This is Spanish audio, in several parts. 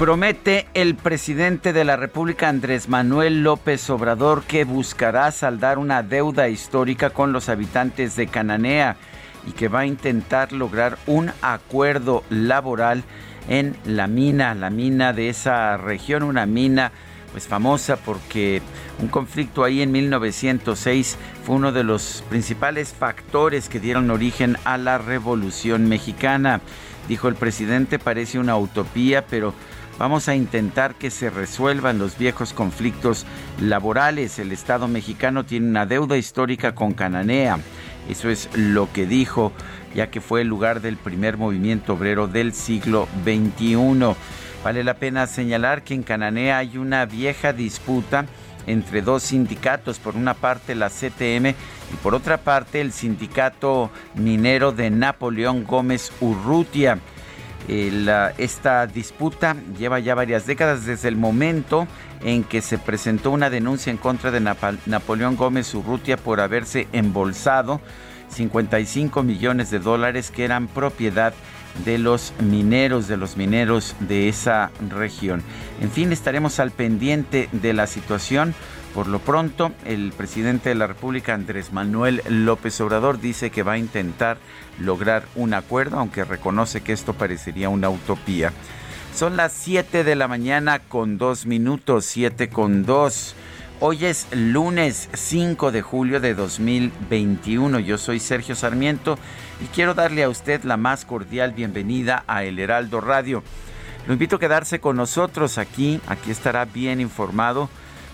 Promete el presidente de la República Andrés Manuel López Obrador que buscará saldar una deuda histórica con los habitantes de Cananea y que va a intentar lograr un acuerdo laboral en la mina, la mina de esa región, una mina pues famosa porque un conflicto ahí en 1906 fue uno de los principales factores que dieron origen a la Revolución Mexicana. Dijo el presidente, parece una utopía, pero Vamos a intentar que se resuelvan los viejos conflictos laborales. El Estado mexicano tiene una deuda histórica con Cananea. Eso es lo que dijo, ya que fue el lugar del primer movimiento obrero del siglo XXI. Vale la pena señalar que en Cananea hay una vieja disputa entre dos sindicatos, por una parte la CTM y por otra parte el sindicato minero de Napoleón Gómez Urrutia esta disputa lleva ya varias décadas desde el momento en que se presentó una denuncia en contra de Napoleón Gómez Urrutia por haberse embolsado 55 millones de dólares que eran propiedad de los mineros, de los mineros de esa región. En fin, estaremos al pendiente de la situación. Por lo pronto, el presidente de la República, Andrés Manuel López Obrador, dice que va a intentar lograr un acuerdo, aunque reconoce que esto parecería una utopía. Son las 7 de la mañana con 2 minutos, 7 con 2. Hoy es lunes 5 de julio de 2021. Yo soy Sergio Sarmiento y quiero darle a usted la más cordial bienvenida a El Heraldo Radio. Lo invito a quedarse con nosotros aquí, aquí estará bien informado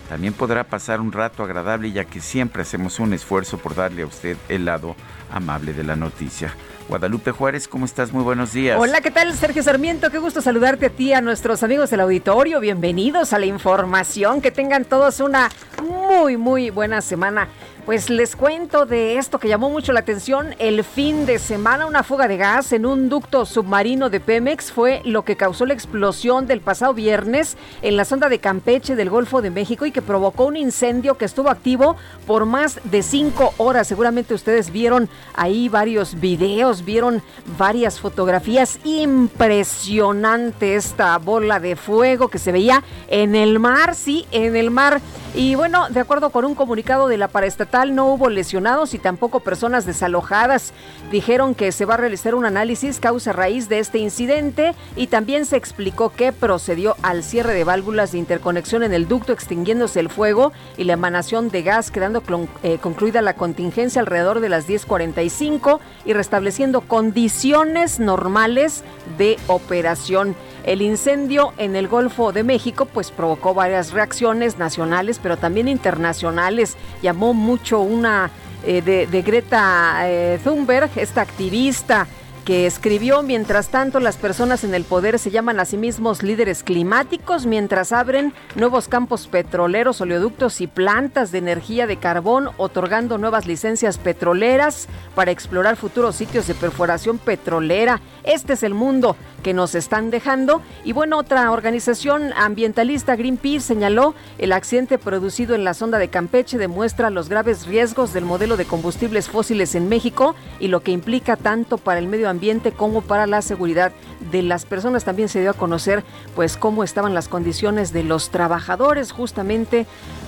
también podrá pasar un rato agradable ya que siempre hacemos un esfuerzo por darle a usted el lado amable de la noticia. Guadalupe Juárez, ¿cómo estás? Muy buenos días. Hola, ¿qué tal? Sergio Sarmiento, qué gusto saludarte a ti, a nuestros amigos del auditorio. Bienvenidos a la información. Que tengan todos una muy, muy buena semana. Pues les cuento de esto que llamó mucho la atención. El fin de semana, una fuga de gas en un ducto submarino de Pemex fue lo que causó la explosión del pasado viernes en la sonda de Campeche del Golfo de México y que provocó un incendio que estuvo activo por más de cinco horas. Seguramente ustedes vieron ahí varios videos, vieron varias fotografías. Impresionante esta bola de fuego que se veía en el mar, sí, en el mar. Y bueno, de acuerdo con un comunicado de la paraestatal, no hubo lesionados y tampoco personas desalojadas. Dijeron que se va a realizar un análisis causa raíz de este incidente y también se explicó que procedió al cierre de válvulas de interconexión en el ducto, extinguiéndose el fuego y la emanación de gas, quedando eh, concluida la contingencia alrededor de las 10.45 y restableciendo condiciones normales de operación. El incendio en el Golfo de México pues provocó varias reacciones nacionales pero también internacionales. Llamó mucho una eh, de, Greta eh, Thunberg, esta activista que escribió, mientras tanto las personas en el poder se llaman a sí mismos líderes climáticos mientras abren nuevos campos petroleros, oleoductos y plantas de energía de carbón, otorgando nuevas licencias petroleras para explorar futuros sitios de perforación petrolera. Este es el mundo que nos están dejando. Y bueno, otra organización ambientalista, Greenpeace, señaló el accidente producido en la sonda de Campeche demuestra los graves riesgos del modelo de combustibles fósiles en México y lo que implica tanto para el medio ambiente como para la seguridad de las personas. También se dio a conocer pues cómo estaban las condiciones de los trabajadores justamente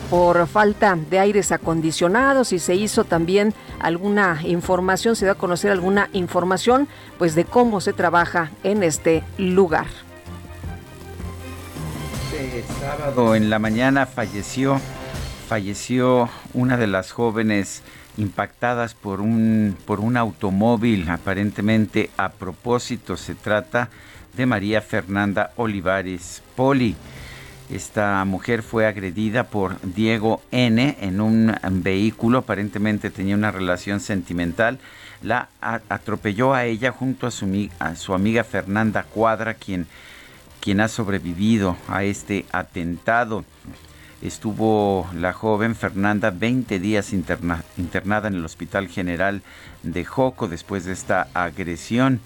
por falta de aires acondicionados y se hizo también alguna información, se dio a conocer alguna información pues de cómo se trabaja en este lugar. Este sábado en la mañana falleció falleció una de las jóvenes impactadas por un por un automóvil aparentemente a propósito se trata de María Fernanda Olivares Poli. Esta mujer fue agredida por Diego N en un vehículo, aparentemente tenía una relación sentimental. La atropelló a ella junto a su, amiga Fernanda Cuadra, quien, quien ha sobrevivido a este atentado. Estuvo la joven Fernanda 20 días internada en el Hospital General de Joco después de esta agresión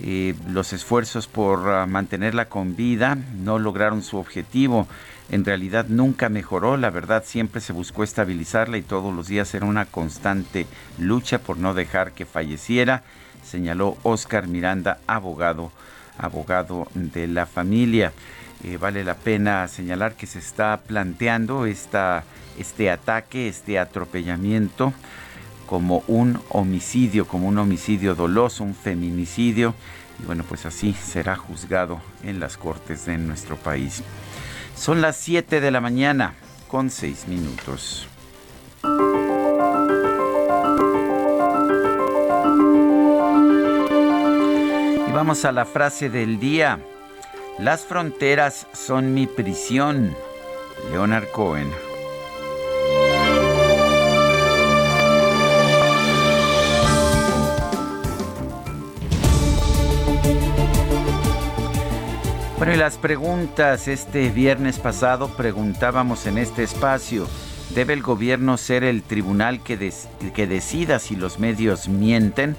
los esfuerzos por ah, mantenerla con vida no lograron su objetivo. En realidad nunca mejoró, la verdad siempre se buscó estabilizarla y todos los días era una constante lucha por no dejar que falleciera, señaló Oscar Miranda, abogado, abogado de la familia. Eh, vale la pena señalar que se está planteando esta, este ataque, este atropellamiento como un homicidio, como un homicidio doloso, un feminicidio. Y bueno, pues así será juzgado en las cortes de nuestro país. Son las 7 de la mañana con 6 minutos. Y vamos a la frase del día. Las fronteras son mi prisión. Leonard Cohen. Bueno, y las preguntas, este viernes pasado preguntábamos en este espacio, ¿debe el gobierno ser el tribunal que, que decida si los medios mienten?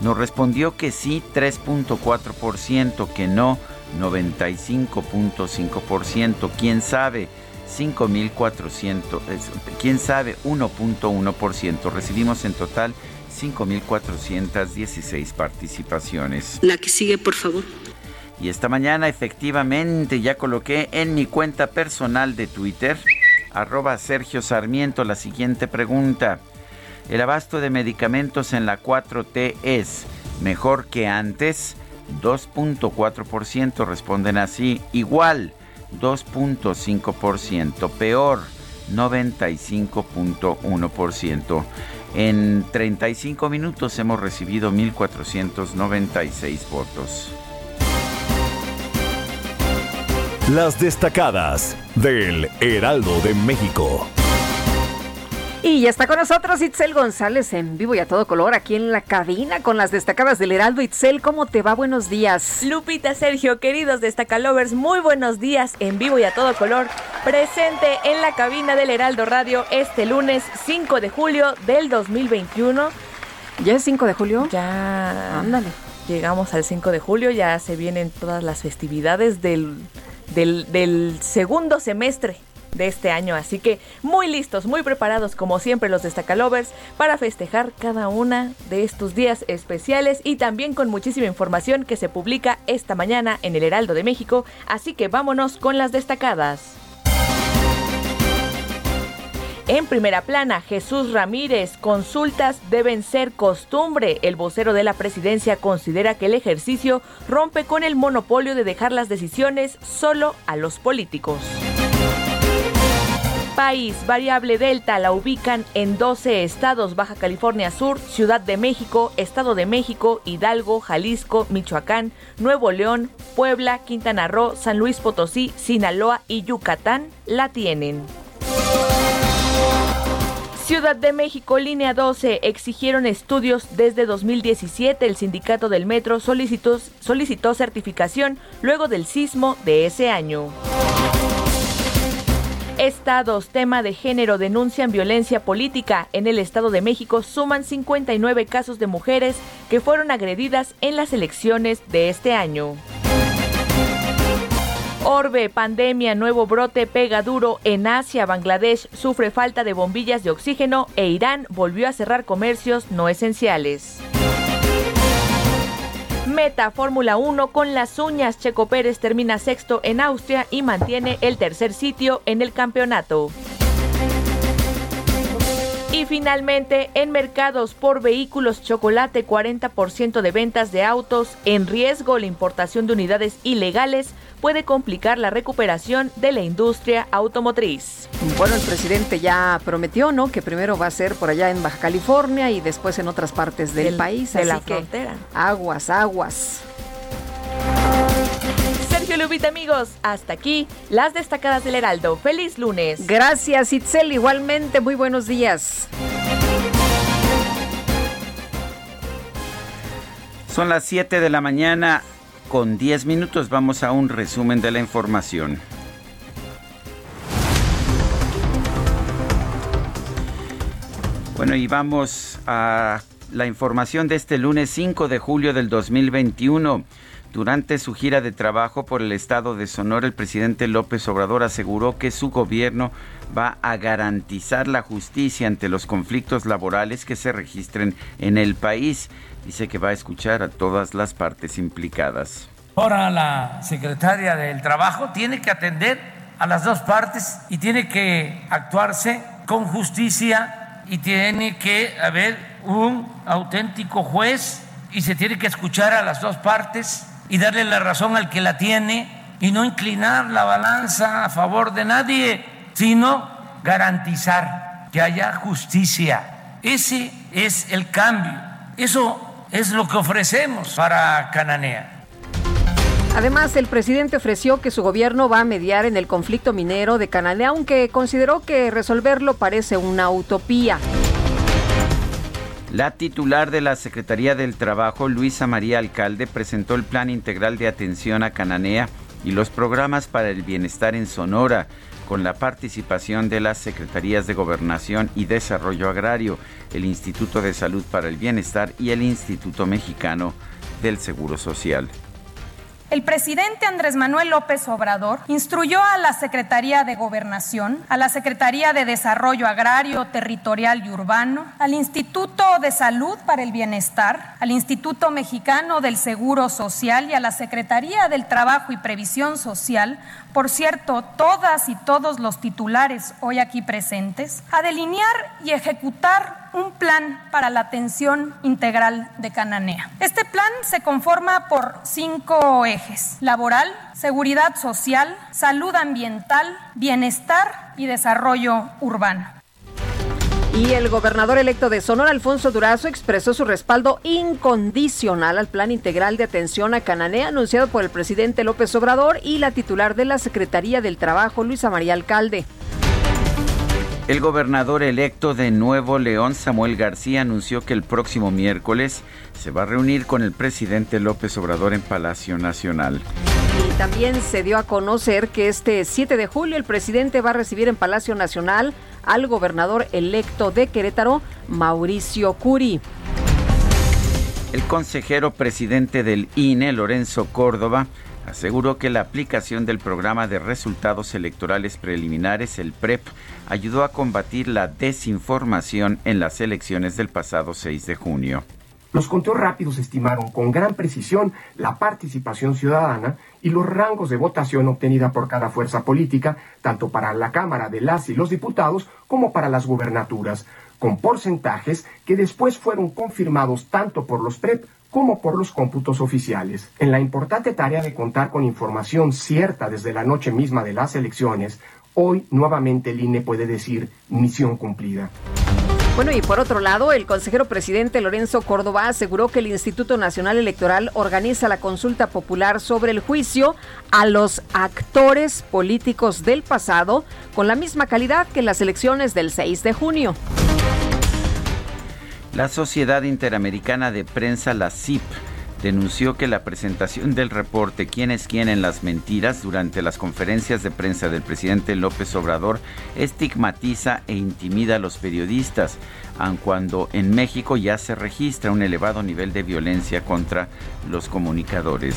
Nos respondió que sí 3.4%, que no 95.5%, quién sabe 5.400, quién sabe 1.1%. Recibimos en total 5.416 participaciones. La que sigue, por favor. Y esta mañana efectivamente ya coloqué en mi cuenta personal de Twitter, arroba Sergio Sarmiento, la siguiente pregunta. ¿El abasto de medicamentos en la 4T es mejor que antes? 2.4% responden así. Igual, 2.5%. Peor, 95.1%. En 35 minutos hemos recibido 1.496 votos. Las destacadas del Heraldo de México. Y ya está con nosotros Itzel González en vivo y a todo color aquí en la cabina con las destacadas del Heraldo. Itzel, ¿cómo te va? Buenos días. Lupita, Sergio, queridos destacalovers, muy buenos días en vivo y a todo color. Presente en la cabina del Heraldo Radio este lunes 5 de julio del 2021. ¿Ya es 5 de julio? Ya. Ándale. Llegamos al 5 de julio, ya se vienen todas las festividades del del, segundo semestre de este año. Así que muy listos, muy preparados como siempre los Destacalovers para festejar cada una de estos días especiales y también con muchísima información que se publica esta mañana en el Heraldo de México. Así que vámonos con las destacadas. En primera plana, Jesús Ramírez, consultas deben ser costumbre. El vocero de la presidencia considera que el ejercicio rompe con el monopolio de dejar las decisiones solo a los políticos. País, variable Delta, la ubican en 12 estados, Baja California Sur, Ciudad de México, Estado de México, Hidalgo, Jalisco, Michoacán, Nuevo León, Puebla, Quintana Roo, San Luis Potosí, Sinaloa y Yucatán la tienen. Ciudad de México, línea 12, exigieron estudios desde 2017. El sindicato del metro solicitó, certificación luego del sismo de ese año. Estados, tema de género, denuncian violencia política. En el Estado de México suman 59 casos de mujeres que fueron agredidas en las elecciones de este año. Orbe, pandemia, nuevo brote pega duro en Asia. Bangladesh sufre falta de bombillas de oxígeno e Irán volvió a cerrar comercios no esenciales. Meta Fórmula 1 con las uñas. Checo Pérez termina sexto en Austria y mantiene el tercer sitio en el campeonato. Y finalmente, en mercados por vehículos chocolate, 40% de ventas de autos en riesgo. La importación de unidades ilegales puede complicar la recuperación de la industria automotriz. Bueno, el presidente ya prometió, ¿no? Que primero va a ser por allá en Baja California y después en otras partes del, país. De la frontera. Aguas, aguas. Sergio Lupita, amigos, hasta aquí las destacadas del Heraldo. Feliz lunes. Gracias, Itzel. Igualmente, muy buenos días. Son las 7 de la mañana con 10 minutos. Vamos a un resumen de la información. Bueno, y vamos a la información de este lunes 5 de julio del 2021. Durante su gira de trabajo por el estado de Sonora, el presidente López Obrador aseguró que su gobierno va a garantizar la justicia ante los conflictos laborales que se registren en el país. Dice que va a escuchar a todas las partes implicadas. Ahora la secretaria del Trabajo tiene que atender a las dos partes y tiene que actuarse con justicia y tiene que haber un auténtico juez y se tiene que escuchar a las dos partes y darle la razón al que la tiene y no inclinar la balanza a favor de nadie, sino garantizar que haya justicia. Ese es el cambio. Eso es lo que ofrecemos para Cananea. Además, el presidente ofreció que su gobierno va a mediar en el conflicto minero de Cananea, aunque consideró que resolverlo parece una utopía. La titular de la Secretaría del Trabajo, Luisa María Alcalde, presentó el Plan Integral de Atención a Cananea y los programas para el bienestar en Sonora, con la participación de las Secretarías de Gobernación y Desarrollo Agrario, el Instituto de Salud para el Bienestar y el Instituto Mexicano del Seguro Social. El presidente Andrés Manuel López Obrador instruyó a la Secretaría de Gobernación, a la Secretaría de Desarrollo Agrario, Territorial y Urbano, al Instituto de Salud para el Bienestar, al Instituto Mexicano del Seguro Social y a la Secretaría del Trabajo y Previsión Social, por cierto, todas y todos los titulares hoy aquí presentes, a delinear y ejecutar un plan para la atención integral de Cananea. Este plan se conforma por cinco ejes, laboral, seguridad social, salud ambiental, bienestar y desarrollo urbano. Y el gobernador electo de Sonora, Alfonso Durazo, expresó su respaldo incondicional al plan integral de atención a Cananea anunciado por el presidente López Obrador y la titular de la Secretaría del Trabajo, Luisa María Alcalde. El gobernador electo de Nuevo León, Samuel García, anunció que el próximo miércoles se va a reunir con el presidente López Obrador en Palacio Nacional. Y también se dio a conocer que este 7 de julio el presidente va a recibir en Palacio Nacional al gobernador electo de Querétaro, Mauricio Curi. El consejero presidente del INE, Lorenzo Córdoba, aseguró que la aplicación del programa de resultados electorales preliminares, el PREP, ayudó a combatir la desinformación en las elecciones del pasado 6 de junio. Los conteos rápidos estimaron con gran precisión la participación ciudadana y los rangos de votación obtenida por cada fuerza política, tanto para la Cámara de las y los diputados como para las gubernaturas, con porcentajes que después fueron confirmados tanto por los PREP como por los cómputos oficiales. En la importante tarea de contar con información cierta desde la noche misma de las elecciones, hoy nuevamente el INE puede decir misión cumplida. Bueno, y por otro lado, el consejero presidente Lorenzo Córdoba aseguró que el Instituto Nacional Electoral organiza la consulta popular sobre el juicio a los actores políticos del pasado con la misma calidad que las elecciones del 6 de junio. La Sociedad Interamericana de Prensa, la CIP, denunció que la presentación del reporte ¿Quién es quién en las mentiras durante las conferencias de prensa del presidente López Obrador estigmatiza e intimida a los periodistas, aun cuando en México ya se registra un elevado nivel de violencia contra los comunicadores.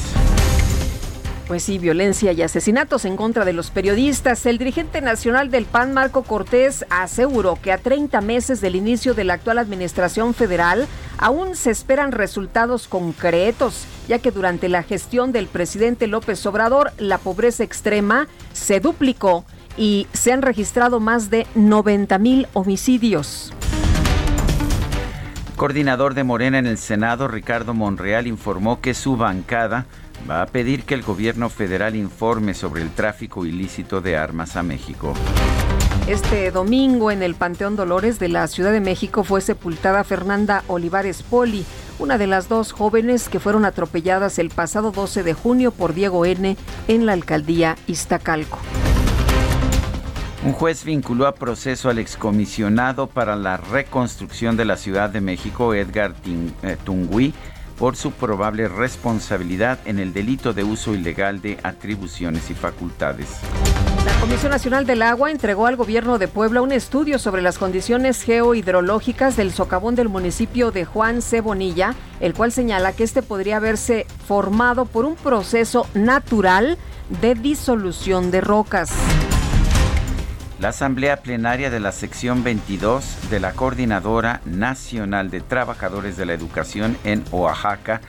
Pues sí, violencia y asesinatos en contra de los periodistas. El dirigente nacional del PAN, Marco Cortés, aseguró que a 30 meses del inicio de la actual administración federal aún se esperan resultados concretos, ya que durante la gestión del presidente López Obrador la pobreza extrema se duplicó y se han registrado más de 90 mil homicidios. coordinador de Morena en el Senado, Ricardo Monreal, informó que su bancada va a pedir que el gobierno federal informe sobre el tráfico ilícito de armas a México. Este domingo en el Panteón Dolores de la Ciudad de México fue sepultada Fernanda Olivares Poli, una de las dos jóvenes que fueron atropelladas el pasado 12 de junio por Diego N. en la alcaldía Iztacalco. Un juez vinculó a proceso al excomisionado para la reconstrucción de la Ciudad de México, Edgar eh, Tungui, por su probable responsabilidad en el delito de uso ilegal de atribuciones y facultades. La Comisión Nacional del Agua entregó al gobierno de Puebla un estudio sobre las condiciones geohidrológicas del socavón del municipio de Juan Cebonilla, el cual señala que este podría haberse formado por un proceso natural de disolución de rocas. La Asamblea Plenaria de la Sección 22 de la Coordinadora Nacional de Trabajadores de la Educación en Oaxaca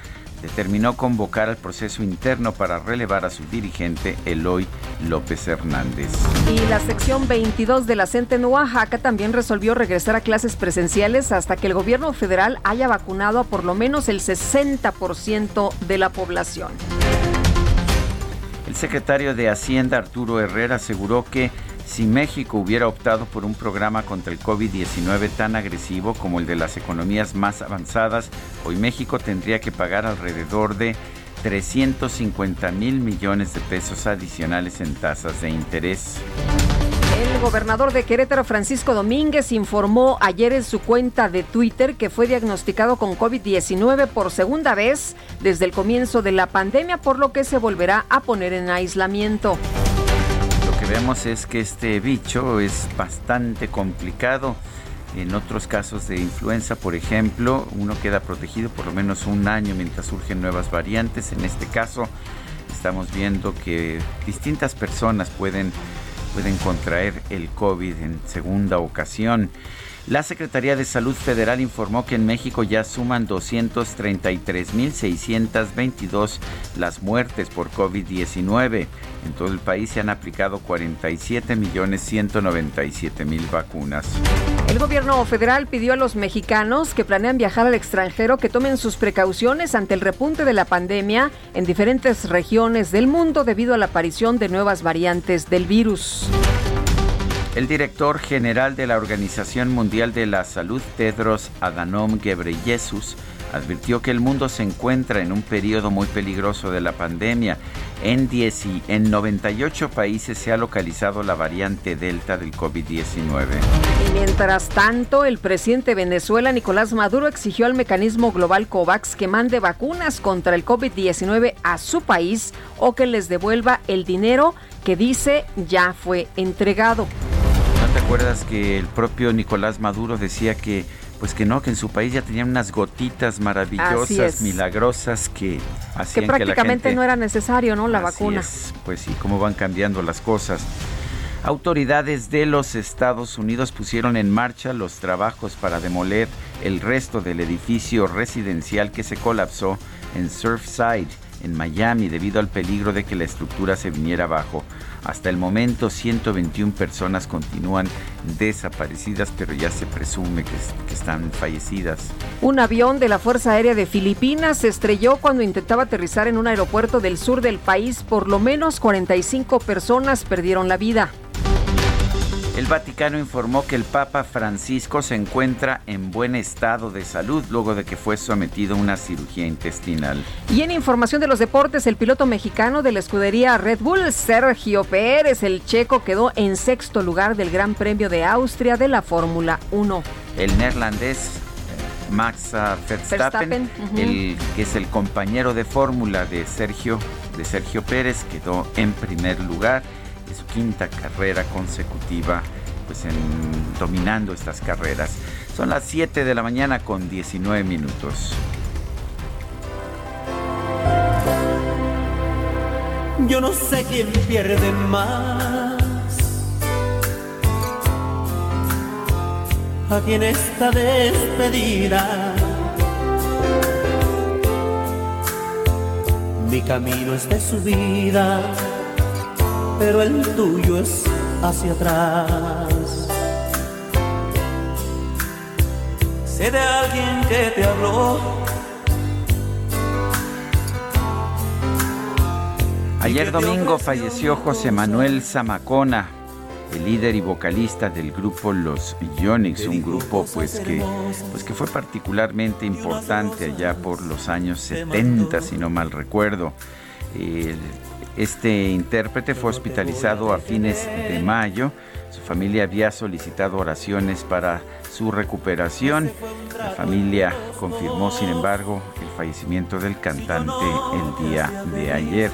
determinó convocar al proceso interno para relevar a su dirigente Eloy López Hernández. Y la sección 22 de la CENTE en Oaxaca también resolvió regresar a clases presenciales hasta que el gobierno federal haya vacunado a por lo menos el 60% de la población. El secretario de Hacienda Arturo Herrera aseguró que si México hubiera optado por un programa contra el COVID-19 tan agresivo como el de las economías más avanzadas, hoy México tendría que pagar alrededor de 350 mil millones de pesos adicionales en tasas de interés. El gobernador de Querétaro, Francisco Domínguez, informó ayer en su cuenta de Twitter que fue diagnosticado con COVID-19 por segunda vez desde el comienzo de la pandemia, por lo que se volverá a poner en aislamiento es que este bicho es bastante complicado. En otros casos de influenza, por ejemplo, uno queda protegido por lo menos un año mientras surgen nuevas variantes. En este caso, estamos viendo que distintas personas pueden, pueden contraer el COVID en segunda ocasión. La Secretaría de Salud Federal informó que en México ya suman 233.622 las muertes por COVID-19. En todo el país se han aplicado 47.197.000 vacunas. El gobierno federal pidió a los mexicanos que planean viajar al extranjero que tomen sus precauciones ante el repunte de la pandemia en diferentes regiones del mundo debido a la aparición de nuevas variantes del virus. El director general de la Organización Mundial de la Salud, Tedros Adhanom Ghebreyesus, advirtió que el mundo se encuentra en un periodo muy peligroso de la pandemia. En, 10 y en 98 países se ha localizado la variante Delta del COVID-19. Y mientras tanto, el presidente de Venezuela, Nicolás Maduro, exigió al mecanismo global COVAX que mande vacunas contra el COVID-19 a su país o que les devuelva el dinero que dice ya fue entregado te acuerdas que el propio Nicolás Maduro decía que pues que no, que en su país ya tenían unas gotitas maravillosas, milagrosas que hacían que prácticamente no era necesario, ¿no? La vacuna. Pues sí, cómo van cambiando las cosas. Autoridades de los Estados Unidos pusieron en marcha los trabajos para demoler el resto del edificio residencial que se colapsó en Surfside, en Miami, debido al peligro de que la estructura se viniera abajo. Hasta el momento 121 personas continúan desaparecidas, pero ya se presume que, están fallecidas. Un avión de la Fuerza Aérea de Filipinas se estrelló cuando intentaba aterrizar en un aeropuerto del sur del país. Por lo menos 45 personas perdieron la vida. El Vaticano informó que el Papa Francisco se encuentra en buen estado de salud luego de que fue sometido a una cirugía intestinal. Y en información de los deportes, el piloto mexicano de la escudería Red Bull, Sergio Pérez, el checo, quedó en sexto lugar del Gran Premio de Austria de la Fórmula 1. El neerlandés eh, Max Verstappen, el, que es el compañero de fórmula de Sergio, de Sergio Pérez, quedó en primer lugar su quinta carrera consecutiva pues en dominando estas carreras. Son las 7 de la mañana con 19 minutos. Yo no sé quién pierde más. A quien está despedida. Mi camino es de su vida pero el tuyo es hacia atrás. Sé de alguien que te habló. Ayer domingo falleció José Manuel Zamacona, el líder y vocalista del grupo Los Yonix, un grupo pues que, pues que fue particularmente importante allá por los años 70, si no mal recuerdo. Este intérprete fue hospitalizado a fines de mayo. Su familia había solicitado oraciones para su recuperación. La familia confirmó, sin embargo, el fallecimiento del cantante el día de ayer.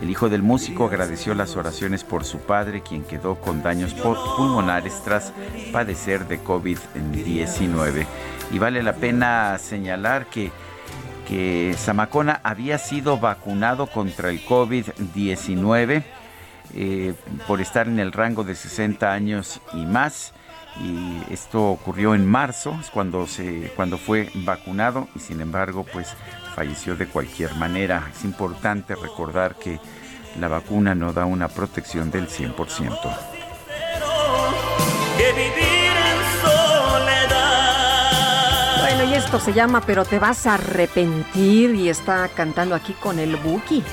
El hijo del músico agradeció las oraciones por su padre, quien quedó con daños pulmonares tras padecer de COVID-19. Y vale la pena señalar que que Zamacona había sido vacunado contra el COVID-19 eh, por estar en el rango de 60 años y más. Y esto ocurrió en marzo, es cuando, se, cuando fue vacunado y sin embargo pues falleció de cualquier manera. Es importante recordar que la vacuna no da una protección del 100%. Y esto se llama Pero te vas a arrepentir y está cantando aquí con el Buki.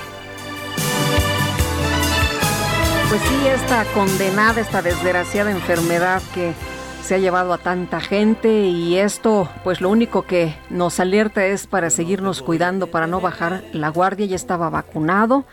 Pues sí, esta condenada, esta desgraciada enfermedad que se ha llevado a tanta gente y esto pues lo único que nos alerta es para seguirnos cuidando, para no bajar la guardia, ya estaba vacunado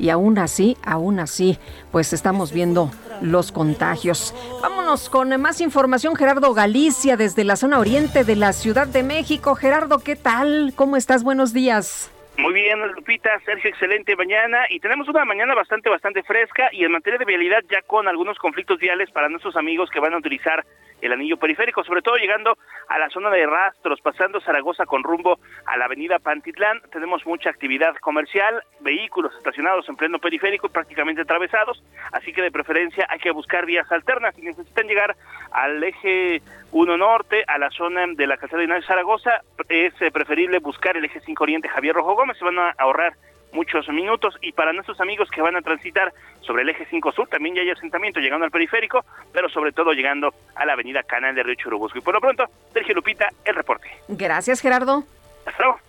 y aún así, aún así, pues estamos viendo los contagios. Vámonos con más información, Gerardo Galicia, desde la zona oriente de la Ciudad de México. Gerardo, ¿qué tal? ¿Cómo estás? Buenos días. Muy bien, Lupita, Sergio, excelente mañana y tenemos una mañana bastante, bastante fresca y en materia de vialidad ya con algunos conflictos viales para nuestros amigos que van a utilizar el anillo periférico, sobre todo llegando a la zona de rastros, pasando Zaragoza con rumbo a la avenida Pantitlán. Tenemos mucha actividad comercial, vehículos estacionados en pleno periférico y prácticamente atravesados, así que de preferencia hay que buscar vías alternas. Si necesitan llegar al eje 1 Norte, a la zona de la calzada de Zaragoza, es eh, preferible buscar el eje 5 Oriente Javier Rojo Gómez, se van a ahorrar muchos minutos y para nuestros amigos que van a transitar sobre el eje 5 Sur también ya hay asentamiento llegando al periférico, pero sobre todo llegando a la avenida Canal de Río Churubusco. Y por lo pronto, Sergio Lupita, el reporte. Gracias, Gerardo. Hasta luego.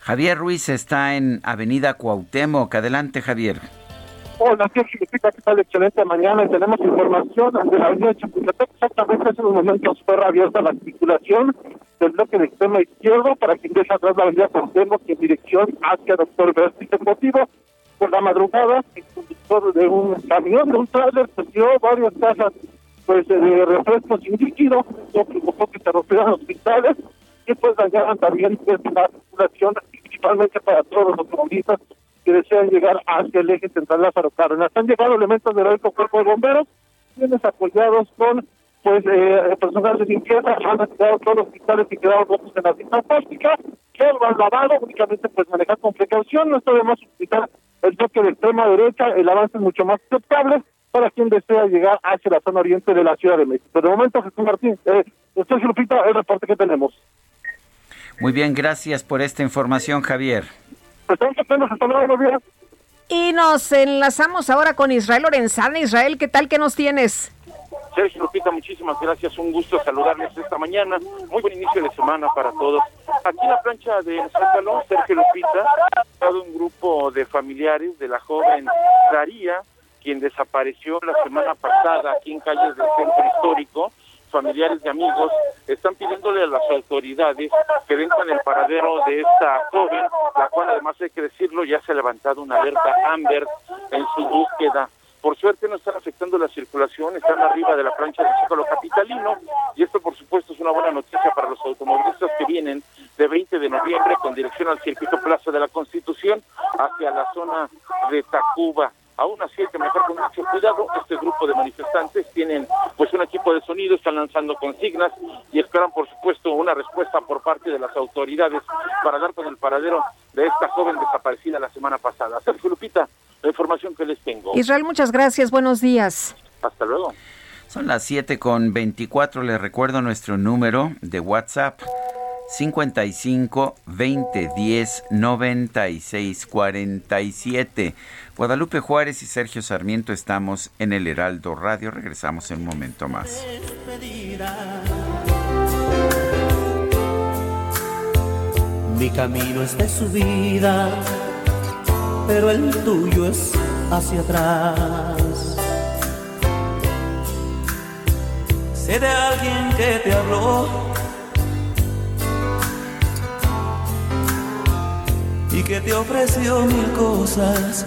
Javier Ruiz está en Avenida Cuauhtémoc. Adelante, Javier. Hola, Sergio Lupita, ¿qué tal? Excelente mañana. Tenemos información de la avenida Chapultepec. Exactamente hace unos momentos fue abierta la articulación del bloque de extremo izquierdo para que ingrese atrás la avenida Cuauhtémoc en dirección hacia Doctor Vértice. motivo, por la madrugada, el conductor de un camión, de un trailer, se dio varias cajas pues, de refrescos sin líquido, eso provocó que se rompieran hospitales y pues dañaran también pues, la circulación, principalmente para todos los automovilistas que desean llegar hacia el eje central Lázaro Cárdenas. Han llegado elementos del heroico cuerpo de bomberos, quienes apoyados con pues eh, personal de limpieza han retirado todos los hospitales que quedaron rotos en la cinta plástica, que lo han lavado, únicamente pues manejar con precaución, no está de más utilizar el toque de extrema derecha, el avance es mucho más aceptable para quien desea llegar hacia la zona oriente de la Ciudad de México. De momento, Jesús Martín, eh, estoy Lupita, el reporte que tenemos. Muy bien, gracias por esta información, Javier. Y nos enlazamos ahora con Israel Lorenzana. Israel, ¿qué tal? ¿Qué nos tienes? Sergio Lupita, muchísimas gracias. Un gusto saludarles esta mañana. Muy buen inicio de semana para todos. Aquí en la plancha de Zócalo, Sergio Lupita, todo un grupo de familiares de la joven Daría, quien desapareció la semana pasada aquí en calles del centro histórico familiares y amigos están pidiéndole a las autoridades que vengan el paradero de esta joven, la cual además hay que decirlo, ya se ha levantado una alerta Amber en su búsqueda. Por suerte no están afectando la circulación, están arriba de la plancha del ciclo capitalino y esto por supuesto es una buena noticia para los automovilistas que vienen de 20 de noviembre con dirección al circuito Plaza de la Constitución hacia la zona de Tacuba. Aún así hay que manejar con mucho cuidado. Este grupo de manifestantes tienen pues un equipo de sonido, están lanzando consignas y esperan por supuesto una respuesta por parte de las autoridades para dar con el paradero de esta joven desaparecida la semana pasada. Sergio Lupita, la información que les tengo. Israel, muchas gracias. Buenos días. Hasta luego. Son las 7 con 24. Les recuerdo nuestro número de WhatsApp 55 20 10 96 47. Guadalupe Juárez y Sergio Sarmiento estamos en el Heraldo Radio. Regresamos en un momento más. Mi camino es de subida, pero el tuyo es hacia atrás. Sé de alguien que te habló y que te ofreció mil cosas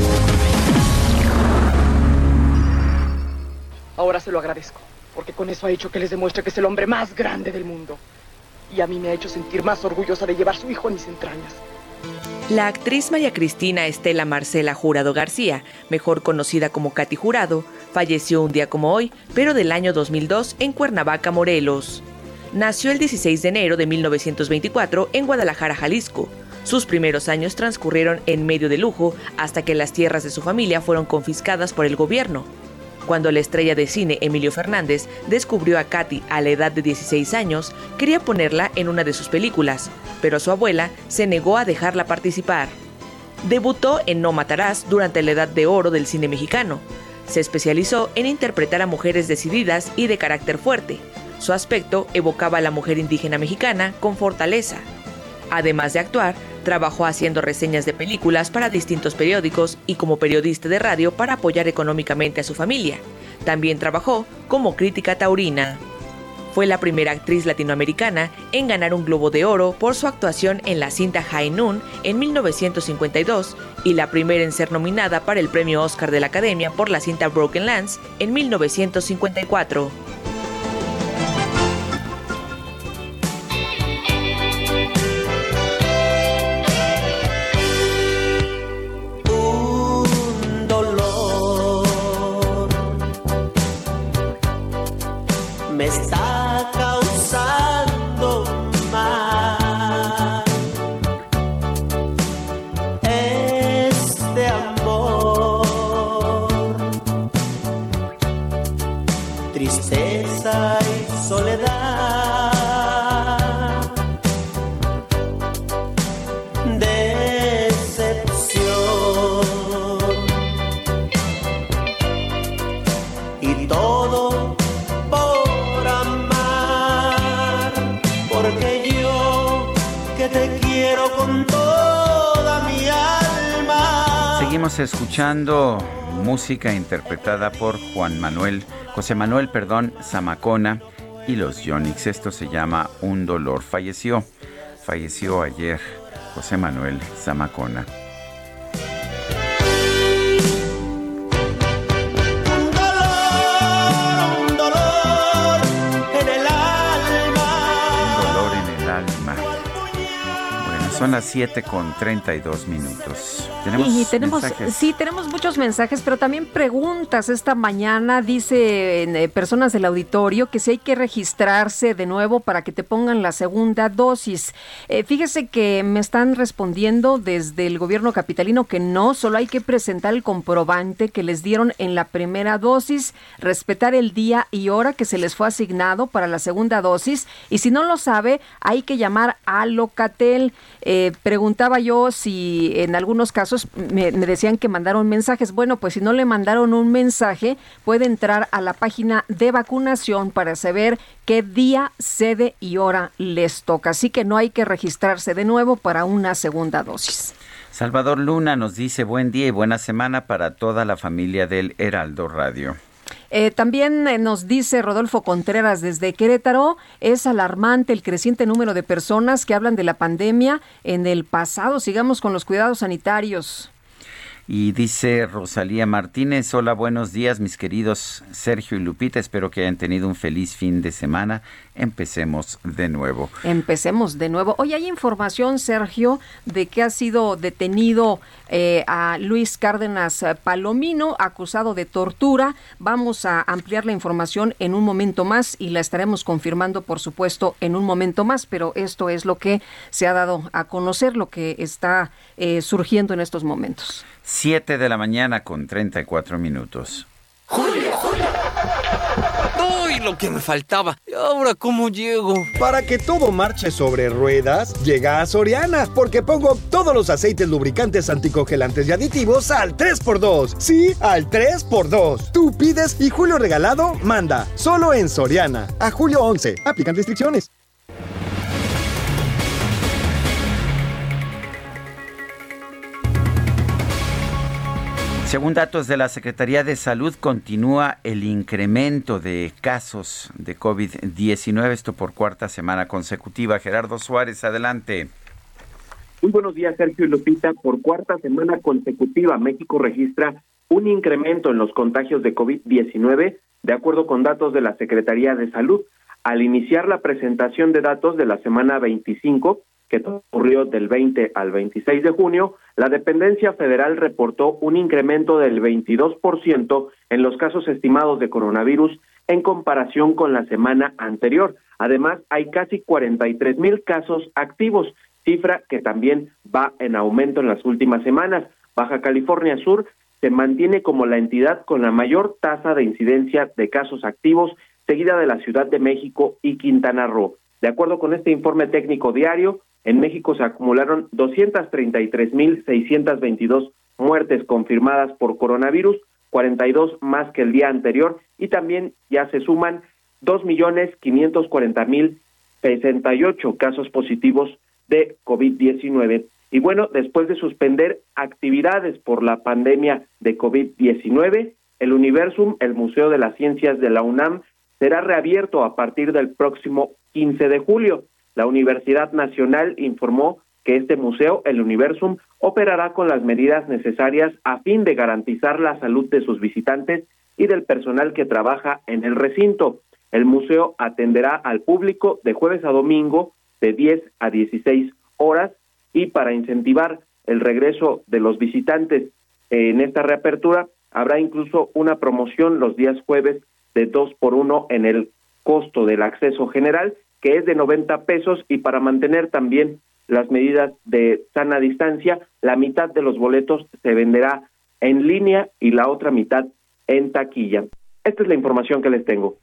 Ahora se lo agradezco, porque con eso ha hecho que les demuestre que es el hombre más grande del mundo. Y a mí me ha hecho sentir más orgullosa de llevar su hijo en mis entrañas. La actriz María Cristina Estela Marcela Jurado García, mejor conocida como Katy Jurado, falleció un día como hoy, pero del año 2002 en Cuernavaca, Morelos. Nació el 16 de enero de 1924 en Guadalajara, Jalisco. Sus primeros años transcurrieron en medio de lujo hasta que las tierras de su familia fueron confiscadas por el gobierno. Cuando la estrella de cine Emilio Fernández descubrió a Katy a la edad de 16 años, quería ponerla en una de sus películas, pero su abuela se negó a dejarla participar. Debutó en No Matarás durante la edad de oro del cine mexicano. Se especializó en interpretar a mujeres decididas y de carácter fuerte. Su aspecto evocaba a la mujer indígena mexicana con fortaleza. Además de actuar, trabajó haciendo reseñas de películas para distintos periódicos y como periodista de radio para apoyar económicamente a su familia. También trabajó como crítica taurina. Fue la primera actriz latinoamericana en ganar un Globo de Oro por su actuación en la cinta High Noon en 1952 y la primera en ser nominada para el premio Oscar de la Academia por la cinta Broken Lands en 1954. Escuchando música interpretada por Juan Manuel, José Manuel, perdón, Zamacona y los Yonix. Esto se llama Un dolor. Falleció, falleció ayer José Manuel Zamacona. Son las 7 con 32 minutos. Tenemos, y tenemos sí, tenemos muchos mensajes, pero también preguntas esta mañana. Dice eh, personas del auditorio que si hay que registrarse de nuevo para que te pongan la segunda dosis. Eh, fíjese que me están respondiendo desde el gobierno capitalino que no, solo hay que presentar el comprobante que les dieron en la primera dosis, respetar el día y hora que se les fue asignado para la segunda dosis y si no lo sabe, hay que llamar a Locatel. Eh, preguntaba yo si en algunos casos me, decían que mandaron mensajes. Bueno, pues si no le mandaron un mensaje, puede entrar a la página de vacunación para saber qué día, sede y hora les toca. Así que no hay que registrarse de nuevo para una segunda dosis. Salvador Luna nos dice buen día y buena semana para toda la familia del Heraldo Radio. Eh, también eh, nos dice Rodolfo Contreras desde Querétaro, es alarmante el creciente número de personas que hablan de la pandemia en el pasado. Sigamos con los cuidados sanitarios. Y dice Rosalía Martínez, hola, buenos días mis queridos Sergio y Lupita, espero que hayan tenido un feliz fin de semana empecemos de nuevo. Empecemos de nuevo. Hoy hay información, Sergio, de que ha sido detenido eh, a Luis Cárdenas Palomino, acusado de tortura. Vamos a ampliar la información en un momento más y la estaremos confirmando, por supuesto, en un momento más, pero esto es lo que se ha dado a conocer, lo que está eh, surgiendo en estos momentos. Siete de la mañana con 34 minutos. Julio, Julio. ¡Uy, lo que me faltaba! ¿Y ahora cómo llego? Para que todo marche sobre ruedas, llega a Soriana, porque pongo todos los aceites lubricantes anticongelantes y aditivos al 3x2. Sí, al 3x2. Tú pides y Julio Regalado manda. Solo en Soriana. A julio 11. Aplican restricciones. Según datos de la Secretaría de Salud, continúa el incremento de casos de COVID-19, esto por cuarta semana consecutiva. Gerardo Suárez, adelante. Muy buenos días, Sergio y Lupita. Por cuarta semana consecutiva, México registra un incremento en los contagios de COVID-19, de acuerdo con datos de la Secretaría de Salud. Al iniciar la presentación de datos de la semana 25, que ocurrió del 20 al 26 de junio, la dependencia federal reportó un incremento del 22% en los casos estimados de coronavirus en comparación con la semana anterior. Además, hay casi 43 mil casos activos, cifra que también va en aumento en las últimas semanas. Baja California Sur se mantiene como la entidad con la mayor tasa de incidencia de casos activos, seguida de la Ciudad de México y Quintana Roo. De acuerdo con este informe técnico diario, en México se acumularon 233.622 muertes confirmadas por coronavirus, 42 más que el día anterior y también ya se suman 2.540.068 casos positivos de COVID-19. Y bueno, después de suspender actividades por la pandemia de COVID-19, el Universum, el Museo de las Ciencias de la UNAM, será reabierto a partir del próximo 15 de julio. La Universidad Nacional informó que este museo, el Universum, operará con las medidas necesarias a fin de garantizar la salud de sus visitantes y del personal que trabaja en el recinto. El museo atenderá al público de jueves a domingo de 10 a 16 horas y para incentivar el regreso de los visitantes en esta reapertura habrá incluso una promoción los días jueves de dos por uno en el costo del acceso general que es de 90 pesos y para mantener también las medidas de sana distancia, la mitad de los boletos se venderá en línea y la otra mitad en taquilla. Esta es la información que les tengo.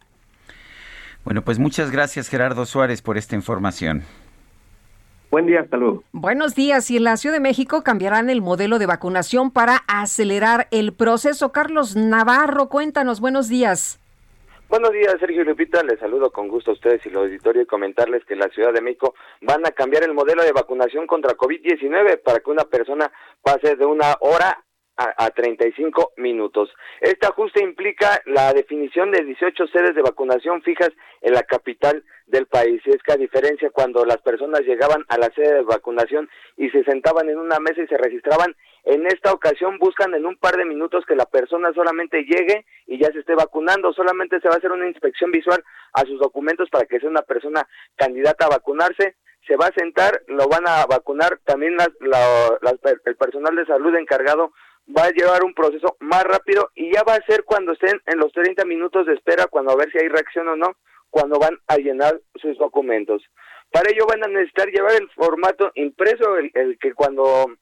Bueno, pues muchas gracias Gerardo Suárez por esta información. Buen día, hasta luego. Buenos días. Y en la Ciudad de México cambiarán el modelo de vacunación para acelerar el proceso. Carlos Navarro, cuéntanos, buenos días. Buenos días, Sergio Lupita. Les saludo con gusto a ustedes y el auditorio y comentarles que en la Ciudad de México van a cambiar el modelo de vacunación contra COVID-19 para que una persona pase de una hora a, a 35 minutos. Este ajuste implica la definición de 18 sedes de vacunación fijas en la capital del país. Y es que a diferencia cuando las personas llegaban a la sede de vacunación y se sentaban en una mesa y se registraban, en esta ocasión buscan en un par de minutos que la persona solamente llegue y ya se esté vacunando. Solamente se va a hacer una inspección visual a sus documentos para que sea una persona candidata a vacunarse. Se va a sentar, lo van a vacunar. También las, el personal de salud encargado va a llevar un proceso más rápido y ya va a ser cuando estén en los 30 minutos de espera, cuando a ver si hay reacción o no, cuando van a llenar sus documentos. Para ello van a necesitar llevar el formato impreso, el, el que cuando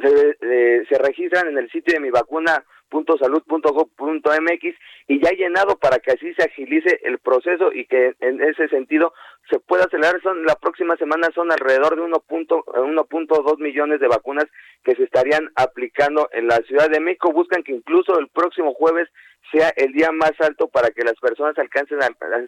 se, eh, se registran en el sitio de mi vacuna .salud.gov.mx y ya llenado para que así se agilice el proceso y que en ese sentido se pueda acelerar. Son la próxima semana son alrededor de 1.2 millones de vacunas que se estarían aplicando en la Ciudad de México. Buscan que incluso el próximo jueves sea el día más alto para que las personas alcancen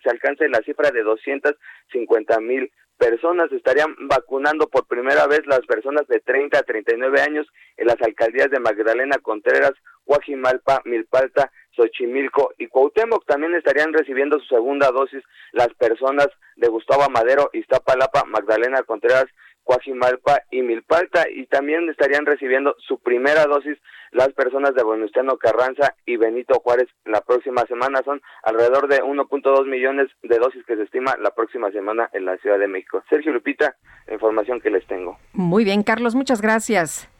se alcance la cifra de 250 mil personas estarían vacunando por primera vez las personas de 30 a 39 años en las alcaldías de Magdalena Contreras, Guajimalpa, Milpalta, Xochimilco y Cuauhtémoc. También estarían recibiendo su segunda dosis las personas de Gustavo Madero, Iztapalapa, Magdalena Contreras, Coajimalpa y Milpalta y también estarían recibiendo su primera dosis las personas de Venustiano Carranza y Benito Juárez la próxima semana. Son alrededor de 1.2 millones de dosis que se estima la próxima semana en la Ciudad de México. Sergio Lupita, información que les tengo. Muy bien, Carlos, muchas gracias.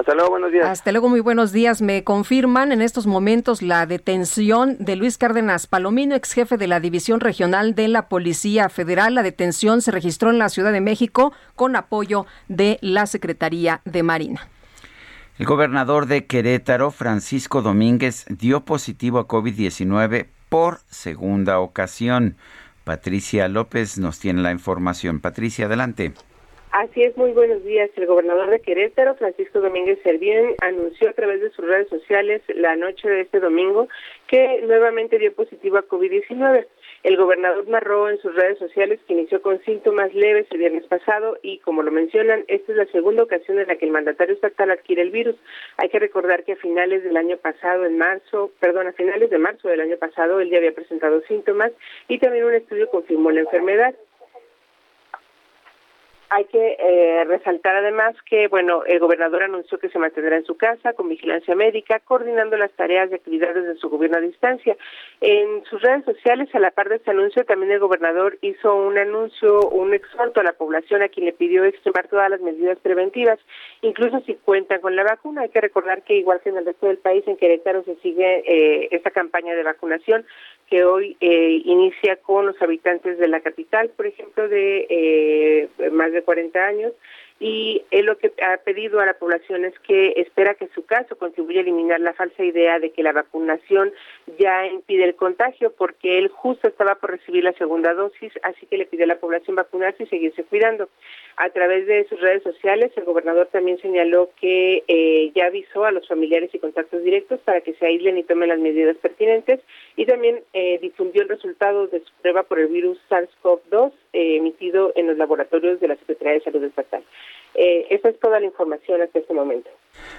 Hasta luego, buenos días. Hasta luego, muy buenos días. Me confirman en estos momentos la detención de Luis Cárdenas Palomino, ex jefe de la División Regional de la Policía Federal. La detención se registró en la Ciudad de México con apoyo de la Secretaría de Marina. El gobernador de Querétaro, Francisco Domínguez, dio positivo a COVID-19 por segunda ocasión. Patricia López nos tiene la información. Patricia, adelante. Así es, muy buenos días. El gobernador de Querétaro, Francisco Domínguez Servién, anunció a través de sus redes sociales la noche de este domingo que nuevamente dio positivo a COVID-19. El gobernador narró en sus redes sociales que inició con síntomas leves el viernes pasado y, como lo mencionan, esta es la segunda ocasión en la que el mandatario estatal adquiere el virus. Hay que recordar que a finales del año pasado, en marzo, perdón, a finales de marzo del año pasado, él ya había presentado síntomas y también un estudio confirmó la enfermedad. Hay que eh, resaltar además que, bueno, el gobernador anunció que se mantendrá en su casa con vigilancia médica, coordinando las tareas y actividades de su gobierno a distancia. En sus redes sociales, a la par de este anuncio, también el gobernador hizo un anuncio, un exhorto a la población a quien le pidió extremar todas las medidas preventivas, incluso si cuentan con la vacuna. Hay que recordar que, igual que en el resto del país, en Querétaro se sigue eh, esta campaña de vacunación que hoy eh, inicia con los habitantes de la capital, por ejemplo, de eh, más de 40 años, y él lo que ha pedido a la población es que espera que su caso contribuya a eliminar la falsa idea de que la vacunación ya impide el contagio, porque él justo estaba por recibir la segunda dosis, así que le pide a la población vacunarse y seguirse cuidando. A través de sus redes sociales, el gobernador también señaló que eh, ya avisó a los familiares y contactos directos para que se aíslen y tomen las medidas pertinentes y también eh, difundió el resultado de su prueba por el virus SARS-CoV-2 eh, emitido en los laboratorios de la Secretaría de Salud Estatal. Eh, esa es toda la información hasta este momento.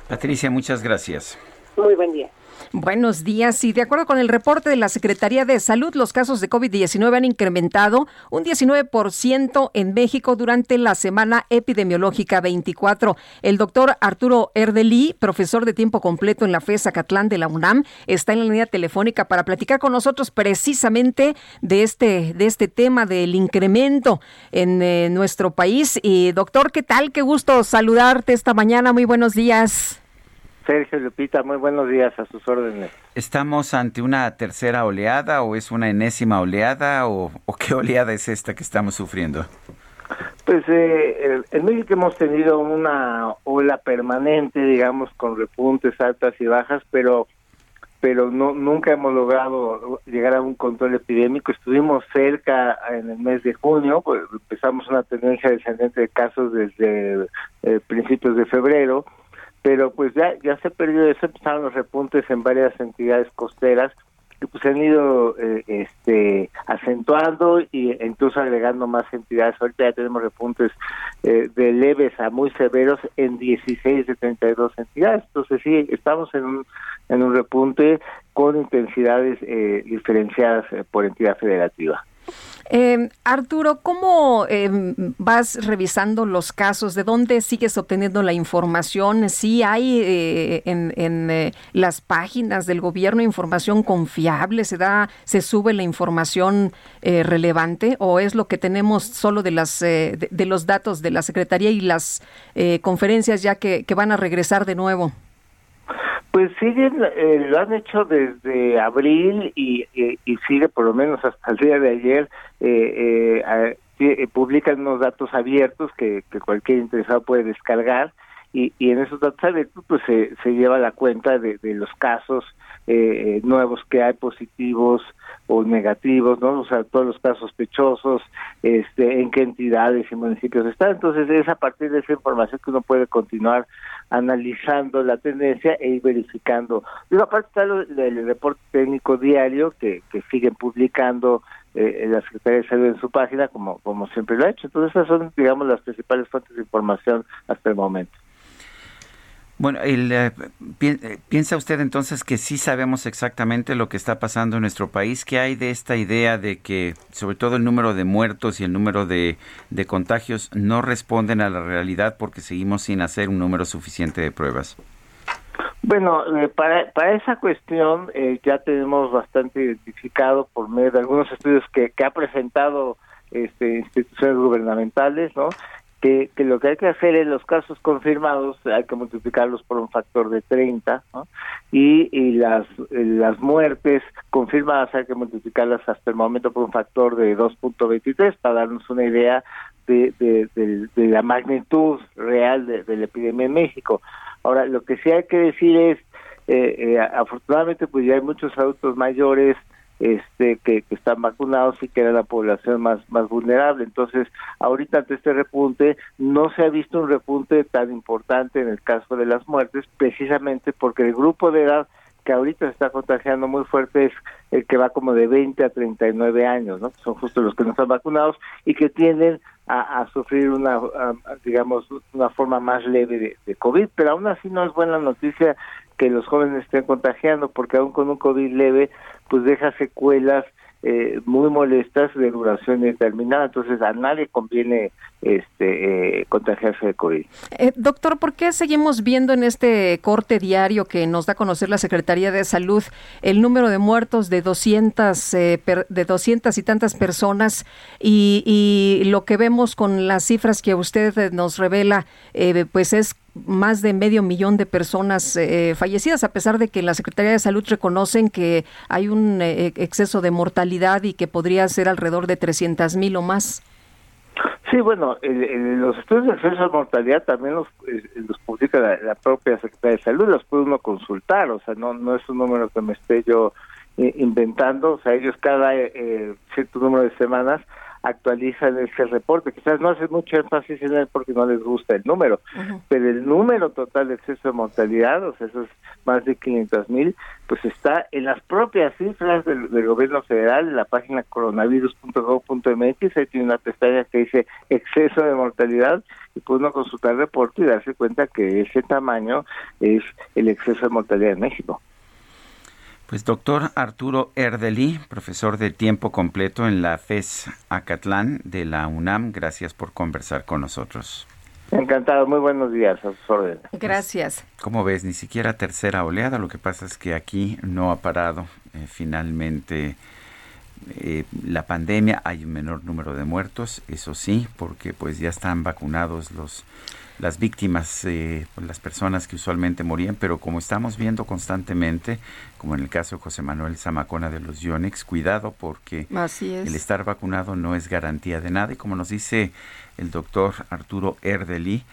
Patricia, muchas gracias. Muy buen día. Buenos días. Y de acuerdo con el reporte de la Secretaría de Salud, los casos de COVID-19 han incrementado un 19% en México durante la semana epidemiológica 24. El doctor Arturo Erdeli, profesor de tiempo completo en la FES Acatlán de la UNAM, está en la línea telefónica para platicar con nosotros precisamente de este, de este tema del incremento en eh, nuestro país. Y doctor, ¿qué tal? Qué gusto saludarte esta mañana. Muy buenos días. Sergio Lupita, muy buenos días a sus órdenes. ¿Estamos ante una tercera oleada o es una enésima oleada o, qué oleada es esta que estamos sufriendo? Pues eh, en México hemos tenido una ola permanente, digamos, con repuntes altas y bajas, pero pero no nunca hemos logrado llegar a un control epidémico. Estuvimos cerca en el mes de junio, pues empezamos una tendencia descendente de casos desde eh, principios de febrero pero pues ya ya se perdió eso, empezaron los repuntes en varias entidades costeras y pues han ido eh, este acentuando y incluso agregando más entidades. Ahorita ya tenemos repuntes eh, de leves a muy severos en 16 de 32 entidades. Entonces sí, estamos en un, en un repunte con intensidades eh, diferenciadas por entidad federativa. Eh, Arturo, ¿cómo em, vas revisando los casos? ¿De dónde sigues obteniendo la información? ¿Sí hay eh, en, eh, las páginas del gobierno información confiable? ¿Se da, se sube la información eh, relevante? ¿O es lo que tenemos solo de, las, de, los datos de la Secretaría y las conferencias ya que van a regresar de nuevo? Pues siguen, eh, lo han hecho desde abril y, y, sigue por lo menos hasta el día de ayer, eh, eh, eh publican unos datos abiertos que, cualquier interesado puede descargar y, y en esos datos abiertos pues se, se lleva la cuenta de los casos eh, nuevos que hay positivos o negativos, ¿no? O sea, todos los casos sospechosos, este, en qué entidades y municipios están. Entonces es a partir de esa información que uno puede continuar analizando la tendencia e ir verificando. Y aparte está el, reporte técnico diario que, siguen publicando eh, la Secretaría de Salud en su página, como, como siempre lo ha hecho. Entonces esas son, digamos, las principales fuentes de información hasta el momento. Bueno, eh, eh, ¿piensa usted entonces que sí sabemos exactamente lo que está pasando en nuestro país? ¿Qué hay de esta idea de que sobre todo el número de muertos y el número de, contagios no responden a la realidad porque seguimos sin hacer un número suficiente de pruebas? Bueno, eh, para, para esa cuestión ya tenemos bastante identificado por medio de algunos estudios que, que ha presentado este, instituciones gubernamentales, ¿no? Que, lo que hay que hacer en los casos confirmados hay que multiplicarlos por un factor de 30 y, y las, las muertes confirmadas hay que multiplicarlas hasta el momento por un factor de 2.23 para darnos una idea de, de, la magnitud real de, la epidemia en México. Ahora, lo que sí hay que decir es, eh, eh, afortunadamente pues ya hay muchos adultos mayores este que, están vacunados y que era la población más más vulnerable entonces ahorita ante este repunte no se ha visto un repunte tan importante en el caso de las muertes precisamente porque el grupo de edad que ahorita se está contagiando muy fuerte es el que va como de 20 a 39 años, ¿no? Son justo los que no están vacunados y que tienden a, sufrir una, digamos, una forma más leve de, de, COVID, pero aún así no es buena noticia que los jóvenes estén contagiando, porque aún con un COVID leve, pues deja secuelas eh, muy molestas de duración determinada, entonces a nadie conviene este eh, contagiarse de COVID. Eh, doctor, ¿por qué seguimos viendo en este corte diario que nos da a conocer la Secretaría de Salud el número de muertos de 200, de 200 y tantas personas y, y, lo que vemos con las cifras que usted nos revela, pues es más de medio millón de personas eh, fallecidas, a pesar de que la Secretaría de Salud reconocen que hay un eh, exceso de mortalidad y que podría ser alrededor de 300 mil o más. Sí, bueno, los estudios de exceso de mortalidad también los, eh, los publica la, propia Secretaría de Salud, los puede uno consultar, o sea, no, no es un número que me esté yo inventando, o sea, ellos cada cierto número de semanas actualizan ese reporte. Quizás no hace mucho énfasis en él porque no les gusta el número, pero el número total de exceso de mortalidad, o sea, esos más de 500 mil, pues está en las propias cifras del, gobierno federal, en la página coronavirus.gov.mx, ahí tiene una pestaña que dice exceso de mortalidad y puede uno consultar el reporte y darse cuenta que ese tamaño es el exceso de mortalidad en México. Pues doctor Arturo Erdeli, profesor de tiempo completo en la FES Acatlán de la UNAM, gracias por conversar con nosotros. Encantado, muy buenos días, a sus órdenes. Gracias. Como ves, ni siquiera tercera oleada, lo que pasa es que aquí no ha parado eh, finalmente eh, la pandemia, hay un menor número de muertos, eso sí, porque pues ya están vacunados los las víctimas, eh, las personas que usualmente morían, pero como estamos viendo constantemente, como en el caso de José Manuel Zamacona de los Yonex, cuidado porque el estar vacunado no es garantía de nada. Y como nos dice el doctor Arturo Erdeli,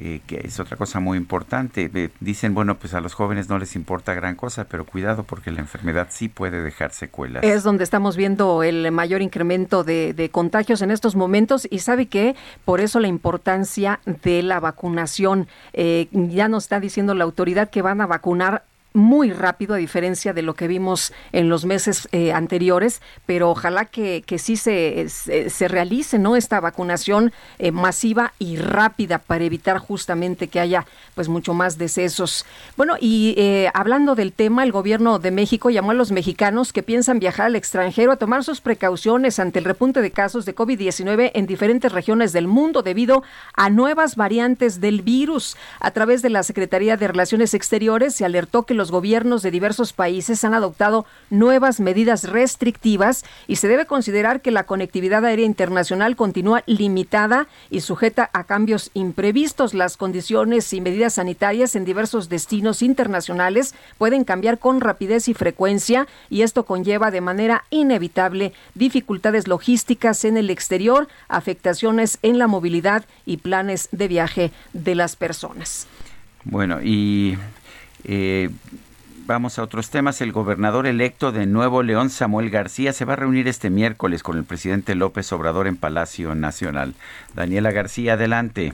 eh, que es otra cosa muy importante. dicen, bueno, pues a los jóvenes no les importa gran cosa, pero cuidado porque la enfermedad sí puede dejar secuelas. Es donde estamos viendo el mayor incremento de, contagios en estos momentos y sabe que por eso la importancia de la vacunación. Eh, ya nos está diciendo la autoridad que van a vacunar muy rápido a diferencia de lo que vimos en los meses eh, anteriores, pero ojalá que, que sí se, se, realice ¿no? esta vacunación eh, masiva y rápida para evitar justamente que haya pues mucho más decesos. Bueno, y eh, hablando del tema, el gobierno de México llamó a los mexicanos que piensan viajar al extranjero a tomar sus precauciones ante el repunte de casos de COVID-19 en diferentes regiones del mundo debido a nuevas variantes del virus. A través de la Secretaría de Relaciones Exteriores se alertó que los los gobiernos de diversos países han adoptado nuevas medidas restrictivas y se debe considerar que la conectividad aérea internacional continúa limitada y sujeta a cambios imprevistos. Las condiciones y medidas sanitarias en diversos destinos internacionales pueden cambiar con rapidez y frecuencia y esto conlleva de manera inevitable dificultades logísticas en el exterior, afectaciones en la movilidad y planes de viaje de las personas. Bueno, y eh, vamos a otros temas. El gobernador electo de Nuevo León, Samuel García, se va a reunir este miércoles con el presidente López Obrador en Palacio Nacional. Daniela García, adelante.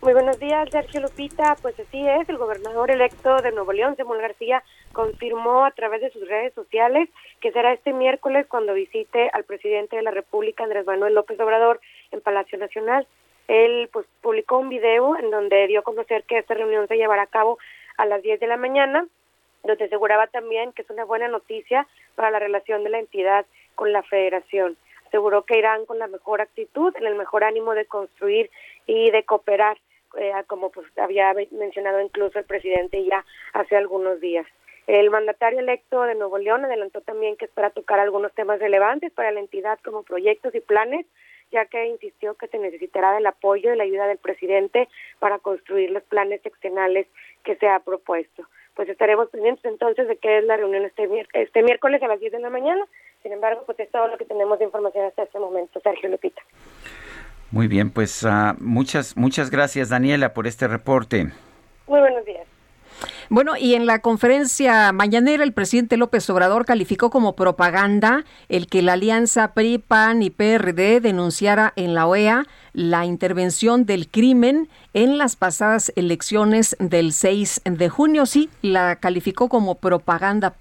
Muy buenos días, Sergio Lupita. Pues así es, el gobernador electo de Nuevo León, Samuel García, confirmó a través de sus redes sociales que será este miércoles cuando visite al presidente de la República, Andrés Manuel López Obrador, en Palacio Nacional. Él pues publicó un video en donde dio a conocer que esta reunión se llevará a cabo a las 10 de la mañana, donde aseguraba también que es una buena noticia para la relación de la entidad con la federación. Aseguró que irán con la mejor actitud, en el mejor ánimo de construir y de cooperar, eh, como pues había mencionado incluso el presidente ya hace algunos días. El mandatario electo de Nuevo León adelantó también que espera tocar algunos temas relevantes para la entidad como proyectos y planes, ya que insistió que se necesitará del apoyo y la ayuda del presidente para construir los planes seccionales que se ha propuesto. Pues estaremos pendientes entonces de qué es la reunión este, este miércoles a las 10 de la mañana. Sin embargo, pues es todo lo que tenemos de información hasta este momento. Sergio Lupita. Muy bien, pues uh, muchas, muchas gracias Daniela por este reporte. Muy buenos días. Bueno, y en la conferencia mañanera el presidente López Obrador calificó como propaganda el que la alianza PRI, PAN y PRD denunciara en la OEA la intervención del crimen en las pasadas elecciones del 6 de junio. Sí, la calificó como propaganda.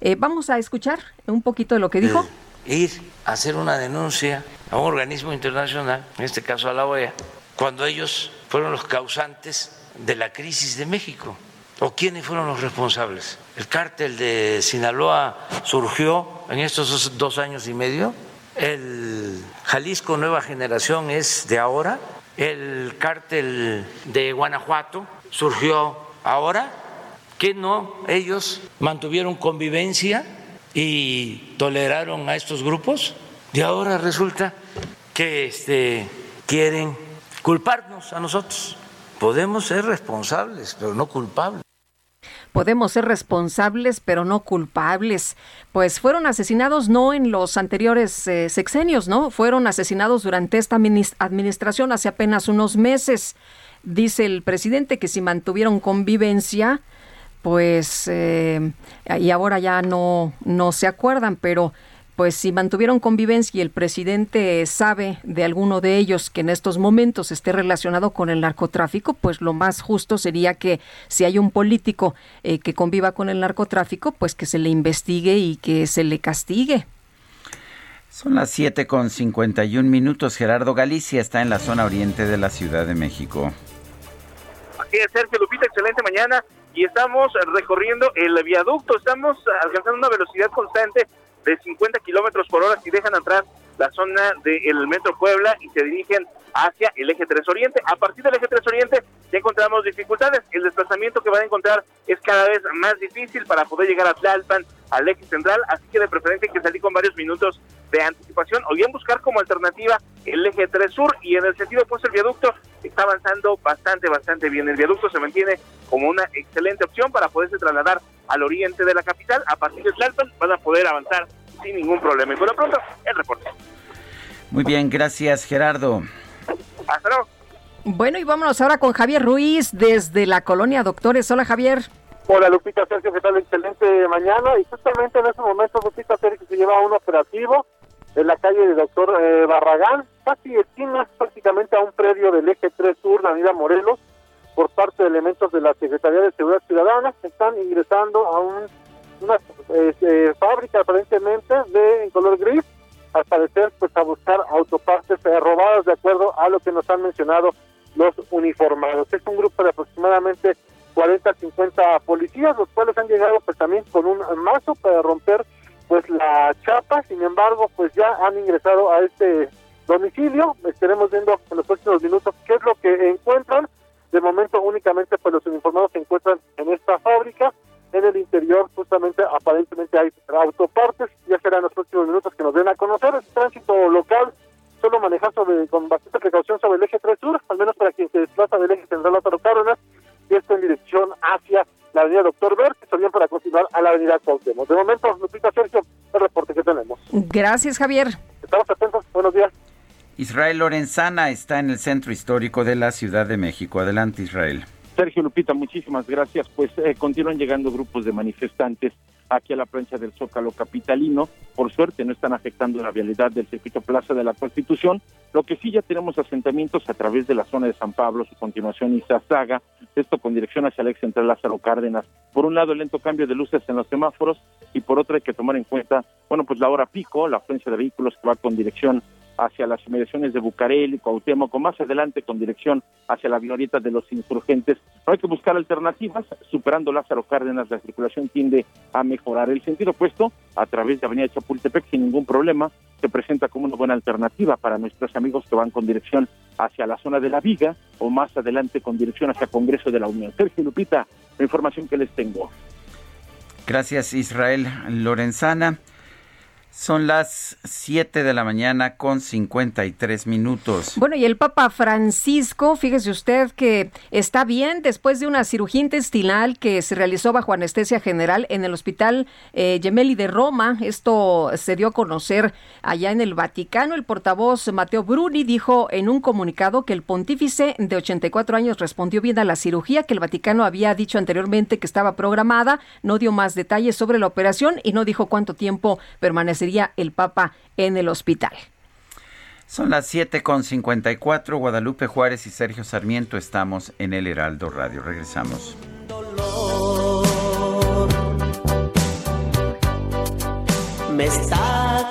Eh, vamos a escuchar un poquito de lo que dijo. ir a hacer una denuncia a un organismo internacional, en este caso a la OEA, cuando ellos fueron los causantes de la crisis de México. ¿O quiénes fueron los responsables? ¿El cártel de Sinaloa surgió en estos dos años y medio? ¿El Jalisco Nueva Generación es de ahora? ¿El cártel de Guanajuato surgió ahora? ¿Que no ellos mantuvieron convivencia y toleraron a estos grupos? Y ahora resulta que este, quieren culparnos a nosotros. Podemos ser responsables, pero no culpables. Podemos ser responsables, pero no culpables. Pues fueron asesinados no en los anteriores eh, sexenios, ¿no? Fueron asesinados durante esta administración hace apenas unos meses. Dice el presidente que si mantuvieron convivencia, pues, eh, y ahora ya no, no se acuerdan, pero pues si mantuvieron convivencia y el presidente sabe de alguno de ellos que en estos momentos esté relacionado con el narcotráfico, pues lo más justo sería que si hay un político eh, que conviva con el narcotráfico, pues que se le investigue y que se le castigue. Son las 7 con 51 minutos. Gerardo Galicia está en la zona oriente de la Ciudad de México. Así es, Sergio Lupita, excelente mañana. Y estamos recorriendo el viaducto, estamos alcanzando una velocidad constante de 50 kilómetros por hora si dejan atrás la zona del Metro Puebla y se dirigen hacia el eje 3 Oriente. A partir del eje 3 Oriente ya encontramos dificultades. El desplazamiento que van a encontrar es cada vez más difícil para poder llegar a Tlalpan, al eje central, así que de preferencia hay que salir con varios minutos de anticipación o bien buscar como alternativa el eje 3 Sur y en el sentido opuesto el viaducto está avanzando bastante, bastante bien. El viaducto se mantiene como una excelente opción para poderse trasladar al oriente de la capital. A partir de Tlalpan van a poder avanzar sin ningún problema. Y por lo pronto, el reporte. Muy bien, gracias Gerardo. Hasta luego. Bueno, y vámonos ahora con Javier Ruiz desde la colonia Doctores. Hola Javier. Hola Lupita Sergio, ¿qué tal? Excelente mañana. Y justamente en este momento, Lupita Sergio se lleva un operativo en la calle de Doctor eh, Barragán, casi esquina prácticamente a un predio del eje 3 Sur, la avenida Morelos, por parte de elementos de la Secretaría de Seguridad Ciudadana, están ingresando a un, una eh, fábrica aparentemente de en color gris, al parecer pues a buscar autopartes eh, robadas de acuerdo a lo que nos han mencionado los uniformados. Es un grupo de aproximadamente 40, 50 policías, los cuales han llegado pues también con un mazo para romper pues la chapa, sin embargo pues ya han ingresado a este domicilio, estaremos viendo en los próximos minutos qué es lo que encuentran, de momento únicamente pues los uniformados se encuentran en esta fábrica, en el interior justamente aparentemente hay autopartes, ya serán los próximos minutos que nos den a conocer, el tránsito local solo manejar sobre, con bastante precaución sobre el eje 3 sur, al menos para quien se desplaza del eje central Lázaro Cárdenas, y esto en dirección hacia la avenida Doctor Ver, que bien para continuar a la avenida Cuauhtémoc. De momento, Lupita Sergio, el reporte que tenemos. Gracias, Javier. Estamos atentos. Buenos días. Israel Lorenzana está en el centro histórico de la Ciudad de México. Adelante, Israel. Sergio Lupita, muchísimas gracias. Pues eh, continúan llegando grupos de manifestantes aquí a la plancha del Zócalo Capitalino. Por suerte no están afectando la vialidad del circuito Plaza de la Constitución. Lo que sí ya tenemos asentamientos a través de la zona de San Pablo, su continuación Izazaga, esto con dirección hacia el ex central Lázaro Cárdenas. Por un lado, el lento cambio de luces en los semáforos y por otro hay que tomar en cuenta, bueno, pues la hora pico, la afluencia de vehículos que va con dirección hacia las inmediaciones de Bucareli, Cuauhtémoc, o más adelante con dirección hacia la glorieta de los insurgentes. No hay que buscar alternativas, superando Lázaro Cárdenas, la circulación tiende a mejorar. El sentido opuesto, a través de Avenida Chapultepec, sin ningún problema, se presenta como una buena alternativa para nuestros amigos que van con dirección hacia la zona de la Viga o más adelante con dirección hacia Congreso de la Unión. Sergio Lupita, la información que les tengo. Gracias Israel Lorenzana. Son las 7 de la mañana con 53 minutos. Bueno, y el Papa Francisco, fíjese usted que está bien después de una cirugía intestinal que se realizó bajo anestesia general en el Hospital eh, Gemelli de Roma. Esto se dio a conocer allá en el Vaticano. El portavoz Mateo Bruni dijo en un comunicado que el pontífice de 84 años respondió bien a la cirugía, que el Vaticano había dicho anteriormente que estaba programada, no dio más detalles sobre la operación y no dijo cuánto tiempo permanecería el Papa en el hospital. Son las 7.54, Guadalupe Juárez y Sergio Sarmiento estamos en el Heraldo Radio. Regresamos. me está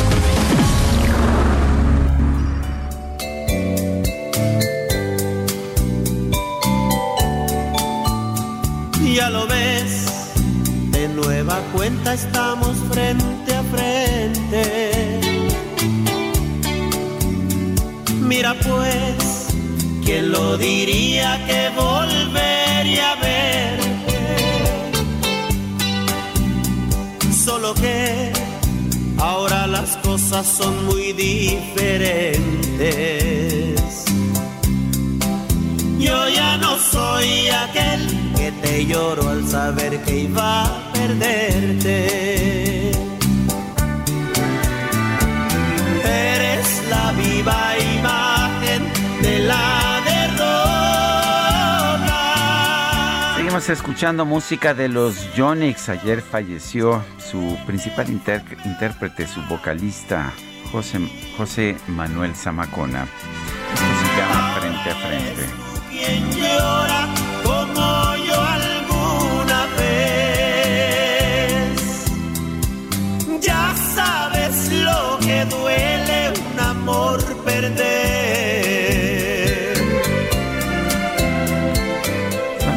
Ya lo ves, de nueva cuenta estamos frente a frente. Mira pues, ¿quién lo diría que volvería a verte? Solo que ahora las cosas son muy diferentes. Yo ya no soy aquel que te lloro al saber que iba a perderte. Eres la viva imagen de la derrota. Seguimos escuchando música de los Yonix. Ayer falleció su principal intérprete, su vocalista, José, José Manuel Zamacona. Esto se llama Frente a Frente.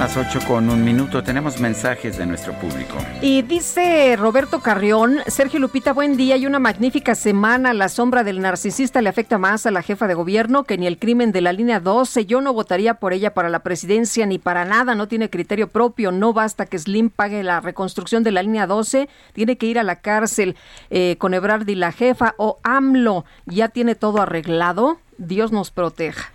Las 8 con un minuto. Tenemos mensajes de nuestro público. Y dice Roberto Carrión, Sergio Lupita, buen día y una magnífica semana. La sombra del narcisista le afecta más a la jefa de gobierno que ni el crimen de la línea 12. Yo no votaría por ella para la presidencia ni para nada. No tiene criterio propio. No basta que Slim pague la reconstrucción de la línea 12. Tiene que ir a la cárcel eh, con Ebrard y la jefa. O AMLO ya tiene todo arreglado. Dios nos proteja.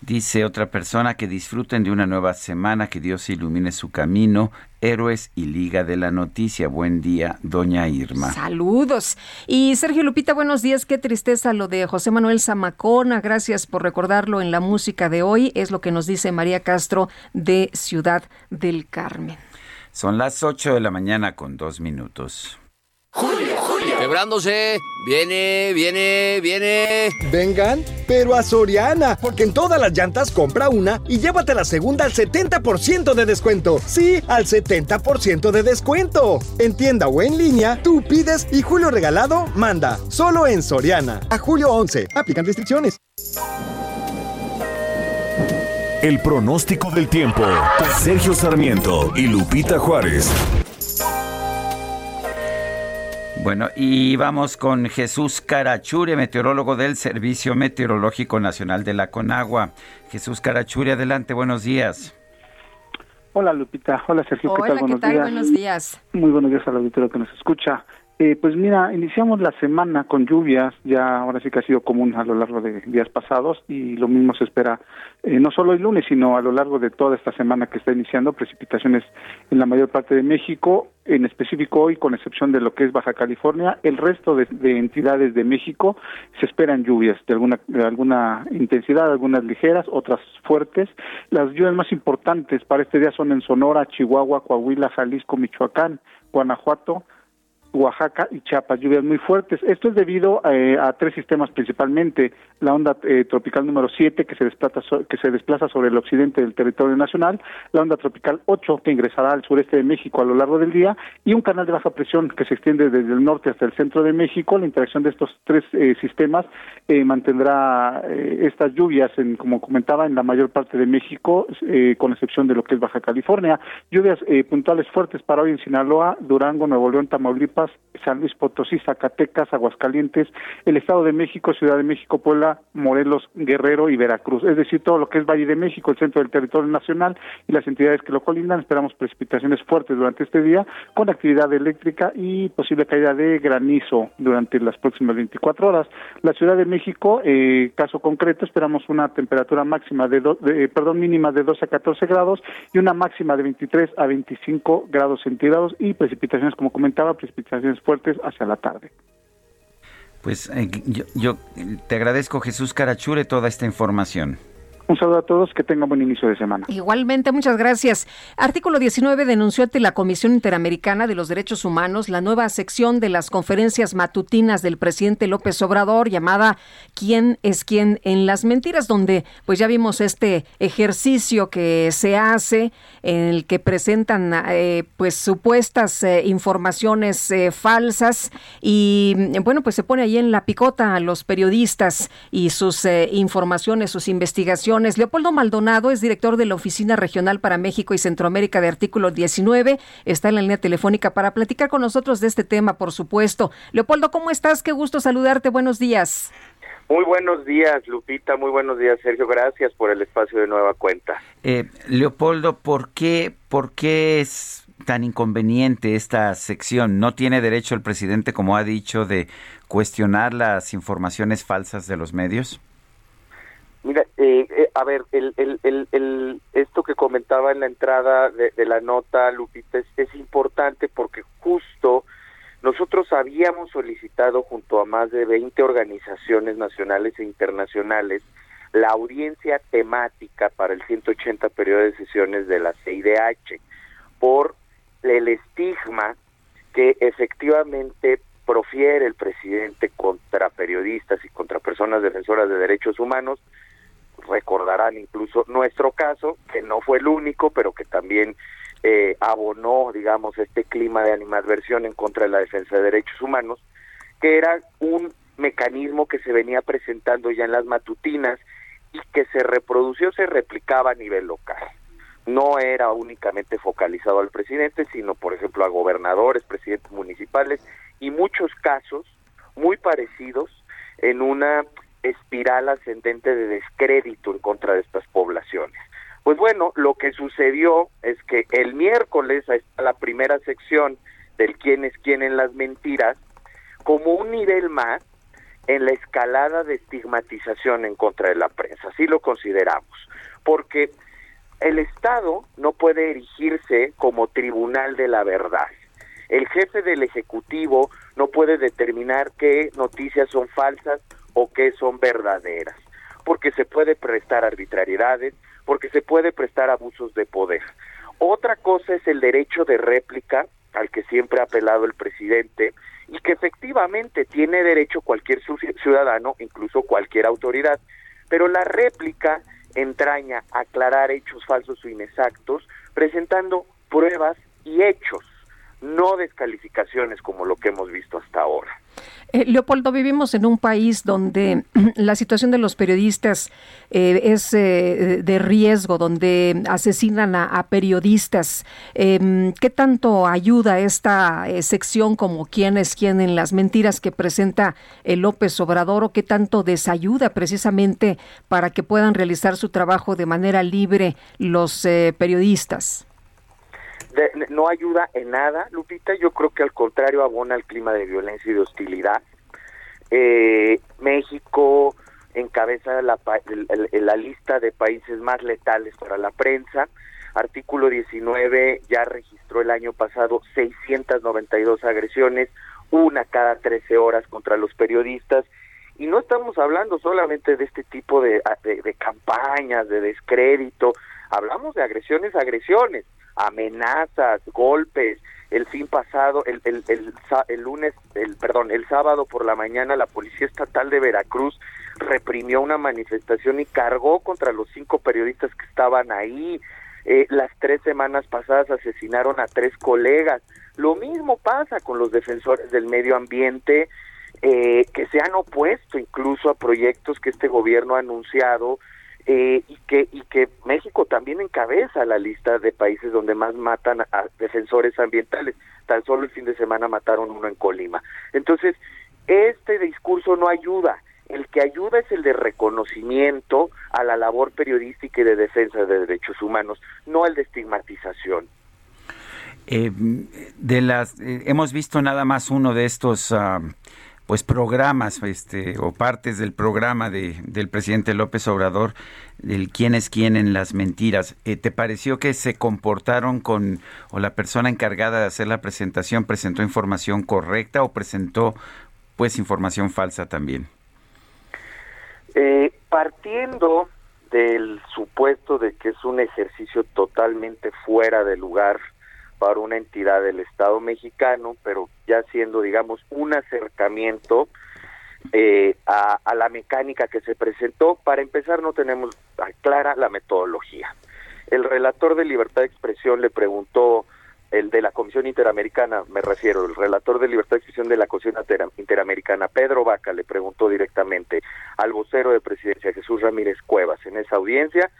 Dice otra persona que disfruten de una nueva semana, que Dios ilumine su camino. Héroes y Liga de la Noticia. Buen día, doña Irma. Saludos. Y Sergio Lupita, buenos días. Qué tristeza lo de José Manuel Zamacona. Gracias por recordarlo en la música de hoy. Es lo que nos dice María Castro de Ciudad del Carmen. Son las 8 de la mañana con dos minutos. Viene, viene, viene. Vengan, pero a Soriana, porque en todas las llantas compra una y llévate la segunda al 70% de descuento. Sí, al 70% de descuento. En tienda o en línea, tú pides y Julio Regalado manda. Solo en Soriana. A julio 11. Aplican restricciones. El pronóstico del tiempo. Sergio Sarmiento y Lupita Juárez. Bueno, y vamos con Jesús Carachure, meteorólogo del Servicio Meteorológico Nacional de la Conagua. Jesús Carachure, adelante, buenos días. Hola Lupita, hola Sergio, ¿qué tal? Buenos días. Buenos días. Muy buenos días al auditorio que nos escucha. Eh, pues mira, iniciamos la semana con lluvias, ya ahora sí que ha sido común a lo largo de días pasados y lo mismo se espera eh, no solo el lunes, sino a lo largo de toda esta semana que está iniciando, precipitaciones en la mayor parte de México, en específico hoy, con excepción de lo que es Baja California, el resto de, entidades de México se esperan lluvias de alguna, de alguna intensidad, algunas ligeras, otras fuertes. Las lluvias más importantes para este día son en Sonora, Chihuahua, Coahuila, Jalisco, Michoacán, Guanajuato, Oaxaca y Chiapas, lluvias muy fuertes. Esto es debido eh, a tres sistemas principalmente, la onda eh, tropical número 7 que se, desplaza que se desplaza sobre el occidente del territorio nacional, la onda tropical 8 que ingresará al sureste de México a lo largo del día y un canal de baja presión que se extiende desde el norte hasta el centro de México. La interacción de estos tres eh, sistemas mantendrá estas lluvias, en, como comentaba, en la mayor parte de México, con excepción de lo que es Baja California. Lluvias puntuales fuertes para hoy en Sinaloa, Durango, Nuevo León, Tamaulipas, San Luis Potosí, Zacatecas, Aguascalientes, el Estado de México, Ciudad de México, Puebla, Morelos, Guerrero y Veracruz. Es decir, todo lo que es Valle de México, el centro del territorio nacional y las entidades que lo colindan. Esperamos precipitaciones fuertes durante este día con actividad eléctrica y posible caída de granizo durante las próximas 24 horas. La Ciudad de México, eh, caso concreto, esperamos una temperatura máxima de, de, perdón, mínima de 12 a 14 grados y una máxima de 23 a 25 grados centígrados y precipitaciones, como comentaba, precipitaciones fuertes hacia la tarde. Pues eh, yo, te agradezco, Jesús Carachure, toda esta información. Un saludo a todos, que tengan buen inicio de semana. Igualmente, muchas gracias. Artículo 19 denunció ante la Comisión Interamericana de los Derechos Humanos la nueva sección de las conferencias matutinas del presidente López Obrador llamada ¿Quién es quién en las mentiras? donde pues ya vimos este ejercicio que se hace en el que presentan eh, pues supuestas eh, informaciones eh, falsas y bueno, pues se pone ahí en la picota a los periodistas y sus informaciones, sus investigaciones Leopoldo Maldonado es director de la Oficina Regional para México y Centroamérica de Artículo 19. Está en la línea telefónica para platicar con nosotros de este tema, por supuesto. Leopoldo, ¿cómo estás? Qué gusto saludarte. Buenos días. Muy buenos días, Lupita. Muy buenos días, Sergio. Gracias por el espacio de nueva cuenta. Eh, Leopoldo, ¿por qué, ¿por qué es tan inconveniente esta sección? ¿No tiene derecho el presidente, como ha dicho, de cuestionar las informaciones falsas de los medios? Mira, eh, eh, a ver, el, el, el, el, esto que comentaba en la entrada de, la nota, Lupita, es, importante porque justo nosotros habíamos solicitado junto a más de 20 organizaciones nacionales e internacionales la audiencia temática para el 180 periodo de sesiones de la CIDH por el estigma que efectivamente profiere el presidente contra periodistas y contra personas defensoras de derechos humanos recordarán incluso nuestro caso, que no fue el único, pero que también eh, abonó, digamos, este clima de animadversión en contra de la defensa de derechos humanos, que era un mecanismo que se venía presentando ya en las matutinas y que se reprodució, se replicaba a nivel local. No era únicamente focalizado al presidente, sino, por ejemplo, a gobernadores, presidentes municipales y muchos casos muy parecidos en una espiral ascendente de descrédito en contra de estas poblaciones. Pues bueno, lo que sucedió es que el miércoles está la primera sección del quién es quién en las mentiras, como un nivel más en la escalada de estigmatización en contra de la prensa, así lo consideramos, porque el Estado no puede erigirse como tribunal de la verdad. El jefe del Ejecutivo no puede determinar qué noticias son falsas o que son verdaderas, porque se puede prestar arbitrariedades, porque se puede prestar abusos de poder. Otra cosa es el derecho de réplica al que siempre ha apelado el presidente y que efectivamente tiene derecho cualquier ciudadano, incluso cualquier autoridad, pero la réplica entraña aclarar hechos falsos o inexactos, presentando pruebas y hechos, no descalificaciones como lo que hemos visto hasta ahora. Eh, Leopoldo, vivimos en un país donde la situación de los periodistas eh, es eh, de riesgo, donde asesinan a, periodistas. Em, ¿Qué tanto ayuda esta sección como quién es quién en las mentiras que presenta el López Obrador o qué tanto desayuda precisamente para que puedan realizar su trabajo de manera libre los periodistas? No ayuda en nada, Lupita, yo creo que al contrario abona el clima de violencia y de hostilidad. Eh, México encabeza la, la lista de países más letales para la prensa. Artículo 19 ya registró el año pasado 692 agresiones, una cada 13 horas contra los periodistas. Y no estamos hablando solamente de este tipo de, de campañas, de descrédito, hablamos de agresiones, agresiones, amenazas, golpes. El fin pasado, el, el, el, lunes, el perdón, el sábado por la mañana, la Policía Estatal de Veracruz reprimió una manifestación y cargó contra los cinco periodistas que estaban ahí. Eh, las tres semanas pasadas asesinaron a tres colegas. Lo mismo pasa con los defensores del medio ambiente eh, que se han opuesto incluso a proyectos que este gobierno ha anunciado eh, y que y que México también encabeza la lista de países donde más matan a defensores ambientales. Tan solo el fin de semana mataron uno en Colima. Entonces, este discurso no ayuda. El que ayuda es el de reconocimiento a la labor periodística y de defensa de derechos humanos, no el de estigmatización. Eh, de las eh, hemos visto nada más uno de estos ah, pues programas este o partes del programa de, del presidente López Obrador del quién es quién en las mentiras. Eh, te pareció que se comportaron con o la persona encargada de hacer la presentación presentó información correcta o presentó pues información falsa también eh, partiendo del supuesto de que es un ejercicio totalmente fuera de lugar para una entidad del Estado mexicano, pero ya siendo, digamos, un acercamiento eh, a, a, la mecánica que se presentó. Para empezar, no tenemos clara la metodología. El relator de libertad de expresión le preguntó, el de la Comisión Interamericana, me refiero, el relator de libertad de expresión de la Comisión Interamericana, Pedro Vaca, le preguntó directamente al vocero de presidencia, Jesús Ramírez Cuevas, en esa audiencia,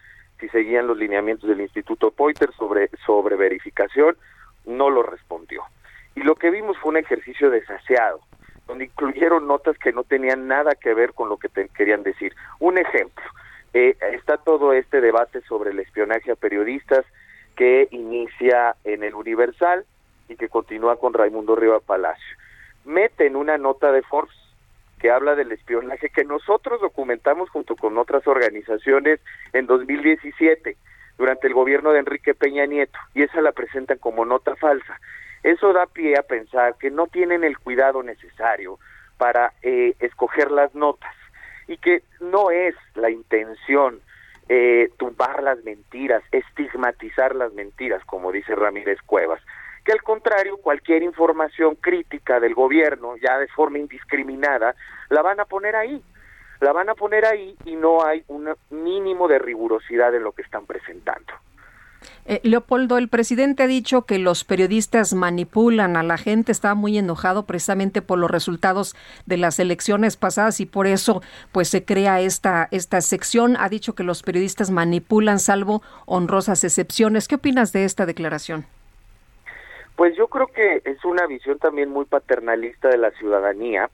si seguían los lineamientos del Instituto Poiter sobre, sobre verificación, no lo respondió. Y lo que vimos fue un ejercicio desaseado, donde incluyeron notas que no tenían nada que ver con lo que querían decir. Un ejemplo, eh, está todo este debate sobre el espionaje a periodistas que inicia en el Universal y que continúa con Raimundo Riva Palacio. Meten una nota de Forbes que habla del espionaje que nosotros documentamos junto con otras organizaciones en 2017 durante el gobierno de Enrique Peña Nieto y esa la presentan como nota falsa. Eso da pie a pensar que no tienen el cuidado necesario para eh, escoger las notas y que no es la intención eh, tumbar las mentiras, estigmatizar las mentiras, como dice Ramírez Cuevas que al contrario, cualquier información crítica del gobierno, ya de forma indiscriminada, la van a poner ahí. La van a poner ahí y no hay un mínimo de rigurosidad en lo que están presentando. Eh, Leopoldo, el presidente ha dicho que los periodistas manipulan a la gente, está muy enojado precisamente por los resultados de las elecciones pasadas y por eso pues se crea esta, esta sección. Ha dicho que los periodistas manipulan salvo honrosas excepciones. ¿Qué opinas de esta declaración? Pues yo creo que es una visión también muy paternalista de la ciudadanía,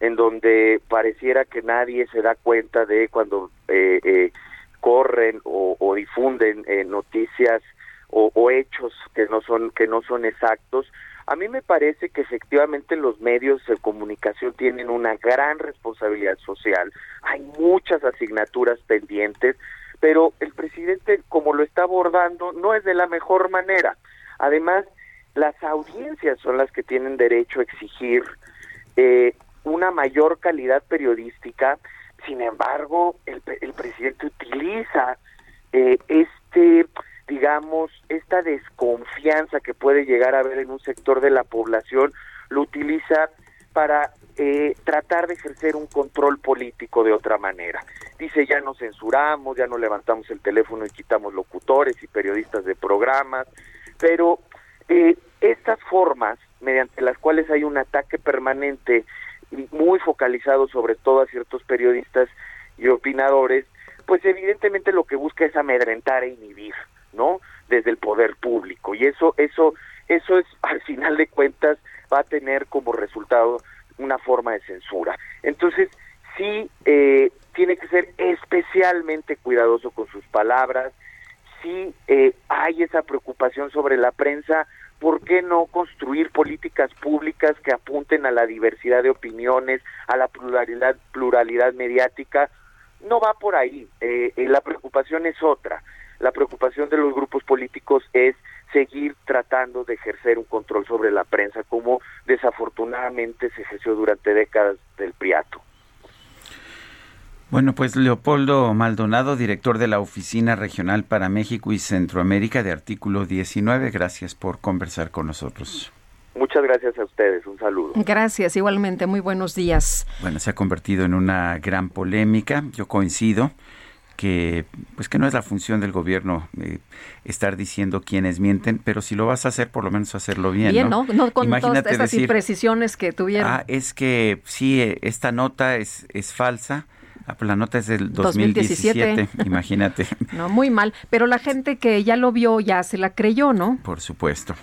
en donde pareciera que nadie se da cuenta de cuando eh, eh, corren o, difunden eh, noticias o, hechos que no son que no son exactos. A mí me parece que efectivamente los medios de comunicación tienen una gran responsabilidad social. Hay muchas asignaturas pendientes, pero el presidente, como lo está abordando, no es de la mejor manera. Además, las audiencias son las que tienen derecho a exigir eh, una mayor calidad periodística. Sin embargo, el, presidente utiliza eh, este, digamos, esta desconfianza que puede llegar a haber en un sector de la población, lo utiliza para eh, tratar de ejercer un control político de otra manera. Dice, ya no censuramos, ya no levantamos el teléfono y quitamos locutores y periodistas de programas, pero eh, estas formas, mediante las cuales hay un ataque permanente muy focalizado sobre todo a ciertos periodistas y opinadores, pues evidentemente lo que busca es amedrentar e inhibir, ¿no? Desde el poder público. Y eso, eso, eso es, al final de cuentas, va a tener como resultado una forma de censura. Entonces, sí, eh, tiene que ser especialmente cuidadoso con sus palabras, si eh, hay esa preocupación sobre la prensa, ¿por qué no construir políticas públicas que apunten a la diversidad de opiniones, a la pluralidad, pluralidad mediática? No va por ahí. Eh, eh, la preocupación es otra. La preocupación de los grupos políticos es seguir tratando de ejercer un control sobre la prensa como desafortunadamente se ejerció durante décadas del Priato. Bueno, pues Leopoldo Maldonado, director de la Oficina Regional para México y Centroamérica de Artículo 19, gracias por conversar con nosotros. Muchas gracias a ustedes, un saludo. Gracias, igualmente, muy buenos días. Bueno, se ha convertido en una gran polémica, yo coincido que pues que no es la función del gobierno eh, estar diciendo quiénes mienten, pero si lo vas a hacer, por lo menos hacerlo bien. Bien, ¿no? No, con todas estas imprecisiones que tuvieron. Ah, es que sí, esta nota es, es falsa. Ah, pues la nota es del 2017, imagínate. No, muy mal, pero la gente que ya lo vio ya se la creyó, ¿no? Por supuesto.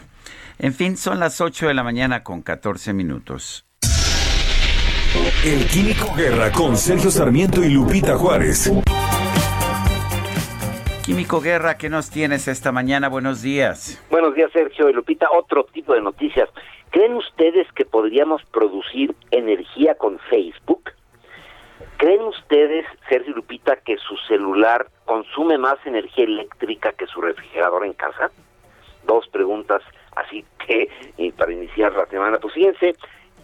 En fin, son las 8 de la mañana con 14 minutos. El Químico Guerra con Sergio Sarmiento y Lupita Juárez. Químico Guerra, ¿qué nos tienes esta mañana? Buenos días. Buenos días, Sergio y Lupita. Otro tipo de noticias. ¿Creen ustedes que podríamos producir energía con Facebook? ¿Creen ustedes, Sergio Lupita, que su celular consume más energía eléctrica que su refrigerador en casa? Dos preguntas así que para iniciar la semana. Pues fíjense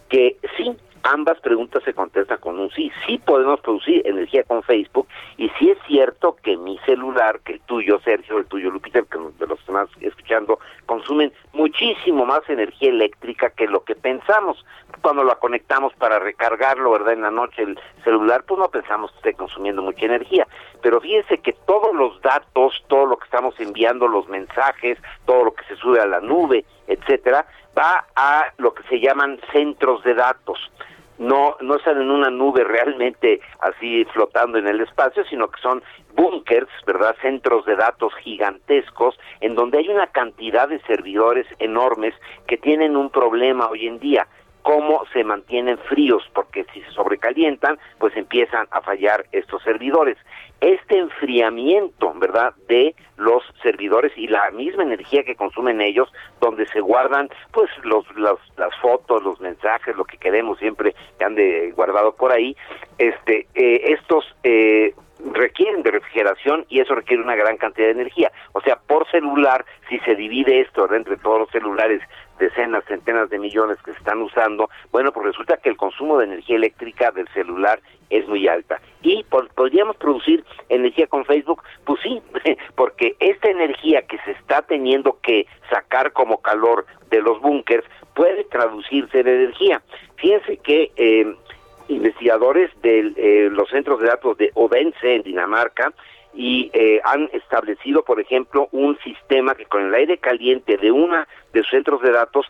que sí, ambas preguntas se contestan con un sí. Sí podemos producir energía con Facebook y sí es cierto que mi celular, que el tuyo, Sergio, el tuyo, Lupita, que de los que escuchando, consumen muchísimo más energía eléctrica que lo que pensamos. Cuando lo conectamos para recargarlo, ¿verdad? En la noche el celular, pues no pensamos que esté consumiendo mucha energía. Pero fíjense que todos los datos, todo lo que estamos enviando, los mensajes, todo lo que se sube a la nube, etcétera, va a lo que se llaman centros de datos no, no están en una nube realmente así flotando en el espacio, sino que son bunkers, ¿verdad? Centros de datos gigantescos en donde hay una cantidad de servidores enormes que tienen un problema hoy en día cómo se mantienen fríos, porque si se sobrecalientan, pues empiezan a fallar estos servidores. Este enfriamiento, ¿verdad?, de los servidores y la misma energía que consumen ellos, donde se guardan, pues, los, las fotos, los mensajes, lo que queremos siempre que ande guardado por ahí, este, eh, estos eh, requieren de refrigeración y eso requiere una gran cantidad de energía. O sea, por celular, si se divide esto entre todos los celulares decenas, centenas de millones que se están usando, bueno, pues resulta que el consumo de energía eléctrica del celular es muy alta. ¿Y podríamos producir energía con Facebook? Pues sí, porque esta energía que se está teniendo que sacar como calor de los búnkers puede traducirse en energía. Fíjense que eh, investigadores de eh, los centros de datos de Odense en Dinamarca y eh, han establecido, por ejemplo, un sistema que con el aire caliente de una de sus centros de datos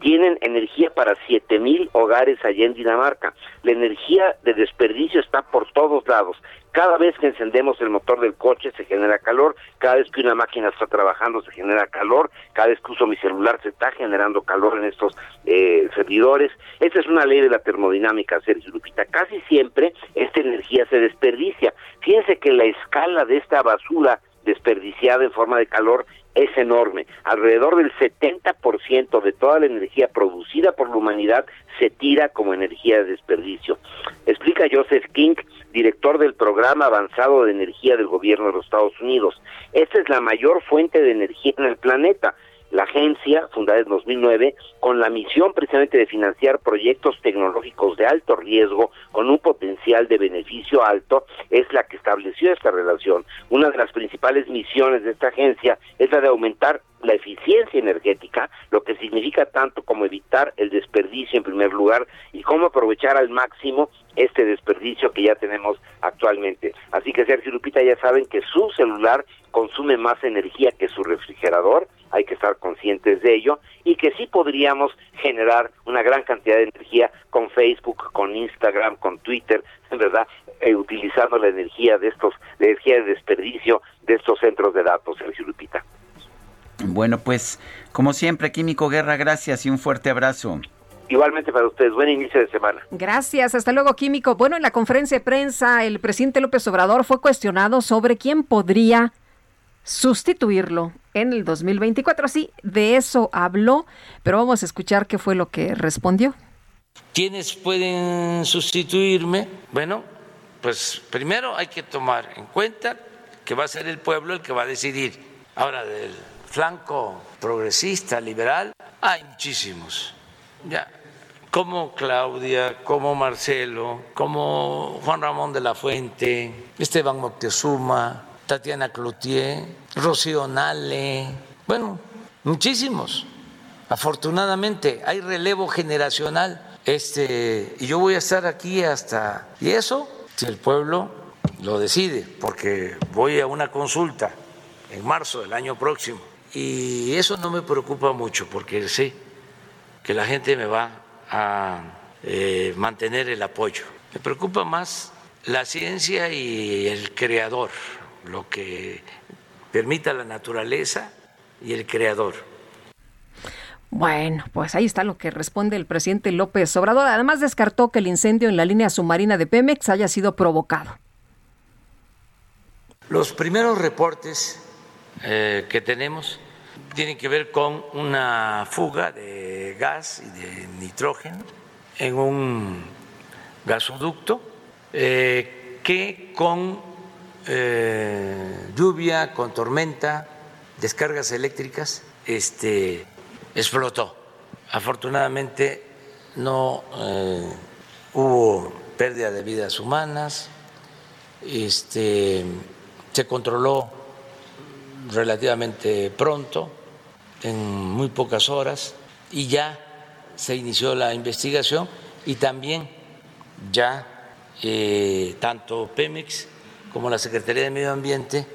tienen energía para siete mil hogares allá en Dinamarca. La energía de desperdicio está por todos lados. Cada vez que encendemos el motor del coche se genera calor, cada vez que una máquina está trabajando se genera calor, cada vez que uso mi celular se está generando calor en estos eh, servidores. Esta es una ley de la termodinámica, Sergio Lupita. Casi siempre esta energía se desperdicia. Fíjense que la escala de esta basura desperdiciada en forma de calor es enorme. Alrededor del 70% de toda la energía producida por la humanidad se tira como energía de desperdicio. Explica Joseph King, director del programa avanzado de energía del gobierno de los Estados Unidos. Esta es la mayor fuente de energía en el planeta la agencia, fundada en 2009, con la misión precisamente de financiar proyectos tecnológicos de alto riesgo con un potencial de beneficio alto, es la que estableció esta relación. Una de las principales misiones de esta agencia es la de aumentar la eficiencia energética, lo que significa tanto como evitar el desperdicio en primer lugar y cómo aprovechar al máximo este desperdicio que ya tenemos actualmente. Así que Sergio Lupita ya saben que su celular consume más energía que su refrigerador, hay que estar conscientes de ello y que sí podríamos generar una gran cantidad de energía con Facebook, con Instagram, con Twitter, en verdad, eh, utilizando la energía de estos, de energía de desperdicio de estos centros de datos, Sergio Lupita. Bueno, pues como siempre, Químico Guerra, gracias y un fuerte abrazo. Igualmente para ustedes, buen inicio de semana. Gracias, hasta luego, Químico. Bueno, en la conferencia de prensa, el presidente López Obrador fue cuestionado sobre quién podría sustituirlo en el 2024. Sí, de eso habló, pero vamos a escuchar qué fue lo que respondió. ¿Quiénes pueden sustituirme? Bueno, pues primero hay que tomar en cuenta que va a ser el pueblo el que va a decidir. Ahora, del flanco progresista, liberal, hay muchísimos. Ya, como Claudia, como Marcelo, como Juan Ramón de la Fuente, Esteban Moctezuma, Tatiana Cloutier, Rocío Nale, bueno, muchísimos. Afortunadamente hay relevo generacional. Este, y yo voy a estar aquí hasta y eso si el pueblo lo decide, porque voy a una consulta en marzo del año próximo y eso no me preocupa mucho porque sé que la gente me va a eh, mantener el apoyo. Me preocupa más la ciencia y el creador, lo que permita la naturaleza y el creador. Bueno, pues ahí está lo que responde el presidente López Obrador. Además descartó que el incendio en la línea submarina de Pemex haya sido provocado. Los primeros reportes eh, que tenemos tienen que ver con una fuga de gas y de nitrógeno en un gasoducto eh, que con eh, lluvia, con tormenta, descargas eléctricas, este, explotó. Afortunadamente no eh, hubo pérdida de vidas humanas, este, se controló relativamente pronto, en muy pocas horas, y ya se inició la investigación y también ya eh, tanto Pemex como la Secretaría de Medio Ambiente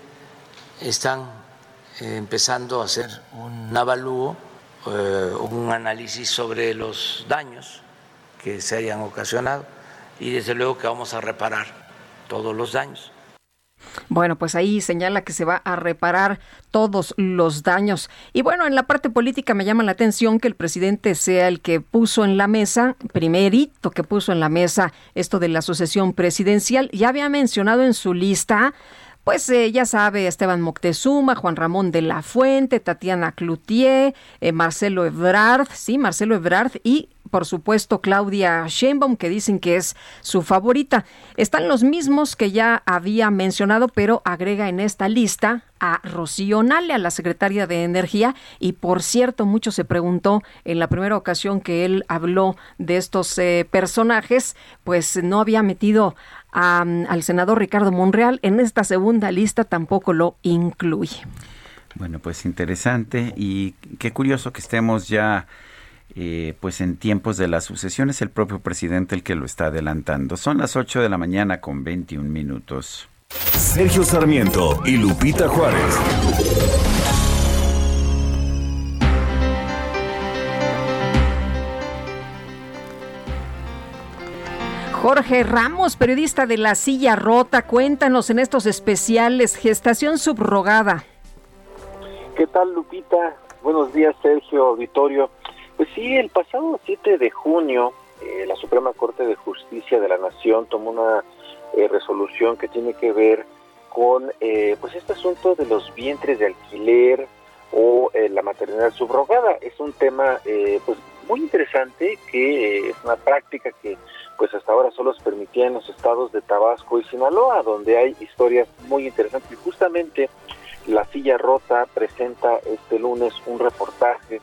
están eh, empezando a hacer un avalúo, eh, un análisis sobre los daños que se hayan ocasionado y desde luego que vamos a reparar todos los daños. Bueno, pues ahí señala que se va a reparar todos los daños. Y bueno, en la parte política me llama la atención que el presidente sea el que puso en la mesa, primerito que puso en la mesa esto de la sucesión presidencial. Ya había mencionado en su lista pues eh, ya sabe, Esteban Moctezuma, Juan Ramón de la Fuente, Tatiana Cloutier, eh, Marcelo Ebrard, sí, Marcelo Ebrard y por supuesto Claudia Sheinbaum, que dicen que es su favorita. Están los mismos que ya había mencionado, pero agrega en esta lista a Rocío Nale, a la secretaria de Energía, y por cierto, mucho se preguntó en la primera ocasión que él habló de estos eh, personajes, pues no había metido al senador Ricardo Monreal. En esta segunda lista tampoco lo incluye. Bueno, pues interesante y qué curioso que estemos ya eh, pues en tiempos de la sucesión. Es el propio presidente el que lo está adelantando. Son las 8 de la mañana con 21 minutos. Sergio Sarmiento y Lupita Juárez. Jorge Ramos, periodista de La Silla Rota, cuéntanos en estos especiales Gestación Subrogada. ¿Qué tal, Lupita? Buenos días, Sergio Auditorio. Pues sí, el pasado 7 de junio, eh, la Suprema Corte de Justicia de la Nación tomó una eh, resolución que tiene que ver con eh, pues este asunto de los vientres de alquiler o la maternidad subrogada. Es un tema pues muy interesante que es una práctica que pues hasta ahora solo se permitía en los estados de Tabasco y Sinaloa, donde hay historias muy interesantes. Y justamente La Silla Rota presenta este lunes un reportaje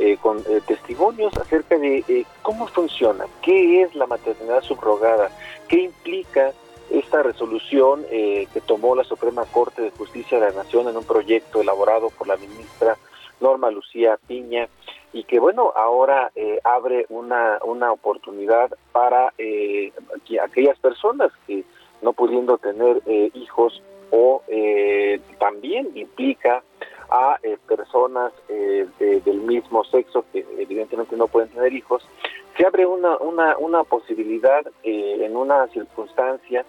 eh, con eh, testimonios acerca de eh, cómo funciona, qué es la maternidad subrogada, qué implica esta resolución que tomó la Suprema Corte de Justicia de la Nación en un proyecto elaborado por la ministra Norma Lucía Piña y que bueno, ahora eh, abre una, una oportunidad para eh, aquellas personas que no pudiendo tener eh, hijos o también implica a personas del mismo sexo que evidentemente no pueden tener hijos, se abre una, una, una posibilidad en una circunstancia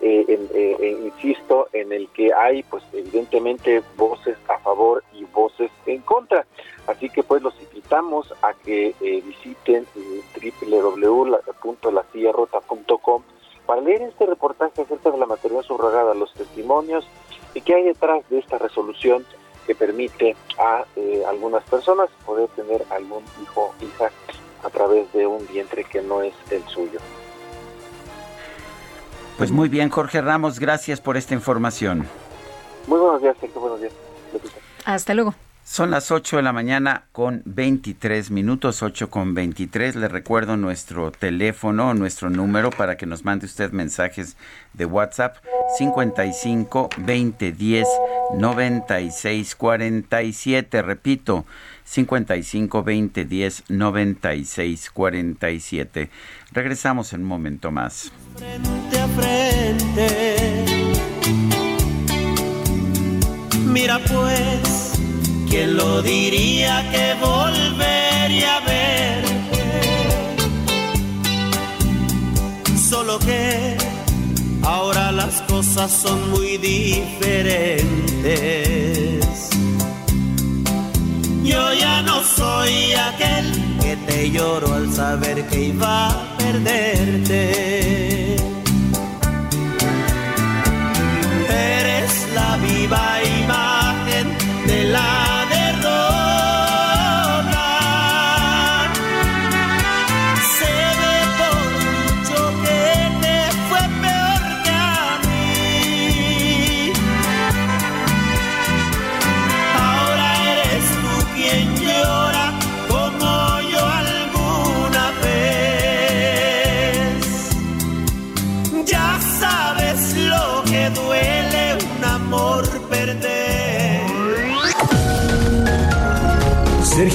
insisto, en el que hay, pues, evidentemente, voces a favor y voces en contra. Así que pues los invitamos a que eh, visiten www.lasillarrota.com para leer este reportaje acerca de la materia subrogada, los testimonios y qué hay detrás de esta resolución que permite a eh, algunas personas poder tener algún hijo o hija a través de un vientre que no es el suyo. Pues muy bien, Jorge Ramos, gracias por esta información. Muy buenos días, Sergio, buenos días. Hasta luego. Son las 8 de la mañana con 23 minutos, 8 con 23. Le recuerdo nuestro teléfono, nuestro número para que nos mande usted mensajes de WhatsApp 55 20 10 96 47. Repito, 55 20 10 96 47. Regresamos en un momento más. Frente a frente. Mira pues ¿Quién lo diría que volvería a verte? Solo que ahora las cosas son muy diferentes. Yo ya no soy aquel que te lloro al saber que iba a perderte. Eres la viva imagen de la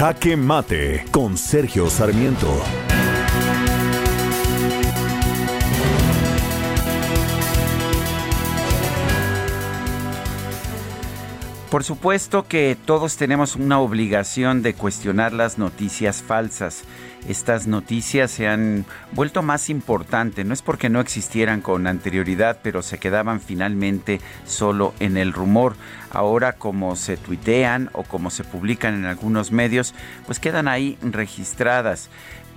Jaque Mate con Sergio Sarmiento. Por supuesto que todos tenemos una obligación de cuestionar las noticias falsas. Estas noticias se han vuelto más importantes, no es porque no existieran con anterioridad, pero se quedaban finalmente solo en el rumor ahora como se tuitean o como se publican en algunos medios, pues quedan ahí registradas.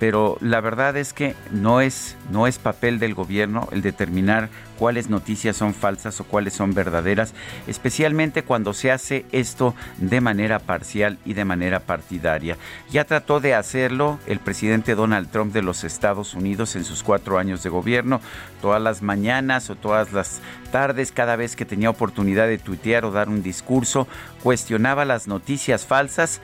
Pero la verdad es que no es, no es papel del gobierno el determinar cuáles noticias son falsas o cuáles son verdaderas, especialmente cuando se hace esto de manera parcial y de manera partidaria. Ya trató de hacerlo el presidente Donald Trump de los Estados Unidos en sus cuatro años de gobierno, todas las mañanas o todas las tardes, cada vez que tenía oportunidad de tuitear o dar un discurso, cuestionaba las noticias falsas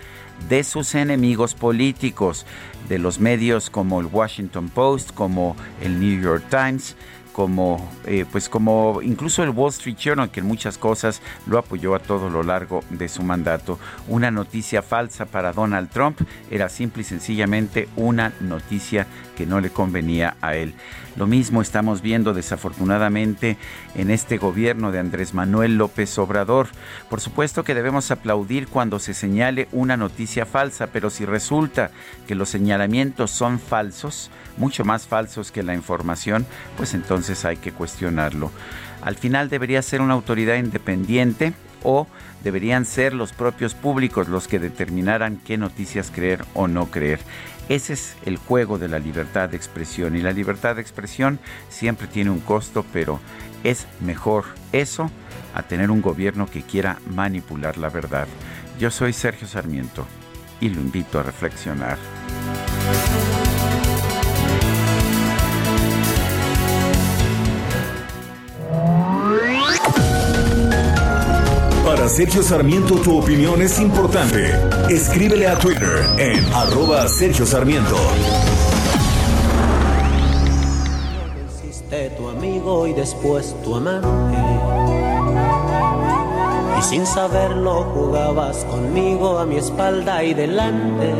de sus enemigos políticos, de los medios como el Washington Post, como el New York Times, como eh, pues como incluso el Wall Street Journal que en muchas cosas lo apoyó a todo lo largo de su mandato. Una noticia falsa para Donald Trump era simple y sencillamente una noticia que no le convenía a él. Lo mismo estamos viendo desafortunadamente en este gobierno de Andrés Manuel López Obrador. Por supuesto que debemos aplaudir cuando se señale una noticia falsa, pero si resulta que los señalamientos son falsos, mucho más falsos que la información, pues entonces hay que cuestionarlo. Al final debería ser una autoridad independiente o deberían ser los propios públicos los que determinaran qué noticias creer o no creer. Ese es el juego de la libertad de expresión y la libertad de expresión siempre tiene un costo, pero es mejor eso a tener un gobierno que quiera manipular la verdad. Yo soy Sergio Sarmiento y lo invito a reflexionar. Para Sergio Sarmiento tu opinión es importante. Escríbele a Twitter en arroba Sergio Sarmiento. Hiciste tu amigo y después tu amante. Y sin saberlo jugabas conmigo a mi espalda y delante.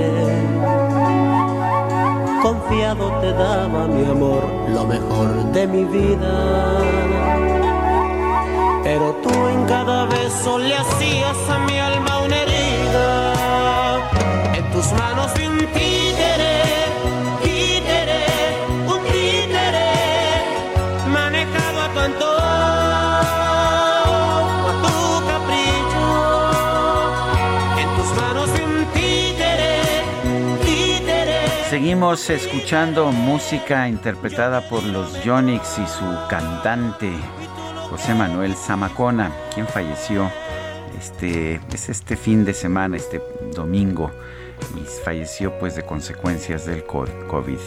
Confiado te daba mi amor, lo mejor de mi vida. Pero tú en cada beso le hacías a mi alma una herida. En tus manos vi un títere, títere, un títere, manejado a tu antojo, a tu capricho. En tus manos vi un títere, títere. Seguimos escuchando música interpretada por los Yonix y su cantante José Manuel Zamacona, quien falleció este, es este fin de semana, este domingo, y falleció pues de consecuencias del COVID.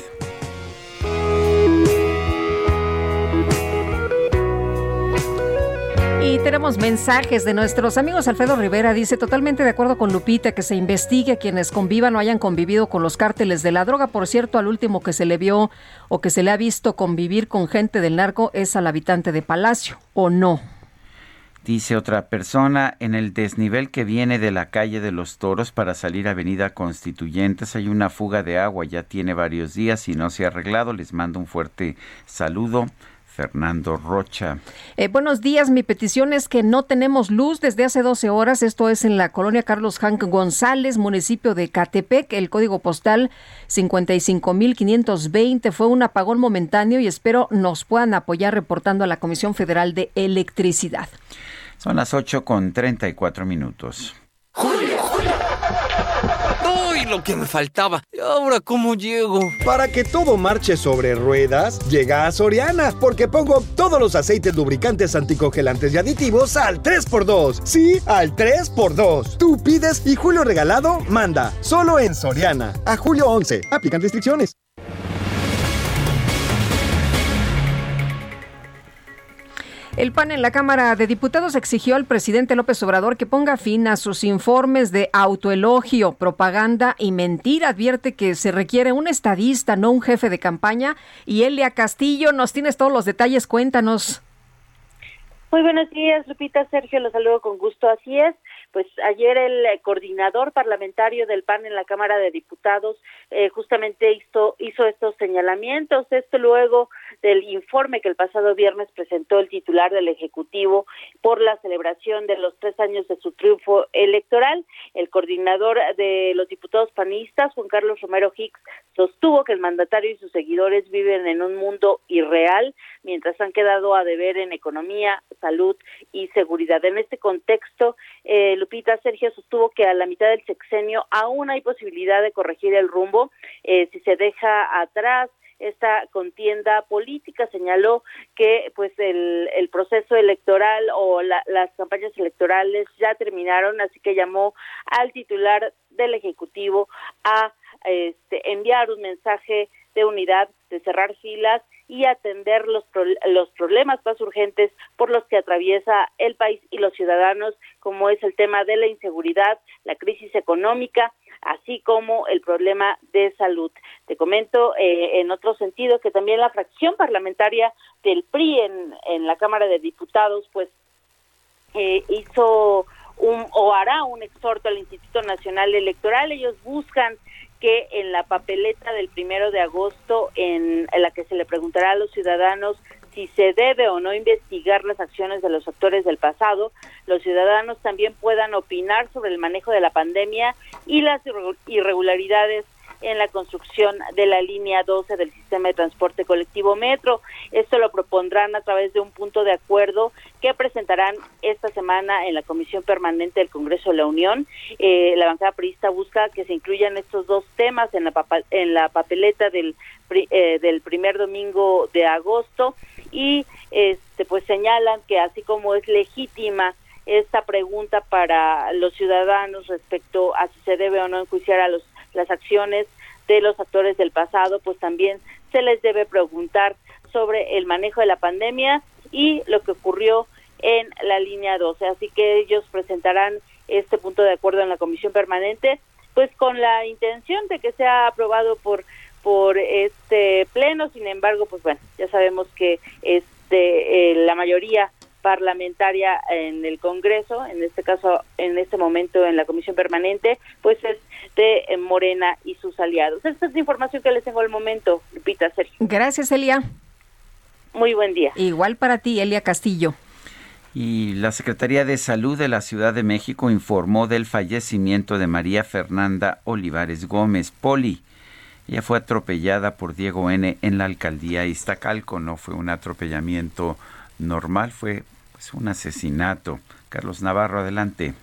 Y tenemos mensajes de nuestros amigos. Alfredo Rivera dice, totalmente de acuerdo con Lupita, que se investigue a quienes convivan o hayan convivido con los cárteles de la droga. Por cierto, al último que se le vio o que se le ha visto convivir con gente del narco es al habitante de Palacio, ¿o no? Dice otra persona, en el desnivel que viene de la calle de los Toros para salir a Avenida Constituyentes hay una fuga de agua, ya tiene varios días y no se ha arreglado. Les mando un fuerte saludo. Fernando Rocha. Eh, buenos días, mi petición es que no tenemos luz desde hace 12 horas, esto es en la colonia Carlos Hank González, municipio de Catepec, el código postal 55520, fue un apagón momentáneo y espero nos puedan apoyar reportando a la Comisión Federal de Electricidad. Son las 8 con 34 minutos. Julio. ¡Uy, lo que me faltaba! ¿Y ahora cómo llego? Para que todo marche sobre ruedas, llega a Soriana, porque pongo todos los aceites lubricantes anticongelantes y aditivos al 3x2. Sí, al 3x2. Tú pides y Julio Regalado manda. Solo en Soriana. A julio 11. Aplican restricciones. El PAN en la Cámara de Diputados exigió al presidente López Obrador que ponga fin a sus informes de autoelogio, propaganda y mentira. Advierte que se requiere un estadista, no un jefe de campaña. Y Elia Castillo, nos tienes todos los detalles, cuéntanos. Muy buenos días, Lupita. Sergio, los saludo con gusto. Así es, pues ayer el coordinador parlamentario del PAN en la Cámara de Diputados eh, justamente hizo, hizo estos señalamientos. Esto luego del informe que el pasado viernes presentó el titular del Ejecutivo por la celebración de los tres años de su triunfo electoral. El coordinador de los diputados panistas, Juan Carlos Romero Hicks, sostuvo que el mandatario y sus seguidores viven en un mundo irreal mientras han quedado a deber en economía, salud y seguridad. En este contexto, eh, Lupita Sergio sostuvo que a la mitad del sexenio aún hay posibilidad de corregir el rumbo eh, si se deja atrás esta contienda política señaló que pues el, el proceso electoral o las campañas electorales ya terminaron así que llamó al titular del ejecutivo a este, enviar un mensaje de unidad de cerrar filas y atender los, los problemas más urgentes por los que atraviesa el país y los ciudadanos, como es el tema de la inseguridad, la crisis económica, así como el problema de salud. Te comento eh, en otro sentido que también la fracción parlamentaria del PRI en, en la Cámara de Diputados, pues eh, hizo un, o hará un exhorto al Instituto Nacional Electoral. Ellos buscan que en la papeleta del primero de agosto, en, la que se le preguntará a los ciudadanos si se debe o no investigar las acciones de los actores del pasado, los ciudadanos también puedan opinar sobre el manejo de la pandemia y las irregularidades en la construcción de la línea 12 del sistema de transporte colectivo Metro. Esto lo propondrán a través de un punto de acuerdo que presentarán esta semana en la Comisión Permanente del Congreso de la Unión. Eh, la bancada priista busca que se incluyan estos dos temas en la, en la papeleta del, eh, del primer domingo de agosto y este pues señalan que así como es legítima esta pregunta para los ciudadanos respecto a si se debe o no enjuiciar a los las acciones de los actores del pasado, pues también se les debe preguntar sobre el manejo de la pandemia y lo que ocurrió en la línea 12. Así que ellos presentarán este punto de acuerdo en la comisión permanente, pues con la intención de que sea aprobado por por este pleno. Sin embargo, pues bueno, ya sabemos que este eh, la mayoría parlamentaria en el Congreso, en este caso, en este momento en la Comisión Permanente, pues es de eh, Morena y sus aliados. Esta es la información que les tengo al momento, Lupita Sergio. Gracias, Elia. Muy buen día. Igual para ti, Elia Castillo. Y la Secretaría de Salud de la Ciudad de México informó del fallecimiento de María Fernanda Olivares Gómez, Poli. Ella fue atropellada por Diego N. en la alcaldía Iztacalco, no fue un atropellamiento normal, fue pues, un asesinato. Carlos Navarro, adelante.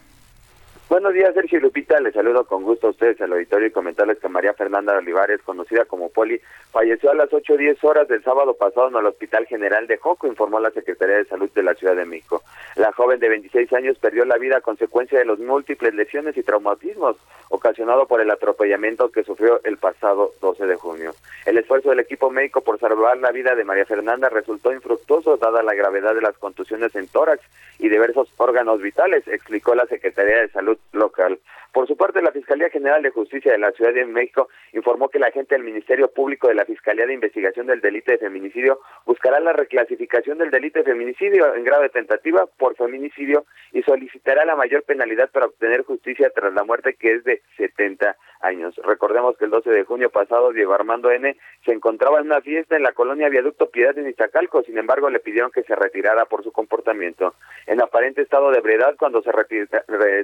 Buenos días, Sergio Lupita. Les saludo con gusto a ustedes al auditorio y comentarles que María Fernanda Olivares, conocida como Poli, falleció a las 8 o 10 horas del sábado pasado en el Hospital General de Joco, informó la Secretaría de Salud de la Ciudad de México. La joven de 26 años perdió la vida a consecuencia de los múltiples lesiones y traumatismos ocasionado por el atropellamiento que sufrió el pasado 12 de junio. El esfuerzo del equipo médico por salvar la vida de María Fernanda resultó infructuoso dada la gravedad de las contusiones en tórax y diversos órganos vitales, explicó la Secretaría de Salud local. Por su parte, la Fiscalía General de Justicia de la Ciudad de México informó que la agente del Ministerio Público de la Fiscalía de Investigación del Delito de Feminicidio buscará la reclasificación del delito de feminicidio en grado de tentativa por feminicidio y solicitará la mayor penalidad para obtener justicia tras la muerte que es de 70 años. Recordemos que el 12 de junio pasado Diego Armando N. se encontraba en una fiesta en la colonia Viaducto Piedad en Iztacalco, sin embargo le pidieron que se retirara por su comportamiento. En aparente estado de ebriedad, cuando se,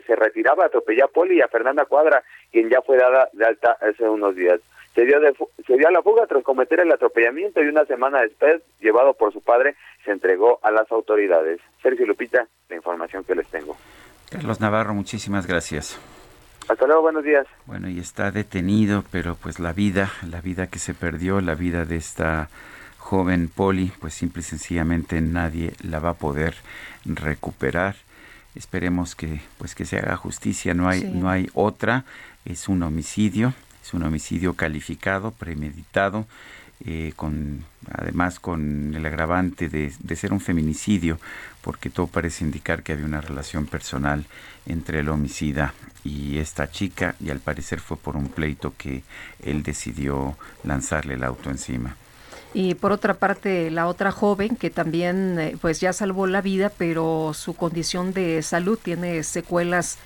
se retiraba, atropelló a Poli y a Fernanda Cuadra, quien ya fue dada de alta hace unos días. Se dio, se dio a la fuga tras cometer el atropellamiento y una semana después, llevado por su padre, se entregó a las autoridades. Sergio Lupita, la información que les tengo. Carlos Navarro, muchísimas gracias. Hasta luego, buenos días. Bueno, y está detenido, pero pues la vida, la vida que se perdió, la vida de esta joven Poli, pues simple y sencillamente nadie la va a poder recuperar. Esperemos que pues que se haga justicia, no hay no hay otra, es un homicidio, es un homicidio calificado, premeditado eh, con además con el agravante de, de, ser un feminicidio, porque todo parece indicar que había una relación personal entre el homicida y esta chica, y al parecer fue por un pleito que él decidió lanzarle el auto encima. Y por otra parte, la otra joven que también eh, pues ya salvó la vida, pero su condición de salud tiene secuelas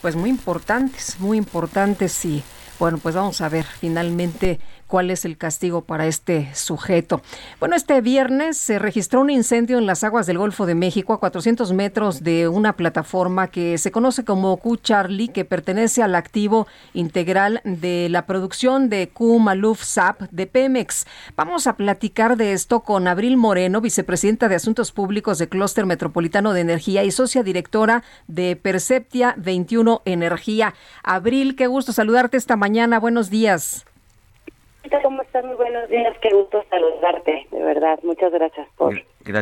pues muy importantes, muy importantes. Y bueno, pues vamos a ver finalmente cuál es el castigo para este sujeto. Bueno, este viernes se registró un incendio en las aguas del Golfo de México a 400 metros de una plataforma que se conoce como Q Charlie, que pertenece al activo integral de la producción de Q Maluf SAP de Pemex. Vamos a platicar de esto con Abril Moreno, vicepresidenta de Asuntos Públicos de Clúster Metropolitano de Energía y socia directora de Perceptia 21 Energía. Abril, qué gusto saludarte esta mañana. Buenos días. ¿Cómo estás? Muy buenos días. Qué gusto saludarte, de verdad. Muchas gracias por,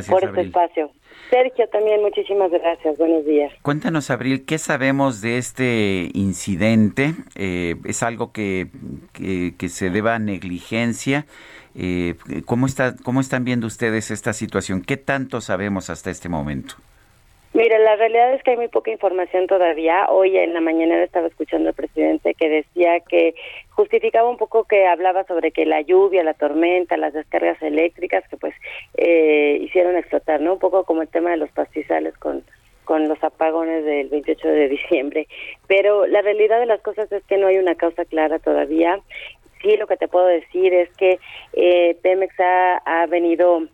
por este espacio. Sergio, también muchísimas gracias. Buenos días. Cuéntanos, Abril, ¿qué sabemos de este incidente? Eh, ¿Es algo que, que, se deba a negligencia? Eh, ¿cómo, está, ¿Cómo están viendo ustedes esta situación? ¿Qué tanto sabemos hasta este momento? Mira, la realidad es que hay muy poca información todavía. Hoy en la mañana estaba escuchando al presidente que decía que justificaba un poco que hablaba sobre que la lluvia, la tormenta, las descargas eléctricas que pues eh, hicieron explotar, ¿no? Un poco como el tema de los pastizales con con los apagones del 28 de diciembre. Pero la realidad de las cosas es que no hay una causa clara todavía. Sí, lo que te puedo decir es que eh, Pemex ha, ha venido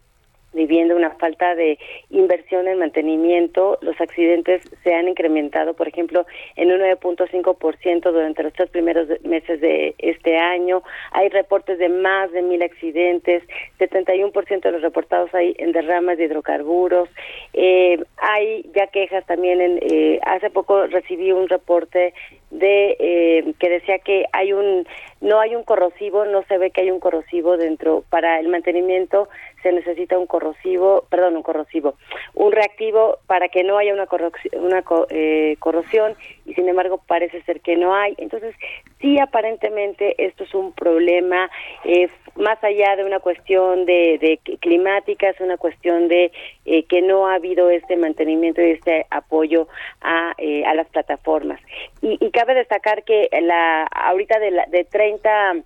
viviendo una falta de inversión en mantenimiento. Los accidentes se han incrementado, por ejemplo, en un 9.5% durante los tres primeros meses de este año. Hay reportes de más de mil accidentes, 71% de los reportados hay en derramas de hidrocarburos. Eh, hay ya quejas también. En, eh, hace poco recibí un reporte de eh, que decía que hay un no hay un corrosivo, no se ve que hay un corrosivo dentro para el mantenimiento se necesita un corrosivo, perdón, un corrosivo, un reactivo para que no haya una, una eh, corrosión y sin embargo parece ser que no hay. Entonces, sí, aparentemente esto es un problema eh, más allá de una cuestión de, de, climática, es una cuestión de eh, que no ha habido este mantenimiento y este apoyo a, a las plataformas. Y, y, cabe destacar que la ahorita de, la, de 30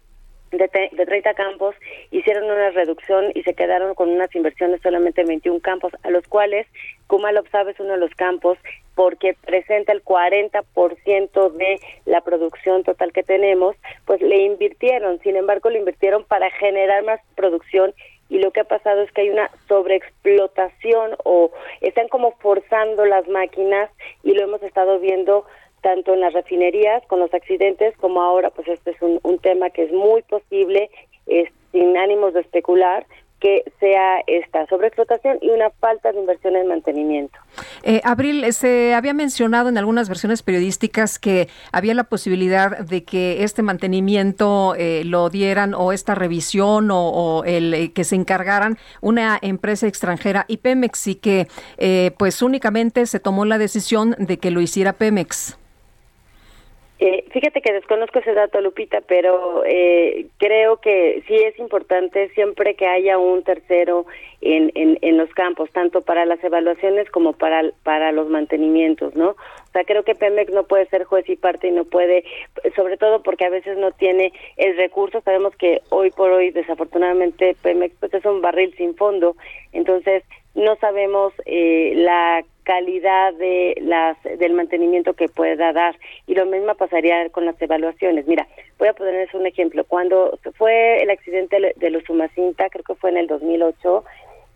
de, 30 campos hicieron una reducción y se quedaron con unas inversiones solamente en 21 campos, a los cuales Kumalop sabe es uno de los campos porque presenta el 40% de la producción total que tenemos, pues le invirtieron, sin embargo le invirtieron para generar más producción y lo que ha pasado es que hay una sobreexplotación o están como forzando las máquinas y lo hemos estado viendo tanto en las refinerías con los accidentes como ahora pues este es un, un tema que es muy posible sin ánimos de especular que sea esta sobreexplotación y una falta de inversión en mantenimiento. Eh, Abril, se había mencionado en algunas versiones periodísticas que había la posibilidad de que este mantenimiento eh, lo dieran o esta revisión o, el eh, que se encargaran una empresa extranjera y Pemex y que pues únicamente se tomó la decisión de que lo hiciera Pemex. Eh, fíjate que desconozco ese dato, Lupita, pero eh, creo que sí es importante siempre que haya un tercero en, en, los campos, tanto para las evaluaciones como para, para los mantenimientos, ¿no? O sea, creo que Pemex no puede ser juez y parte y no puede, sobre todo porque a veces no tiene el recurso. Sabemos que hoy por hoy, desafortunadamente, Pemex pues es un barril sin fondo, entonces no sabemos eh, la calidad de las del mantenimiento que pueda dar y lo mismo pasaría con las evaluaciones. Mira, voy a ponerles un ejemplo. Cuando fue el accidente de los Sumacinta, creo que fue en el 2008,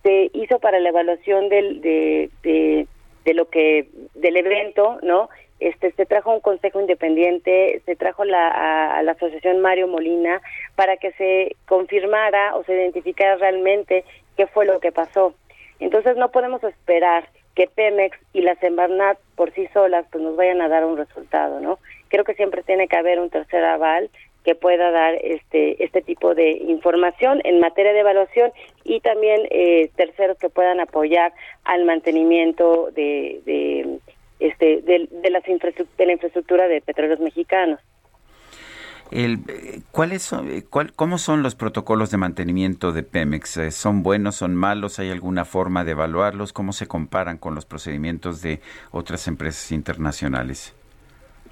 se hizo para la evaluación del de, de, de lo que del evento, ¿no? Este, se trajo un consejo independiente, se trajo la, a la asociación Mario Molina para que se confirmara o se identificara realmente qué fue lo que pasó. Entonces no podemos esperar que Pemex y la Semarnat por sí solas pues nos vayan a dar un resultado, ¿no? Creo que siempre tiene que haber un tercer aval que pueda dar este este tipo de información en materia de evaluación y también eh, terceros que puedan apoyar al mantenimiento de, de este de, de las de la infraestructura de petróleos mexicanos. El, ¿cuáles son, cuál, ¿Cómo son los protocolos de mantenimiento de Pemex? Eh, ¿Son buenos, son malos? ¿Hay alguna forma de evaluarlos? ¿Cómo se comparan con los procedimientos de otras empresas internacionales?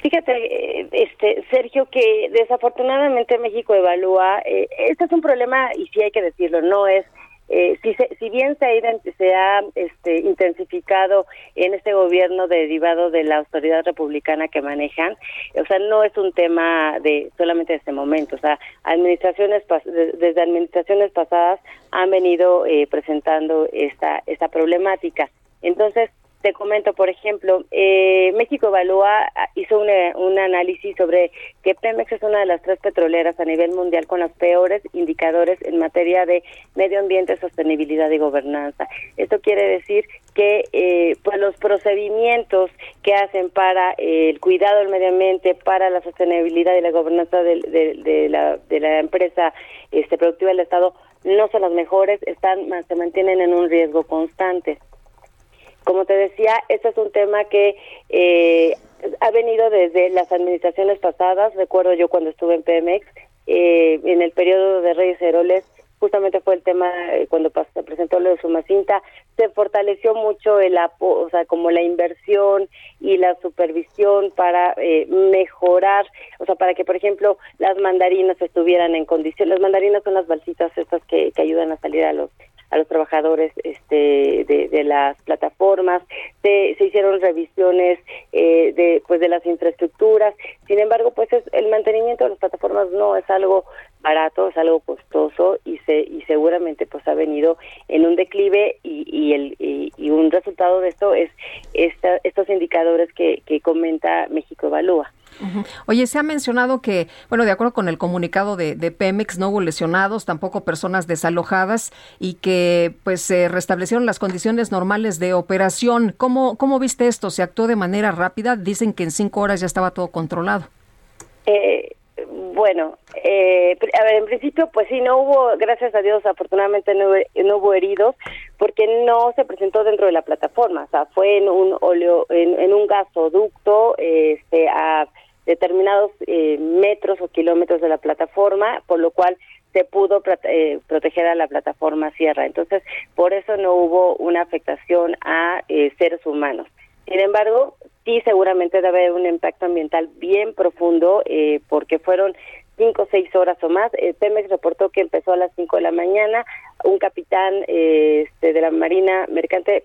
Fíjate, eh, este Sergio, que desafortunadamente México evalúa, eh, este es un problema y sí hay que decirlo, no es eh, si, si bien se ha, se ha este, intensificado en este gobierno derivado de la autoridad republicana que manejan, o sea, no es un tema de solamente de este momento, o sea, administraciones desde administraciones pasadas han venido eh, presentando esta esta problemática. Entonces, te comento, por ejemplo, eh, México Evalúa hizo un análisis sobre que Pemex es una de las tres petroleras a nivel mundial con los peores indicadores en materia de medio ambiente, sostenibilidad y gobernanza. Esto quiere decir que eh, pues los procedimientos que hacen para el cuidado del medio ambiente, para la sostenibilidad y la gobernanza de, de, la, de la empresa este, productiva del Estado no son los mejores, están se mantienen en un riesgo constante. Como te decía, este es un tema que eh, ha venido desde las administraciones pasadas. Recuerdo yo cuando estuve en Pemex, eh, en el periodo de Reyes Heroles, justamente fue el tema eh, cuando se presentó lo de Sumacinta, se fortaleció mucho el o sea, como la inversión y la supervisión para mejorar, o sea, para que, por ejemplo, las mandarinas estuvieran en condición. Las mandarinas son las balsitas estas que, que ayudan a salir a los a los trabajadores este, de, las plataformas, se, se hicieron revisiones eh, de, pues, de las infraestructuras, sin embargo, pues es, el mantenimiento de las plataformas no es algo barato, es algo costoso y se y seguramente pues ha venido en un declive y, y el y, un resultado de esto es esta, estos indicadores que, que comenta México Evalúa. Oye, se ha mencionado que, bueno, de acuerdo con el comunicado de, Pemex, no hubo lesionados, tampoco personas desalojadas y que pues se restablecieron las condiciones normales de operación. ¿Cómo, ¿Cómo viste esto? ¿Se actuó de manera rápida? Dicen que en cinco horas ya estaba todo controlado. Eh, bueno, eh, a ver, en principio, pues sí, no hubo, gracias a Dios, afortunadamente no, no, hubo heridos, porque no se presentó dentro de la plataforma, o sea, fue en un óleo, en, un gasoducto, este, a determinados eh, metros o kilómetros de la plataforma, por lo cual se pudo eh, proteger a la plataforma Sierra. Entonces, por eso no hubo una afectación a eh, seres humanos. Sin embargo, sí seguramente debe haber un impacto ambiental bien profundo porque fueron cinco o seis horas o más. Pemex reportó que empezó a las cinco de la mañana. Un capitán este, de la Marina Mercante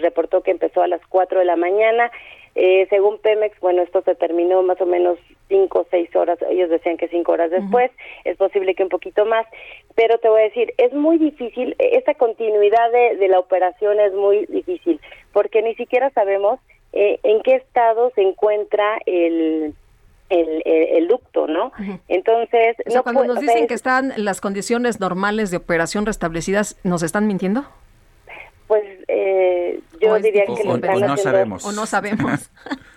reportó que empezó a las cuatro de la mañana. Eh, según Pemex, bueno, esto se terminó más o menos cinco o seis horas, ellos decían que cinco horas después, es posible que un poquito más, pero te voy a decir, es muy difícil, esta continuidad de, la operación es muy difícil, porque ni siquiera sabemos eh, en qué estado se encuentra el, el, el, ducto, ¿no? Entonces, no cuando nos dicen que están las condiciones normales de operación restablecidas, ¿nos están mintiendo? Pues eh, yo diría que o, no sabemos. O no sabemos.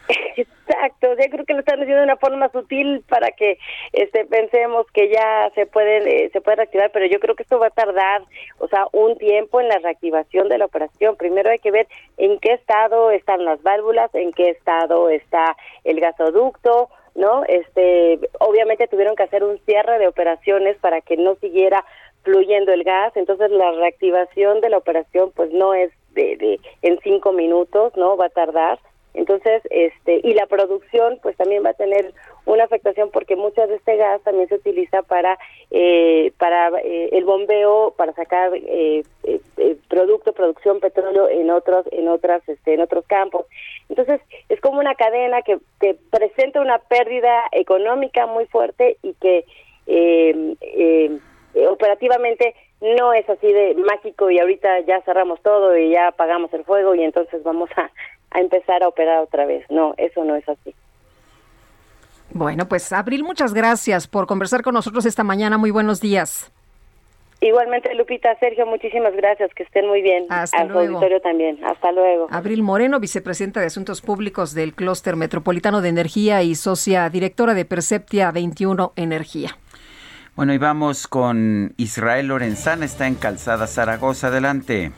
Exacto, yo creo que lo están haciendo de una forma sutil para que este pensemos que ya se pueden eh, se puede reactivar, pero yo creo que esto va a tardar, o sea, un tiempo en la reactivación de la operación. Primero hay que ver en qué estado están las válvulas, en qué estado está el gasoducto, ¿no? Este, obviamente tuvieron que hacer un cierre de operaciones para que no siguiera fluyendo el gas, entonces la reactivación de la operación pues no es de, de en cinco minutos, ¿no? Va a tardar entonces, este, y la producción pues también va a tener una afectación porque mucho de este gas también se utiliza para eh, para eh, el bombeo, para sacar eh, producto, producción, petróleo en otros en otras este, en otros campos. Entonces, es como una cadena que, que presenta una pérdida económica muy fuerte y que operativamente no es así de mágico y ahorita ya cerramos todo y ya apagamos el fuego y entonces vamos a a empezar a operar otra vez. No, eso no es así. Bueno, pues Abril, muchas gracias por conversar con nosotros esta mañana. Muy buenos días. Igualmente, Lupita, Sergio, muchísimas gracias. Que estén muy bien. Hasta Al luego. auditorio también. Hasta luego. Abril Moreno, vicepresidenta de Asuntos Públicos del Clúster Metropolitano de Energía y socia directora de Perceptia 21 Energía. Bueno, y vamos con Israel Lorenzana, está en Calzada Zaragoza. Adelante.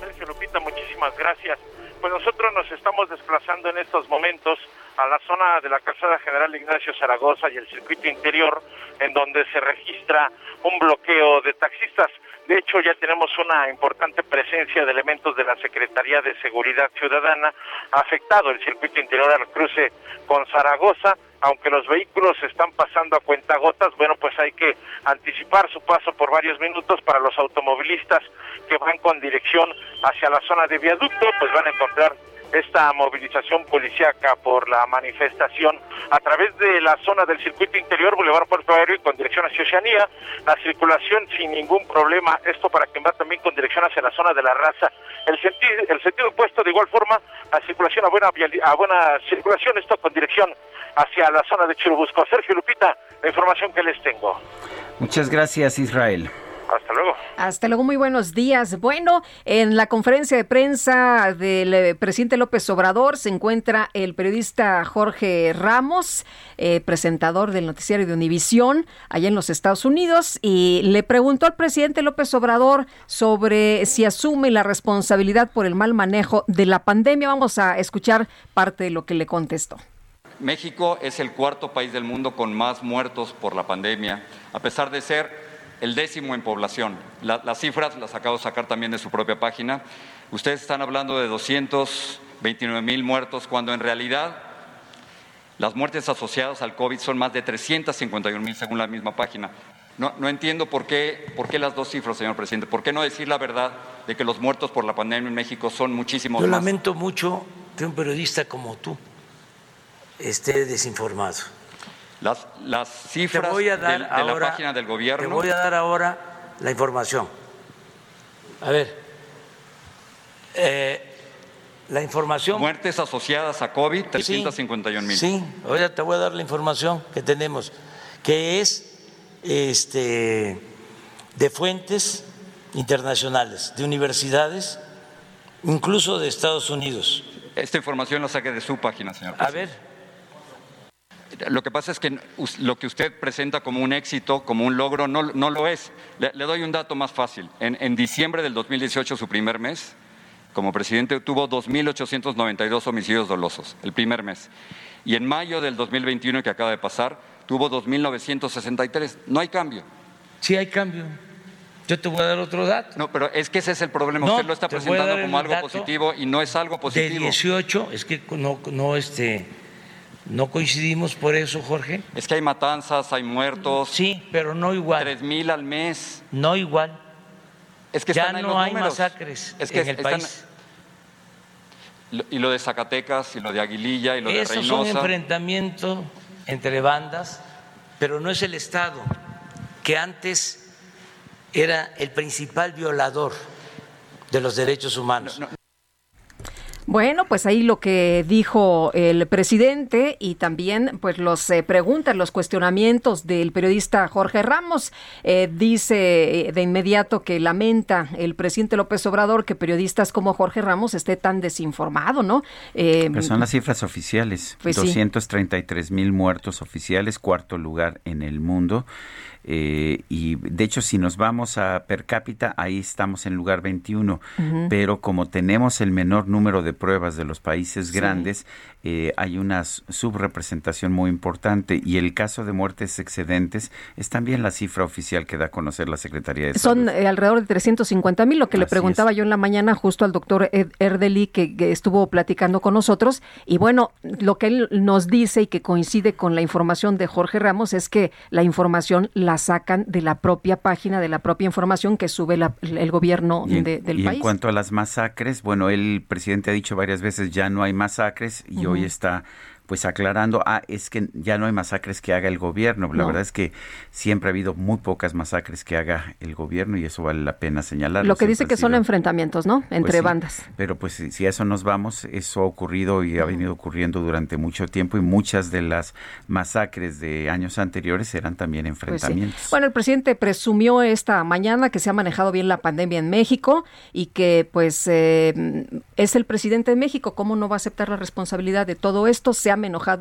Sergio Lupita, muchísimas gracias. Pues nosotros nos estamos desplazando en estos momentos a la zona de la calzada General Ignacio Zaragoza y el circuito interior, en donde se registra un bloqueo de taxistas. De hecho, ya tenemos una importante presencia de elementos de la Secretaría de Seguridad Ciudadana afectado el circuito interior al cruce con Zaragoza aunque los vehículos están pasando a cuentagotas, bueno, pues hay que anticipar su paso por varios minutos para los automovilistas que van con dirección hacia la zona de viaducto, pues van a encontrar esta movilización policíaca por la manifestación a través de la zona del circuito interior Boulevard Puerto Aéreo y con dirección hacia Oceanía, la circulación sin ningún problema, esto para quien va también con dirección hacia la zona de la raza, el sentido, el opuesto de igual forma, la circulación a buena, a buena circulación, esto con dirección hacia la zona de Churubusco. Sergio Lupita, la información que les tengo. Muchas gracias, Israel. Hasta luego. Hasta luego, muy buenos días. Bueno, en la conferencia de prensa del eh, presidente López Obrador se encuentra el periodista Jorge Ramos, eh, presentador del noticiario de Univisión, allá en los Estados Unidos, y le preguntó al presidente López Obrador sobre si asume la responsabilidad por el mal manejo de la pandemia. Vamos a escuchar parte de lo que le contestó. México es el cuarto país del mundo con más muertos por la pandemia, a pesar de ser el décimo en población. las cifras las acabo de sacar también de su propia página. Ustedes están hablando de 229 mil muertos, cuando en realidad las muertes asociadas al COVID son más de 351 mil, según la misma página. No, no, entiendo por qué, por qué las dos cifras, señor presidente. ¿Por qué no decir la verdad de que los muertos por la pandemia en México son muchísimos Yo más? Yo lamento mucho que un periodista como tú esté desinformado. Las, las cifras de, la página del gobierno. Te voy a dar ahora la información. A ver, eh, la información. Muertes asociadas a COVID, 351 mil. Sí, ahora te voy a dar la información que tenemos, que es este, de fuentes internacionales, de universidades, incluso de Estados Unidos. Esta información la saqué de su página, señor. A ver. Lo que pasa es que lo que usted presenta como un éxito, como un logro, no, no lo es. Le, le, doy un dato más fácil. En, en, diciembre del 2018, su primer mes, como presidente, tuvo 2.892 homicidios dolosos, el primer mes. Y en mayo del 2021, que acaba de pasar, tuvo 2.963. No hay cambio. Sí hay cambio. Yo te voy a dar otro dato. No, pero es que ese es el problema. No, usted lo está presentando como algo positivo y no es algo positivo. De 18, es que no, no este no coincidimos por eso, Jorge. Es que hay matanzas, hay muertos. Sí, pero no igual. Tres mil al mes. No igual. Es que ya están no los hay números. masacres es que en el están... país. Y lo de Zacatecas, y lo de Aguililla, y lo Esos de Reynosa. enfrentamientos entre bandas, pero no es el Estado, que antes era el principal violador de los derechos humanos. No, no. Bueno, pues ahí lo que dijo el presidente y también pues los eh, preguntas, los cuestionamientos del periodista Jorge Ramos. Eh, dice eh, de inmediato que lamenta el presidente López Obrador que periodistas como Jorge Ramos esté tan desinformado, ¿no? Pero son las cifras oficiales. Pues 233 mil muertos oficiales, cuarto lugar en el mundo. Eh, y de hecho, si nos vamos a per cápita, ahí estamos en lugar 21. Pero como tenemos el menor número de pruebas de los países grandes, eh, hay una subrepresentación muy importante. Y el caso de muertes excedentes es también la cifra oficial que da a conocer la Secretaría de Salud. Son eh, alrededor de 350 mil, lo que le preguntaba yo en la mañana justo al doctor Erdeli, que, que estuvo platicando con nosotros. Y bueno, lo que él nos dice y que coincide con la información de Jorge Ramos es que la información la sacan de la propia página, de la propia información que sube el gobierno del país. Y en cuanto a las masacres, bueno, el presidente ha dicho varias veces ya no hay masacres y hoy está pues aclarando, ah, es que ya no hay masacres que haga el gobierno. La verdad es que siempre ha habido muy pocas masacres que haga el gobierno y eso vale la pena señalar. Lo que dice que son enfrentamientos, ¿no? Pues Entre bandas. Pero pues si, a eso nos vamos, eso ha ocurrido y ha venido ocurriendo durante mucho tiempo y muchas de las masacres de años anteriores eran también pues enfrentamientos. Bueno, el presidente presumió esta mañana que se ha manejado bien la pandemia en México y que pues eh, es el presidente de México. ¿Cómo no va a aceptar la responsabilidad de todo esto? Se ha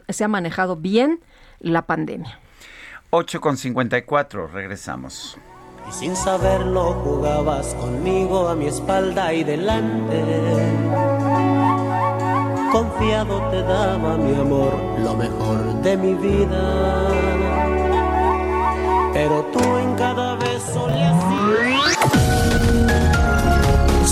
se ha manejado bien la pandemia. 8 con 54, regresamos. Y sin saberlo jugabas conmigo a mi espalda y delante. Confiado te daba mi amor, lo mejor de mi vida. Pero tú en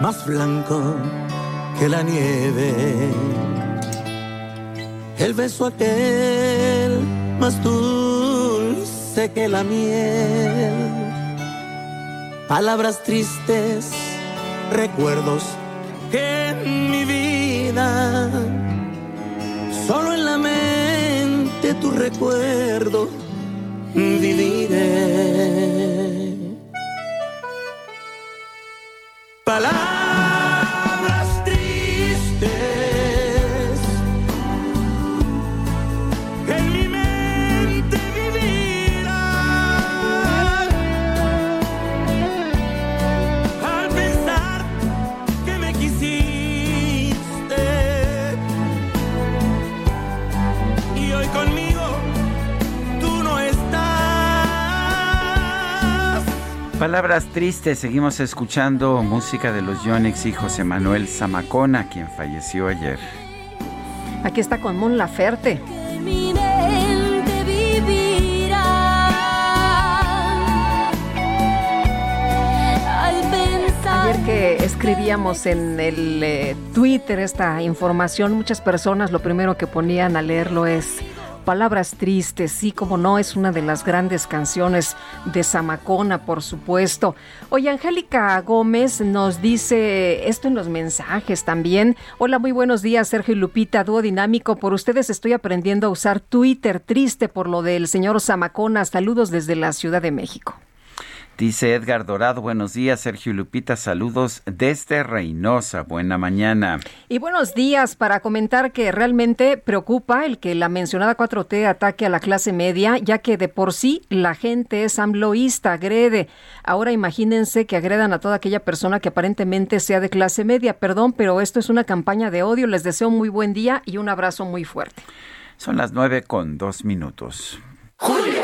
Más blanco que la nieve. El beso aquel más dulce que la miel. Palabras tristes, recuerdos que en mi vida, solo en la mente tu recuerdo viviré. Palabras Palabras tristes, seguimos escuchando música de los Yonex y José Manuel Zamacona, quien falleció ayer. Aquí está con Mon Laferte. Ayer que escribíamos en el eh, Twitter esta información, muchas personas lo primero que ponían a leerlo es Palabras Tristes, sí, como no, es una de las grandes canciones de Zamacona, por supuesto. Oye, Angélica Gómez nos dice esto en los mensajes también. Hola, muy buenos días, Sergio y Lupita, dúo dinámico. Por ustedes estoy aprendiendo a usar Twitter, triste por lo del señor Zamacona. Saludos desde la Ciudad de México. Dice Edgar Dorado, buenos días, Sergio Lupita, saludos desde Reynosa, buena mañana. Y buenos días para comentar que realmente preocupa el que la mencionada 4T ataque a la clase media, ya que de por sí la gente es amloísta, agrede. Ahora imagínense que agredan a toda aquella persona que aparentemente sea de clase media. Perdón, pero esto es una campaña de odio. Les deseo muy buen día y un abrazo muy fuerte. Son las nueve con dos minutos. Julio.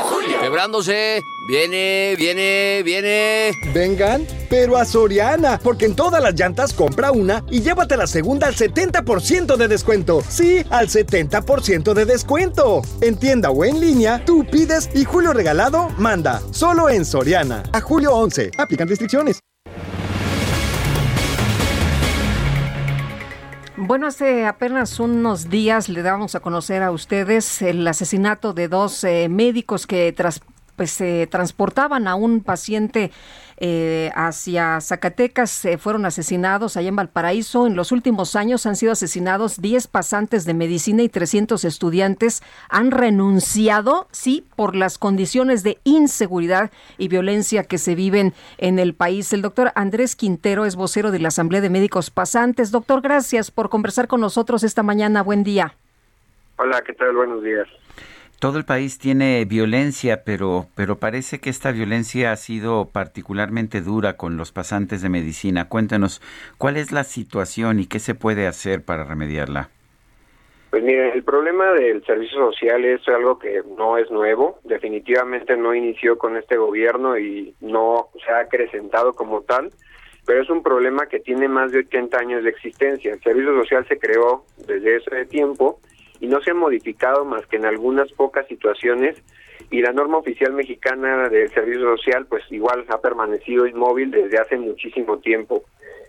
Quebrándose. Viene, viene, viene. Vengan, pero a Soriana, porque en todas las llantas compra una y llévate la segunda al 70% de descuento. Sí, al 70% de descuento. En tienda o en línea, tú pides y Julio Regalado manda. Solo en Soriana. A julio 11. Aplican restricciones. Bueno, hace apenas unos días le damos a conocer a ustedes el asesinato de dos eh, médicos que tras pues se transportaban a un paciente eh, hacia Zacatecas, eh, fueron asesinados allá en Valparaíso. En los últimos años han sido asesinados 10 pasantes de medicina y 300 estudiantes. Han renunciado, sí, por las condiciones de inseguridad y violencia que se viven en el país. El doctor Andrés Quintero es vocero de la Asamblea de Médicos Pasantes. Doctor, gracias por conversar con nosotros esta mañana. Buen día. Hola, ¿qué tal? Buenos días todo el país tiene violencia, pero, pero parece que esta violencia ha sido particularmente dura con los pasantes de medicina. Cuéntanos, ¿cuál es la situación y qué se puede hacer para remediarla? Pues mire, el problema del servicio social es algo que no es nuevo, definitivamente no inició con este gobierno y no se ha acrecentado como tal, pero es un problema que tiene más de 80 años de existencia. El servicio social se creó desde ese tiempo y no se ha modificado más que en algunas pocas situaciones y la norma oficial mexicana del servicio social pues igual ha permanecido inmóvil desde hace muchísimo tiempo.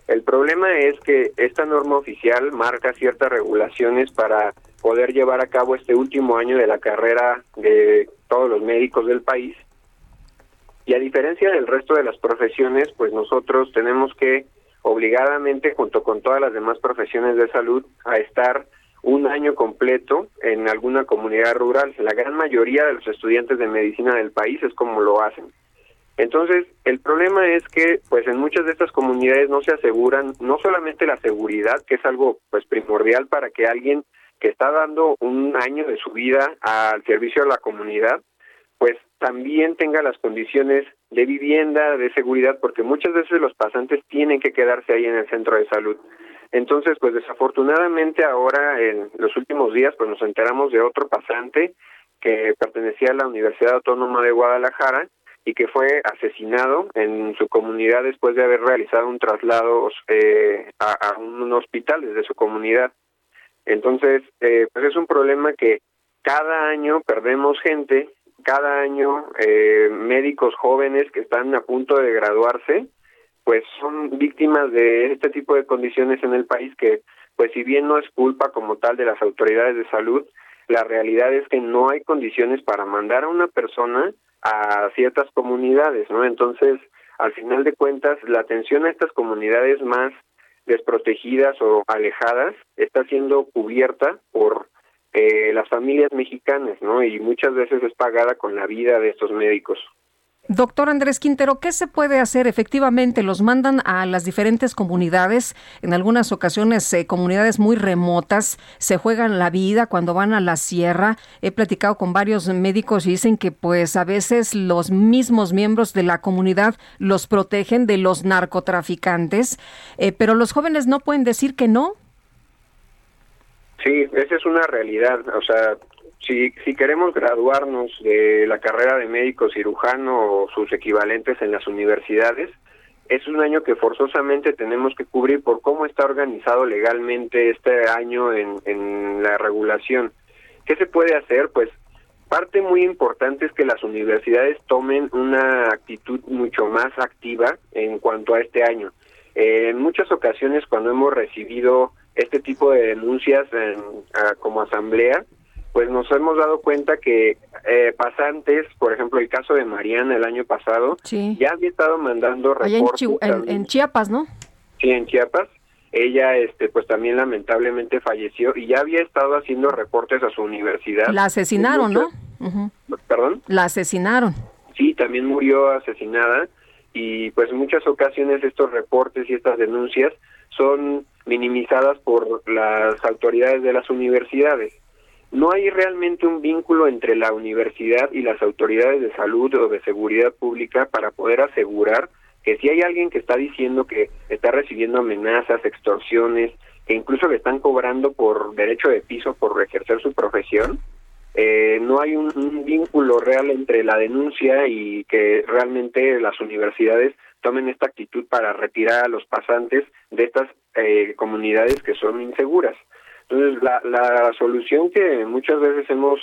El problema es que esta norma oficial marca ciertas regulaciones para poder llevar a cabo este último año de la carrera de todos los médicos del país. Y a diferencia del resto de las profesiones, pues nosotros tenemos que obligadamente, junto con todas las demás profesiones de salud, a estar un año completo en alguna comunidad rural. La gran mayoría de los estudiantes de medicina del país es como lo hacen. Entonces, el problema es que pues en muchas de estas comunidades no se aseguran no solamente la seguridad, que es algo pues primordial para que alguien que está dando un año de su vida al servicio de la comunidad, pues también tenga las condiciones de vivienda, de seguridad, porque muchas veces los pasantes tienen que quedarse ahí en el centro de salud. Entonces, pues desafortunadamente ahora en los últimos días pues nos enteramos de otro pasante que pertenecía a la Universidad Autónoma de Guadalajara y que fue asesinado en su comunidad después de haber realizado un traslado eh, a, un hospital desde su comunidad. Entonces, eh, pues es un problema que cada año perdemos gente, cada año eh, médicos jóvenes que están a punto de graduarse pues son víctimas de este tipo de condiciones en el país que pues si bien no es culpa como tal de las autoridades de salud, la realidad es que no hay condiciones para mandar a una persona a ciertas comunidades, ¿no? Entonces, al final de cuentas, la atención a estas comunidades más desprotegidas o alejadas está siendo cubierta por eh, las familias mexicanas, ¿no? Y muchas veces es pagada con la vida de estos médicos. Doctor Andrés Quintero, ¿qué se puede hacer? Efectivamente, los mandan a las diferentes comunidades, en algunas ocasiones eh, comunidades muy remotas, se juegan la vida cuando van a la sierra. He platicado con varios médicos y dicen que pues a veces los mismos miembros de la comunidad los protegen de los narcotraficantes, eh, pero los jóvenes no pueden decir que no. Sí, esa es una realidad. O sea, si, si queremos graduarnos de la carrera de médico cirujano o sus equivalentes en las universidades, es un año que forzosamente tenemos que cubrir por cómo está organizado legalmente este año en, la regulación. ¿Qué se puede hacer? Pues parte muy importante es que las universidades tomen una actitud mucho más activa en cuanto a este año. en muchas ocasiones cuando hemos recibido este tipo de denuncias en, como asamblea, pues nos hemos dado cuenta que eh, pasantes, por ejemplo, el caso de Mariana el año pasado, ya había estado mandando reportes. En, Chiapas, ¿no? Sí, en Chiapas. Ella, este, pues también lamentablemente falleció y ya había estado haciendo reportes a su universidad. La asesinaron, ¿no? ¿Perdón? La asesinaron. Sí, también murió asesinada y pues muchas ocasiones estos reportes y estas denuncias son minimizadas por las autoridades de las universidades no hay realmente un vínculo entre la universidad y las autoridades de salud o de seguridad pública para poder asegurar que si hay alguien que está diciendo que está recibiendo amenazas, extorsiones, que incluso le están cobrando por derecho de piso por ejercer su profesión, eh, no hay un, vínculo real entre la denuncia y que realmente las universidades tomen esta actitud para retirar a los pasantes de estas eh, comunidades que son inseguras. Entonces, la, la solución que muchas veces hemos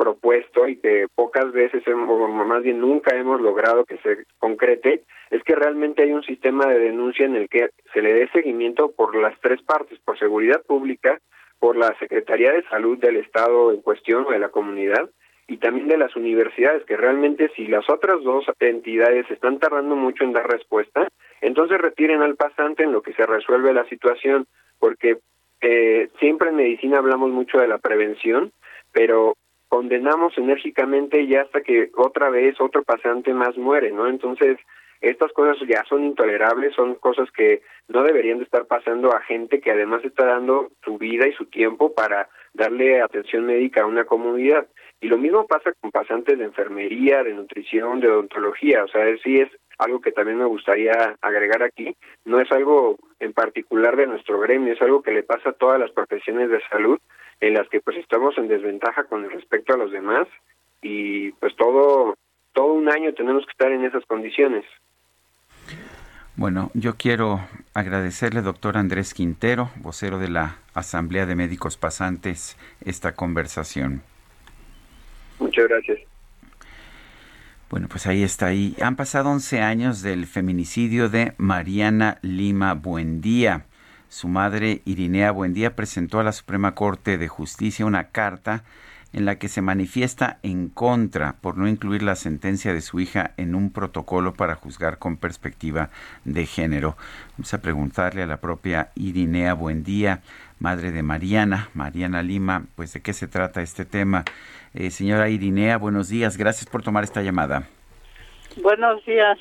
propuesto y que pocas veces, o más bien nunca hemos logrado que se concrete, es que realmente hay un sistema de denuncia en el que se le dé seguimiento por las tres partes, por seguridad pública, por la Secretaría de Salud del Estado en cuestión o de la comunidad y también de las universidades, que realmente si las otras dos entidades están tardando mucho en dar respuesta, entonces retiren al pasante en lo que se resuelve la situación, porque eh, siempre en medicina hablamos mucho de la prevención, pero condenamos enérgicamente ya hasta que otra vez otro pasante más muere, ¿no? Entonces, estas cosas ya son intolerables, son cosas que no deberían de estar pasando a gente que además está dando su vida y su tiempo para darle atención médica a una comunidad. Y lo mismo pasa con pasantes de enfermería, de nutrición, de odontología. O sea, sí es algo que también me gustaría agregar aquí. No es algo en particular de nuestro gremio, es algo que le pasa a todas las profesiones de salud en las que pues estamos en desventaja con respecto a los demás y pues todo todo un año tenemos que estar en esas condiciones. Bueno, yo quiero agradecerle, doctor Andrés Quintero, vocero de la Asamblea de Médicos Pasantes, esta conversación. Muchas gracias. Bueno, pues ahí está. Ahí han pasado 11 años del feminicidio de Mariana Lima Buendía. Su madre, Irinea Buendía, presentó a la Suprema Corte de Justicia una carta en la que se manifiesta en contra por no incluir la sentencia de su hija en un protocolo para juzgar con perspectiva de género. Vamos a preguntarle a la propia Irinea Buendía, madre de Mariana, Mariana Lima, pues de qué se trata este tema. Eh, señora Irinea, buenos días, gracias por tomar esta llamada. Buenos días.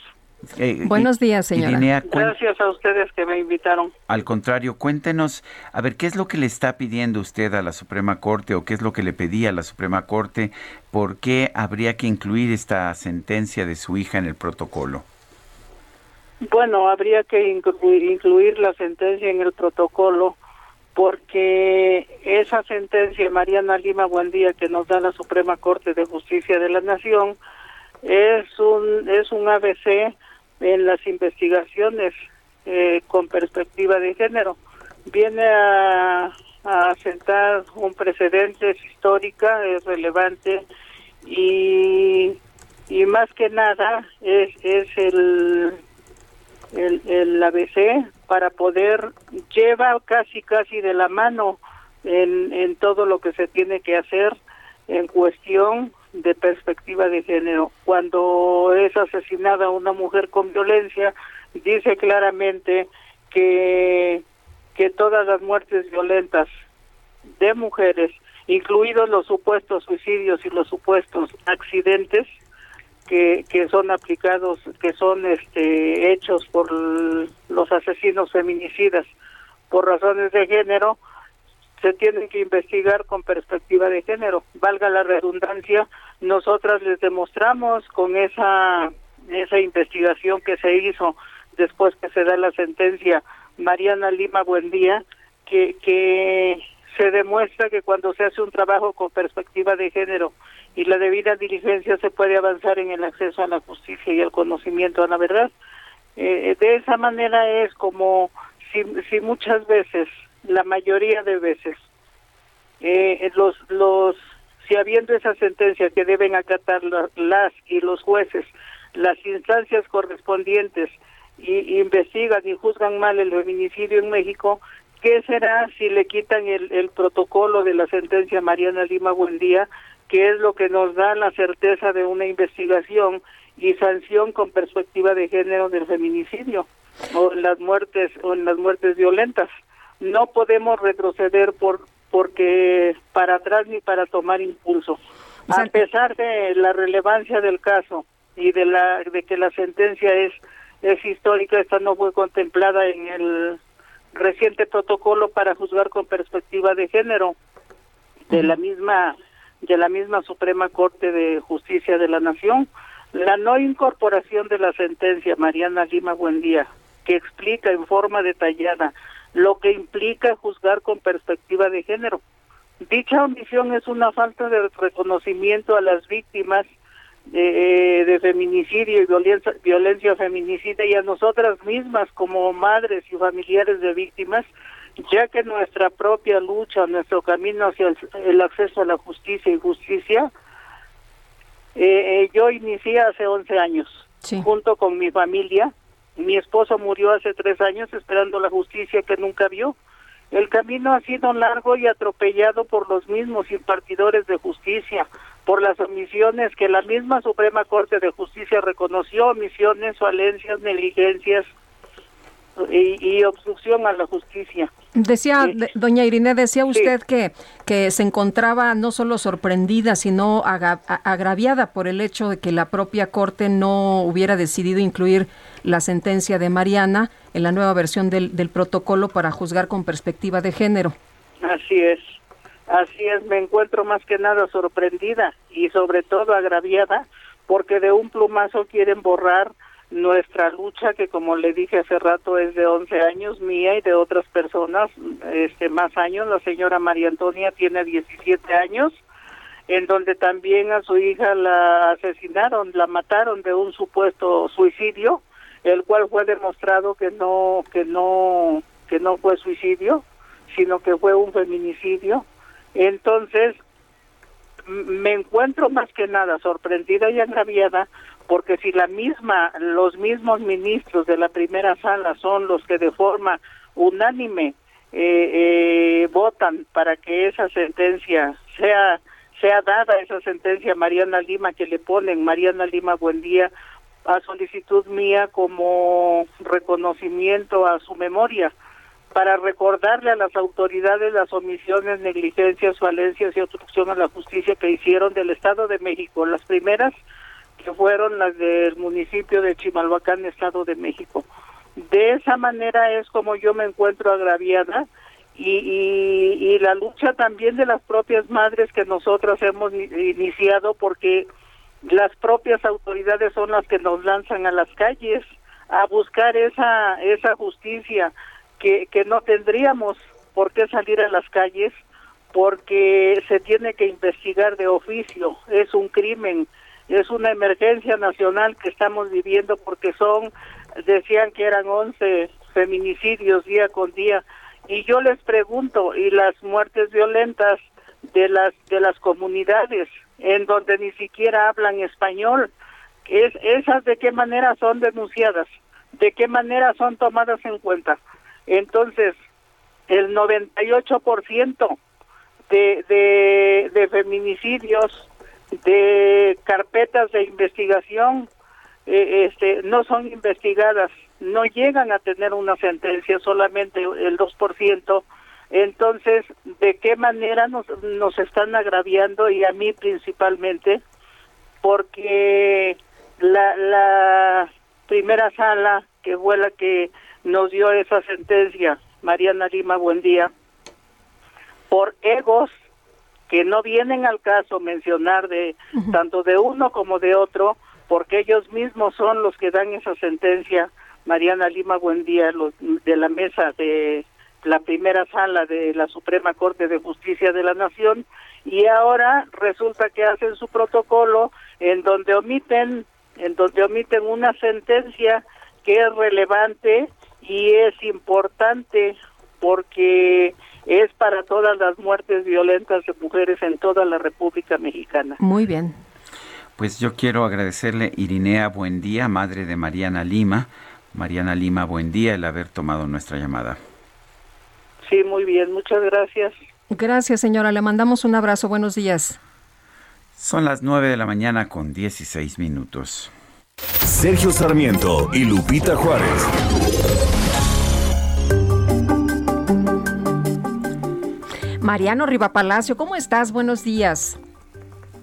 Eh, Buenos días, señora. Gracias a ustedes que me invitaron. Al contrario, cuéntenos, a ver, ¿qué es lo que le está pidiendo usted a la Suprema Corte o qué es lo que le pedía a la Suprema Corte? ¿Por qué habría que incluir esta sentencia de su hija en el protocolo? Bueno, habría que incluir, la sentencia en el protocolo porque esa sentencia, Mariana Lima Buendía, que nos da la Suprema Corte de Justicia de la Nación, es un, es un ABC en las investigaciones eh, con perspectiva de género. Viene a, a sentar un precedente, es histórica, es relevante y, y más que nada es, es el, el, el ABC para poder, lleva casi casi de la mano en, en todo lo que se tiene que hacer en cuestión de perspectiva de género. Cuando es asesinada una mujer con violencia, dice claramente que, que todas las muertes violentas de mujeres, incluidos los supuestos suicidios y los supuestos accidentes que, que son aplicados, que son este, hechos por los asesinos feminicidas por razones de género, se tienen que investigar con perspectiva de género. Valga la redundancia, nosotras les demostramos con esa esa investigación que se hizo después que se da la sentencia Mariana Lima Buendía que que se demuestra que cuando se hace un trabajo con perspectiva de género y la debida diligencia se puede avanzar en el acceso a la justicia y al conocimiento a la verdad. Eh, de esa manera es como si, si muchas veces la mayoría de veces eh, los los si habiendo esa sentencia que deben acatar las y los jueces las instancias correspondientes y, investigan y juzgan mal el feminicidio en México qué será si le quitan el, el protocolo de la sentencia Mariana Lima Buendía que es lo que nos da la certeza de una investigación y sanción con perspectiva de género del feminicidio o en las muertes o en las muertes violentas no podemos retroceder por porque para atrás ni para tomar impulso. A pesar de la relevancia del caso y de la de que la sentencia es es histórica, esta no fue contemplada en el reciente protocolo para juzgar con perspectiva de género de la misma de la misma Suprema Corte de Justicia de la Nación, la no incorporación de la sentencia Mariana Lima Buendía, que explica en forma detallada lo que implica juzgar con perspectiva de género. Dicha omisión es una falta de reconocimiento a las víctimas de, de feminicidio y violencia, violencia feminicida y a nosotras mismas como madres y familiares de víctimas, ya que nuestra propia lucha, nuestro camino hacia el, el acceso a la justicia y justicia Eh, eh, yo inicié hace 11 años, junto con mi familia. Mi esposo murió hace tres años esperando la justicia que nunca vio. El camino ha sido largo y atropellado por los mismos impartidores de justicia, por las omisiones que la misma Suprema Corte de Justicia reconoció, omisiones, falencias, negligencias y obstrucción a la justicia. Decía, doña Irene, decía usted que, que se encontraba no solo sorprendida, sino agraviada por el hecho de que la propia Corte no hubiera decidido incluir la sentencia de Mariana en la nueva versión del, del protocolo para juzgar con perspectiva de género. Así es, así es, me encuentro más que nada sorprendida y sobre todo agraviada porque de un plumazo quieren borrar nuestra lucha que como le dije hace rato es de 11 años mía y de otras personas este más años. La señora María Antonia tiene 17 años en donde también a su hija la asesinaron la mataron de un supuesto suicidio el cual fue demostrado que no que no que no fue suicidio sino que fue un feminicidio. Entonces me encuentro más que nada sorprendida y agraviada porque si la misma, los mismos ministros de la primera sala son los que de forma unánime eh, eh, votan para que esa sentencia sea sea dada esa sentencia a Mariana Lima que le ponen Mariana Lima Buendía a solicitud mía como reconocimiento a su memoria para recordarle a las autoridades las omisiones, negligencias, falencias y obstrucción a la justicia que hicieron del Estado de México. Las primeras que fueron las del municipio de Chimalhuacán, Estado de México. De esa manera es como yo me encuentro agraviada y, la lucha también de las propias madres que nosotras hemos iniciado porque las propias autoridades son las que nos lanzan a las calles a buscar esa esa justicia que, que no tendríamos por qué salir a las calles porque se tiene que investigar de oficio, es un crimen, es una emergencia nacional que estamos viviendo porque son, decían que eran 11 feminicidios día con día. Y yo les pregunto, ¿y las muertes violentas de las, de las comunidades en donde ni siquiera hablan español? Es, ¿Esas de qué manera son denunciadas? ¿De qué manera son tomadas en cuenta? Entonces, el 98% de, de, de feminicidios de carpetas de investigación eh, este no son investigadas, no llegan a tener una sentencia, solamente el 2%. Entonces, ¿de qué manera nos, nos están agraviando y a mí principalmente? Porque la, la primera sala, que fue la que nos dio esa sentencia, Mariana Lima, buen día, por egos que no vienen al caso mencionar de tanto de uno como de otro, porque ellos mismos son los que dan esa sentencia. Mariana Lima Buendía, los, de la mesa de la primera sala de la Suprema Corte de Justicia de la Nación, y ahora resulta que hacen su protocolo en donde omiten, en donde omiten una sentencia que es relevante y es importante porque es para todas las muertes violentas de mujeres en toda la República Mexicana. Muy bien. Pues yo quiero agradecerle Irinea Buendía, madre de Mariana Lima. Mariana Lima, buen día el haber tomado nuestra llamada. Sí, muy bien, muchas gracias. Gracias, señora. Le mandamos un abrazo. Buenos días. Son las 9 de la mañana con 16 minutos. Sergio Sarmiento y Lupita Juárez. Mariano Rivapalacio, ¿cómo estás? Buenos días.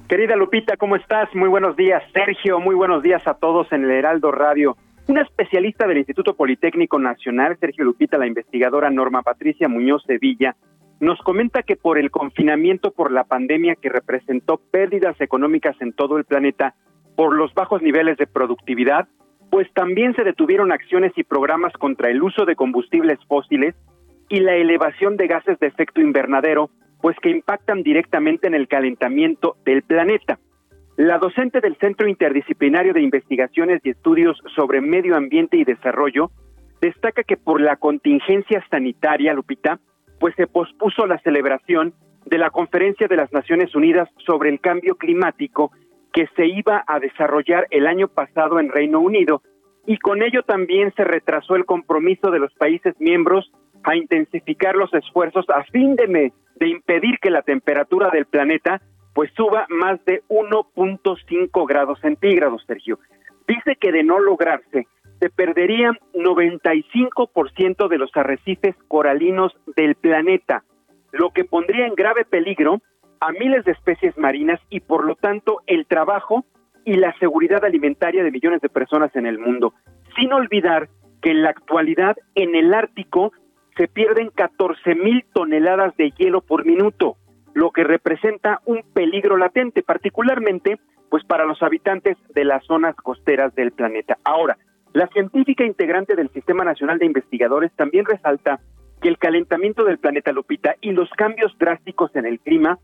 Querida Lupita, ¿cómo estás? Muy buenos días, Sergio. Muy buenos días a todos en el Heraldo Radio. Una especialista del Instituto Politécnico Nacional, Sergio Lupita, la investigadora Norma Patricia Muñoz Sevilla, nos comenta que por el confinamiento por la pandemia que representó pérdidas económicas en todo el planeta por los bajos niveles de productividad, pues también se detuvieron acciones y programas contra el uso de combustibles fósiles y la elevación de gases de efecto invernadero, pues que impactan directamente en el calentamiento del planeta. La docente del Centro Interdisciplinario de Investigaciones y Estudios sobre Medio Ambiente y Desarrollo destaca que por la contingencia sanitaria, Lupita, pues se pospuso la celebración de la Conferencia de las Naciones Unidas sobre el Cambio Climático que se iba a desarrollar el año pasado en Reino Unido y con ello también se retrasó el compromiso de los países miembros a intensificar los esfuerzos a fin de, de impedir que la temperatura del planeta pues suba más de 1.5 grados centígrados, Sergio. Dice que de no lograrse, se perderían 95% de los arrecifes coralinos del planeta, lo que pondría en grave peligro a miles de especies marinas y por lo tanto el trabajo y la seguridad alimentaria de millones de personas en el mundo. Sin olvidar que en la actualidad en el Ártico se pierden 14 mil toneladas de hielo por minuto, lo que representa un peligro latente, particularmente pues para los habitantes de las zonas costeras del planeta. Ahora, la científica integrante del Sistema Nacional de Investigadores también resalta que el calentamiento del planeta Lupita y los cambios drásticos en el clima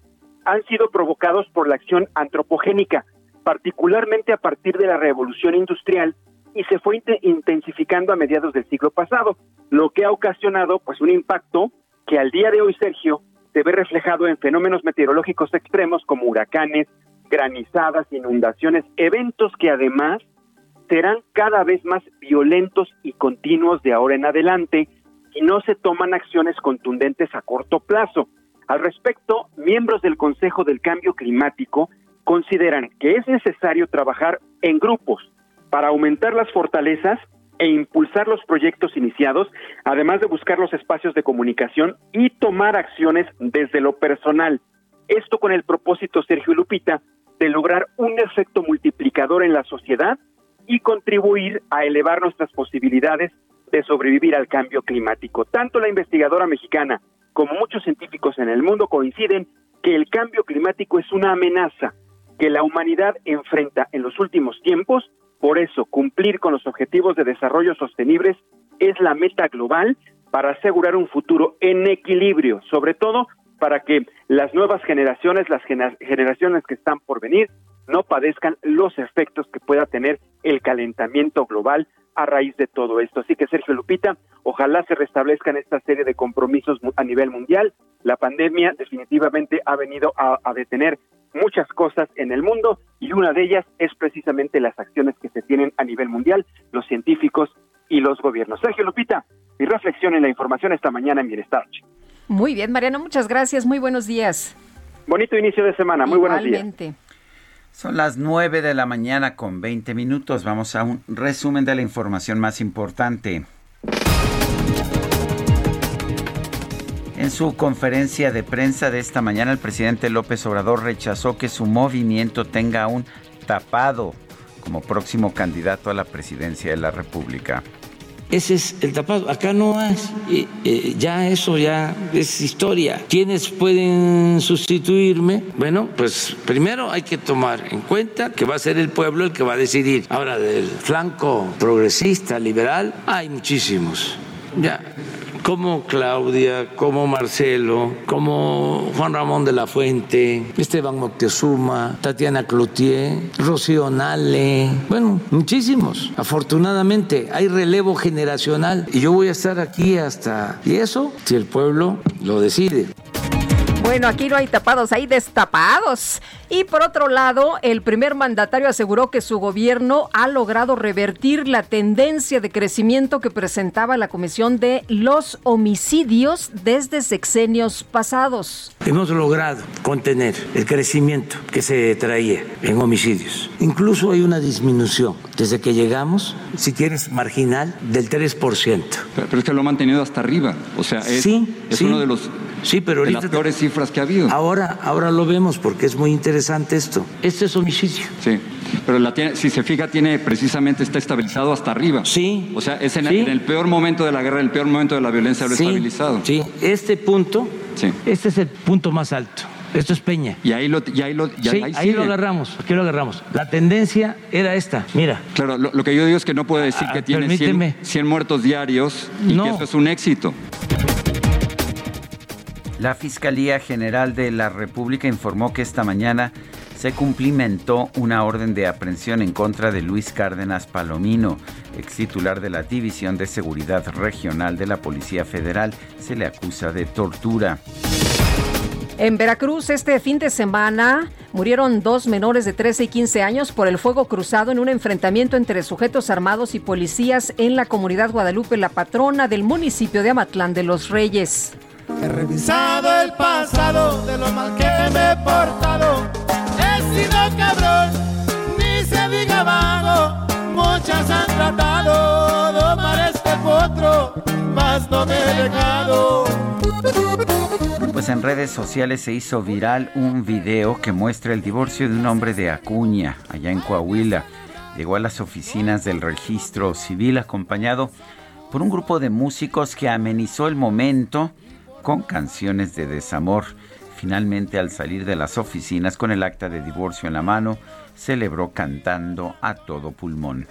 han sido provocados por la acción antropogénica, particularmente a partir de la revolución industrial y se fue intensificando a mediados del siglo pasado, lo que ha ocasionado pues un impacto que al día de hoy, Sergio, se ve reflejado en fenómenos meteorológicos extremos como huracanes, granizadas, inundaciones, eventos que además serán cada vez más violentos y continuos de ahora en adelante si no se toman acciones contundentes a corto plazo. Al respecto, miembros del Consejo del Cambio Climático consideran que es necesario trabajar en grupos para aumentar las fortalezas e impulsar los proyectos iniciados, además de buscar los espacios de comunicación y tomar acciones desde lo personal. Esto con el propósito, Sergio Lupita, de lograr un efecto multiplicador en la sociedad y contribuir a elevar nuestras posibilidades de sobrevivir al cambio climático. Tanto la investigadora mexicana como muchos científicos en el mundo coinciden que el cambio climático es una amenaza que la humanidad enfrenta en los últimos tiempos, por eso cumplir con los objetivos de desarrollo sostenibles es la meta global para asegurar un futuro en equilibrio, sobre todo para que las nuevas generaciones, las generaciones que están por venir, no padezcan los efectos que pueda tener el calentamiento global a raíz de todo esto. Así que Sergio Lupita, ojalá se restablezcan esta serie de compromisos a nivel mundial. La pandemia definitivamente ha venido a, a, detener muchas cosas en el mundo y una de ellas es precisamente las acciones que se tienen a nivel mundial, los científicos y los gobiernos. Sergio Lupita, mi reflexión en la información esta mañana en Bienestar. Muy bien, Mariano, muchas gracias. Muy buenos días. Bonito inicio de semana. Muy buenos días. Son las 9 de la mañana con 20 minutos. Vamos a un resumen de la información más importante. En su conferencia de prensa de esta mañana, el presidente López Obrador rechazó que su movimiento tenga un tapado como próximo candidato a la presidencia de la República. Ese es el tapado. Acá no es. Eh, ya eso ya es historia. ¿Quiénes pueden sustituirme? Bueno, pues primero hay que tomar en cuenta que va a ser el pueblo el que va a decidir. Ahora, del flanco progresista, liberal, hay muchísimos. Ya, como Claudia, como Marcelo, como Juan Ramón de la Fuente, Esteban Moctezuma, Tatiana Cloutier, Rocío Nale, bueno, muchísimos. Afortunadamente hay relevo generacional y yo voy a estar aquí hasta... Y eso, si el pueblo lo decide. Bueno, aquí no hay tapados, hay destapados. Y por otro lado, el primer mandatario aseguró que su gobierno ha logrado revertir la tendencia de crecimiento que presentaba la Comisión de los Homicidios desde sexenios pasados. Hemos logrado contener el crecimiento que se traía en homicidios. Incluso hay una disminución desde que llegamos, si quieres, marginal, del 3%. Pero, es que lo ha mantenido hasta arriba. O sea, es, es uno de los Sí, pero ahorita. las peores cifras que ha habido. Ahora, ahora lo vemos porque es muy interesante esto. Este es homicidio. Sí. Pero la tiene, si se fija, tiene precisamente está estabilizado hasta arriba. Sí. O sea, es en, el peor momento de la guerra, el peor momento de la violencia, lo estabilizado. Sí. Este punto, sí. este es el punto más alto. Esto es Peña. Y ahí lo, y ahí lo, sí, ahí, lo agarramos. Aquí lo agarramos. La tendencia era esta. Mira. Claro, lo, que yo digo es que no puede decir que ah, tiene 100, 100, muertos diarios y que eso es un éxito. La Fiscalía General de la República informó que esta mañana se cumplimentó una orden de aprehensión en contra de Luis Cárdenas Palomino, ex titular de la División de Seguridad Regional de la Policía Federal. Se le acusa de tortura. En Veracruz este fin de semana Murieron dos menores de 13 y 15 años por el fuego cruzado en un enfrentamiento entre sujetos armados y policías en la comunidad Guadalupe, la patrona del municipio de Amatlán de los Reyes. He revisado el pasado de lo mal que me he portado. He sido cabrón, ni se diga vago. Muchas han tratado domar este potro, mas no me he dejado. Pues en redes sociales se hizo viral un video que muestra el divorcio de un hombre de Acuña, allá en Coahuila. Llegó a las oficinas del registro civil acompañado por un grupo de músicos que amenizó el momento con canciones de desamor. Finalmente, al salir de las oficinas con el acta de divorcio en la mano, celebró cantando a todo pulmón.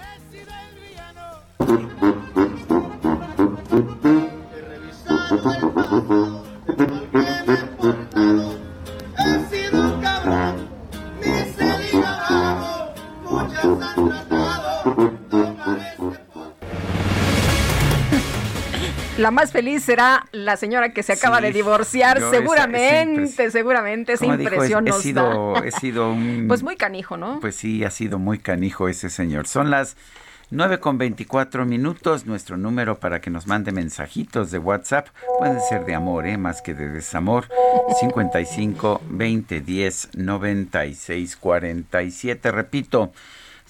La más feliz será la señora que se acaba de divorciar, seguramente, seguramente, esa impresión he, sido, he sido un... Pues muy canijo, ¿no? Pues sí, ha sido muy canijo ese señor. Son las 9 con 24 minutos, nuestro número para que nos mande mensajitos de WhatsApp, puede ser de amor, ¿eh? más que de desamor, 55 20 10 96 47, repito,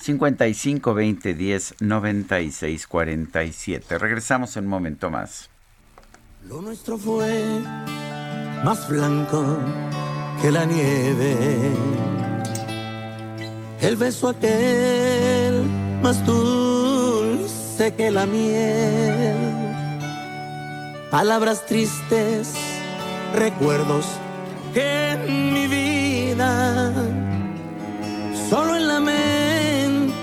55 20 10 96 47. Regresamos en un momento más. Lo nuestro fue más blanco que la nieve. El beso aquel más dulce que la miel. Palabras tristes, recuerdos que en mi vida solo en la mente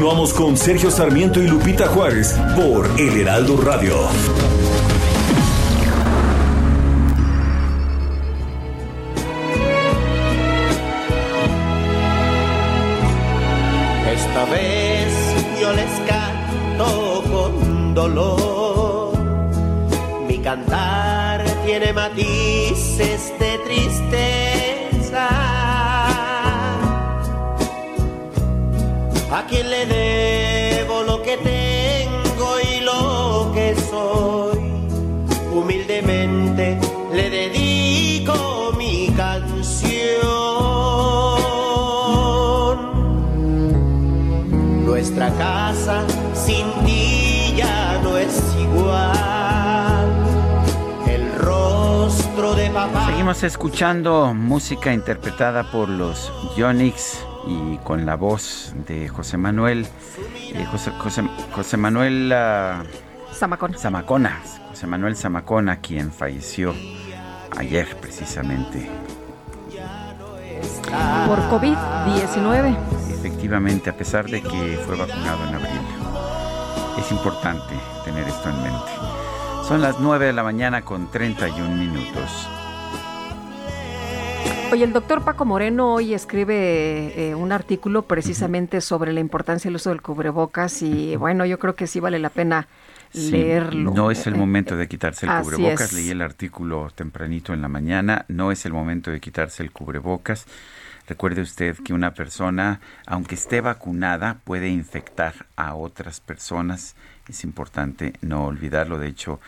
Continuamos con Sergio Sarmiento y Lupita Juárez por El Heraldo Radio. Esta vez yo les canto con dolor. Mi cantar tiene matices de tristeza. Quien le debo lo que tengo y lo que soy. Humildemente le dedico mi canción. Nuestra casa sin ti ya no es igual. El rostro de papá. Seguimos escuchando música interpretada por los Yonix y con la voz de José Manuel, eh, José, José- José Manuel ah, Zamacona. Zamacona, José Manuel Zamacona, quien falleció ayer precisamente. Por COVID-19. Efectivamente, a pesar de que fue vacunado en abril. Es importante tener esto en mente. Son las 9 de la mañana con 31 minutos. Oye, el doctor Paco Moreno hoy escribe eh, un artículo precisamente sobre la importancia del uso del cubrebocas y bueno, yo creo que sí vale la pena Sí, leerlo. No es el momento de quitarse el así cubrebocas. es. Leí el artículo tempranito en la mañana. No es el momento de quitarse el cubrebocas. Recuerde usted que una persona, aunque esté vacunada, puede infectar a otras personas. Es importante no olvidarlo. De hecho,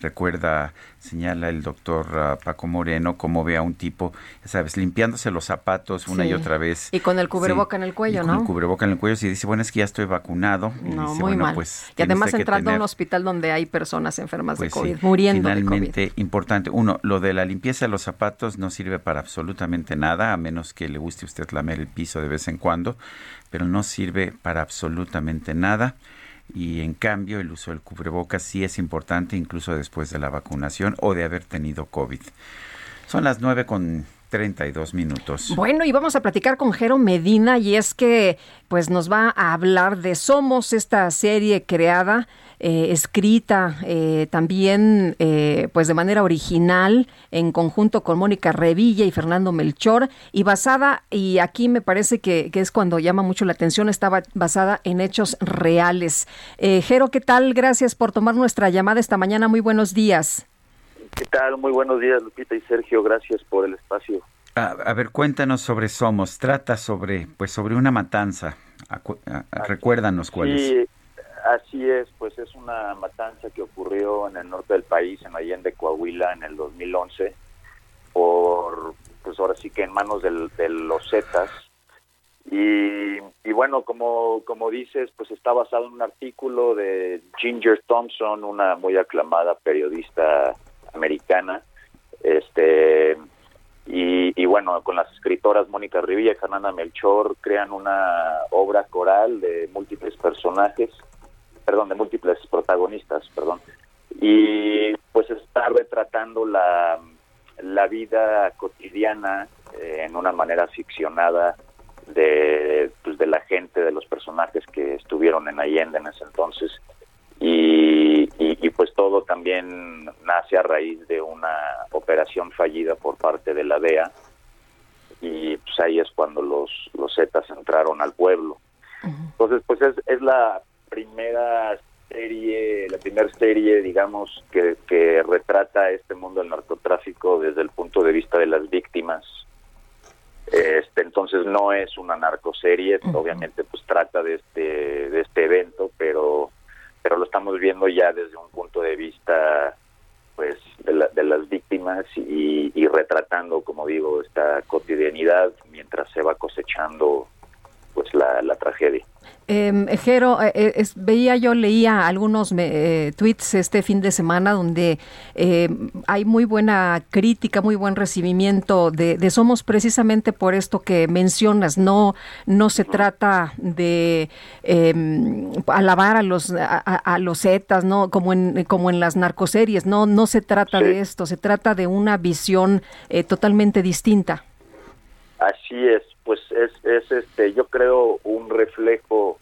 recuerda, señala el doctor ah, Paco Moreno, cómo ve a un tipo, sabes, limpiándose los zapatos una y otra vez. Y con el Sí, cubreboca en el cuello, y con ¿no? el cubreboca en el cuello. Y dice, bueno, es que ya estoy vacunado. Y No, dice, muy bueno, mal. pues, y además entrando a un hospital donde hay personas enfermas pues de COVID, sí, muriendo de COVID. finalmente importante. Uno, lo de la limpieza de los zapatos no sirve para absolutamente nada, a menos que le guste usted lamer el piso de vez en cuando, pero no sirve para absolutamente nada. Y en cambio el uso del cubrebocas sí es importante incluso después de la vacunación o de haber tenido COVID. Son las nueve con 32 minutos. Bueno, y vamos a platicar con Jero Medina y es que pues nos va a hablar de Somos, esta serie creada, eh, escrita eh, también eh, pues de manera original en conjunto con Mónica Revilla y Fernando Melchor y basada, y aquí me parece que, que es cuando llama mucho la atención, estaba basada en hechos reales. Jero, ¿qué tal? Gracias por tomar nuestra llamada esta mañana. Muy buenos días. ¿Qué tal? Muy buenos días, Lupita y Sergio. Gracias por el espacio. A, ver, cuéntanos sobre Somos. Trata sobre, pues, sobre una matanza. recuérdanos cuál sí, Así es, pues es una matanza que ocurrió en el norte del país, en Allende, Coahuila, en el 2011, por, pues ahora sí que en manos del, de los Zetas. Y, y, bueno, como, como dices, pues está basado en un artículo de Ginger Thompson, una muy aclamada periodista americana. Este, y, bueno, con las escritoras Mónica Rivilla y Fernanda Melchor crean una obra coral de múltiples personajes, perdón, de múltiples protagonistas, perdón. Y pues está retratando la, la vida cotidiana eh, en una manera ficcionada de, pues, de la gente, de los personajes que estuvieron en Allende en ese entonces y, y, pues todo también nace a raíz de una operación fallida por parte de la DEA y pues ahí es cuando los los Zetas entraron al pueblo. Entonces pues es, es la primera serie, la primera serie digamos que, que retrata este mundo del narcotráfico desde el punto de vista de las víctimas. Este, entonces no es una narcoserie, obviamente pues trata de este de este evento, pero pero lo estamos viendo ya desde un punto de vista pues de, de las víctimas y, y, retratando como digo esta cotidianidad mientras se va cosechando pues la, la tragedia eh, Jero, eh, eh, veía yo, leía algunos eh, tweets este fin de semana donde em, hay muy buena crítica, muy buen recibimiento de, Somos precisamente por esto que mencionas. No, no se trata de em, alabar a los a, los zetas, no, como en como en las narcoseries. No, no se trata de esto. Se trata de una visión totalmente distinta. Así es, pues es, es este, yo creo un reflejo,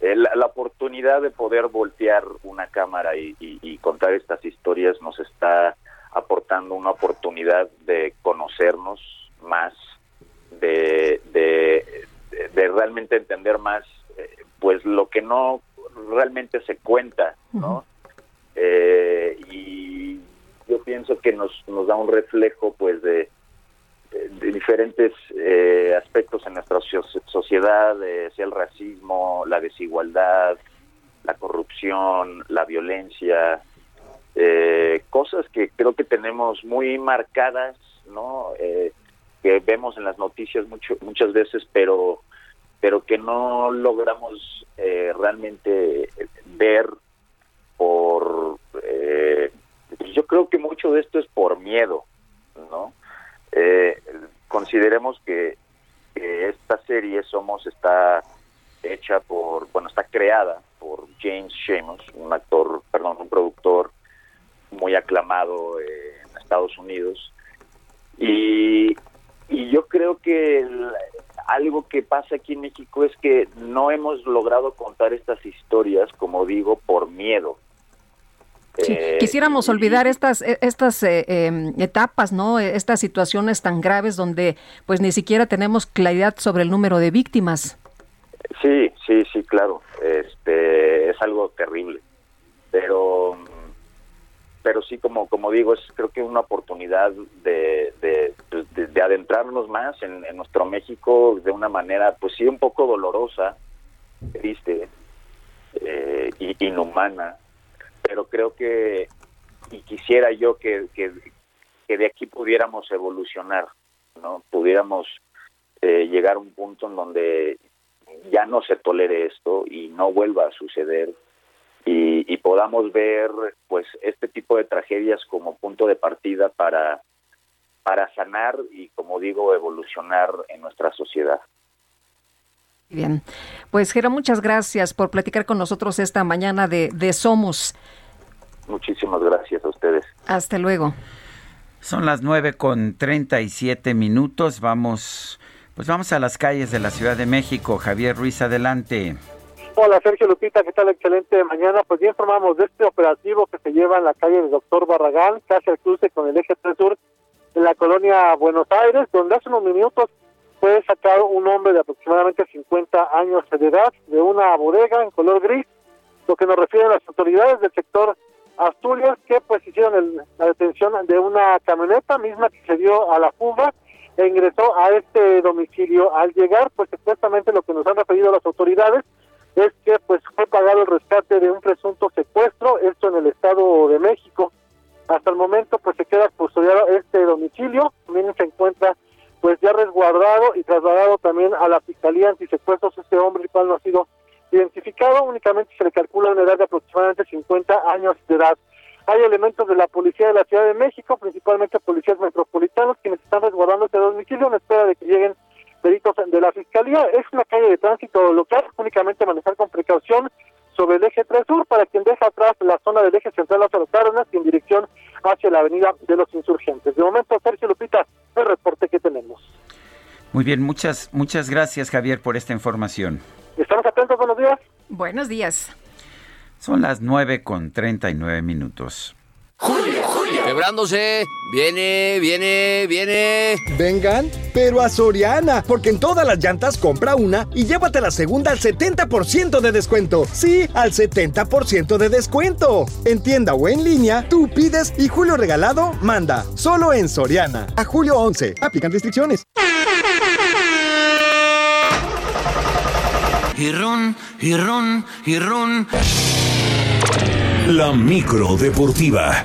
eh, la, oportunidad de poder voltear una cámara y, contar estas historias nos está aportando una oportunidad de conocernos más, de, de, realmente entender más, eh, pues lo que no realmente se cuenta, ¿no? Eh, y yo pienso que nos, nos da un reflejo, pues, de de diferentes eh, aspectos en nuestra sociedad, eh, sea el racismo, la desigualdad, la corrupción, la violencia, eh, cosas que creo que tenemos muy marcadas, ¿no? que vemos en las noticias mucho, muchas veces, pero pero que no logramos realmente ver por yo creo que mucho de esto es por miedo, ¿no? Eh, consideremos que, esta serie Somos está hecha por, bueno, está creada por James Shamos, un actor, perdón, un productor muy aclamado en Estados Unidos. Y, y yo creo que algo que pasa aquí en México es que no hemos logrado contar estas historias, como digo, por miedo. Eh, quisiéramos olvidar estas e, estas eh, em, etapas, ¿no? Estas situaciones tan graves donde pues ni siquiera tenemos claridad sobre el número de víctimas. Sí, sí, sí, claro. Este es algo terrible, pero pero sí como como digo es creo que una oportunidad de, de, adentrarnos más en, nuestro México de una manera pues sí un poco dolorosa, triste, eh, inhumana pero creo que, y quisiera yo que, que, de aquí pudiéramos evolucionar, ¿no? Pudiéramos eh, llegar a un punto en donde ya no se tolere esto y no vuelva a suceder y, y, podamos ver pues este tipo de tragedias como punto de partida para para sanar y como digo evolucionar en nuestra sociedad. Bien, pues Gera, muchas gracias por platicar con nosotros esta mañana de, de Somos. Muchísimas gracias a ustedes. Hasta luego. Son las nueve con treinta y siete minutos. Vamos, pues vamos a las calles de la Ciudad de México. Javier Ruiz, adelante. Hola Sergio Lupita, ¿qué tal? Excelente mañana. Pues ya informamos de este operativo que se lleva en la calle del Doctor Barragán, casi al cruce con el eje 3 sur en la colonia Buenos Aires, donde hace unos minutos fue sacado un hombre de aproximadamente 50 años de edad de una bodega en color gris, lo que nos refieren las autoridades del sector Asturias que pues hicieron la detención de una camioneta misma que se dio a la fuga e ingresó a este domicilio. Al llegar, pues supuestamente lo que nos han referido las autoridades es que pues fue pagado el rescate de un presunto secuestro, esto en el Estado de México. Hasta el momento pues se queda custodiado este domicilio, también se encuentra pues ya resguardado y trasladado también a la Fiscalía Antisecuestros este hombre, el cual no ha sido identificado, únicamente se le calcula una edad de aproximadamente 50 años de edad. Hay elementos de la Policía de la Ciudad de México, principalmente policías metropolitanos, quienes están resguardando este domicilio en espera de que lleguen peritos de la Fiscalía. Es una calle de tránsito local, únicamente manejar con precaución sobre el eje 3 sur para quien deja atrás la zona del eje central Lázaro Cárdenas y en dirección hacia la avenida de los insurgentes. De momento, Sergio Lupita, el reporte que tenemos. Muy bien, muchas, muchas gracias Javier por esta información. Estamos atentos, buenos días. Buenos días. Son las nueve con treinta y nueve minutos. Julio, Julio. Quebrándose. Viene, viene, viene. Vengan, pero a Soriana, porque en todas las llantas compra una y llévate la segunda al 70% de descuento. Sí, al 70% de descuento. En tienda o en línea, tú pides y Julio Regalado manda. Solo en Soriana. A julio 11. Aplican restricciones. Y ron, y ron, y ron. La micro deportiva.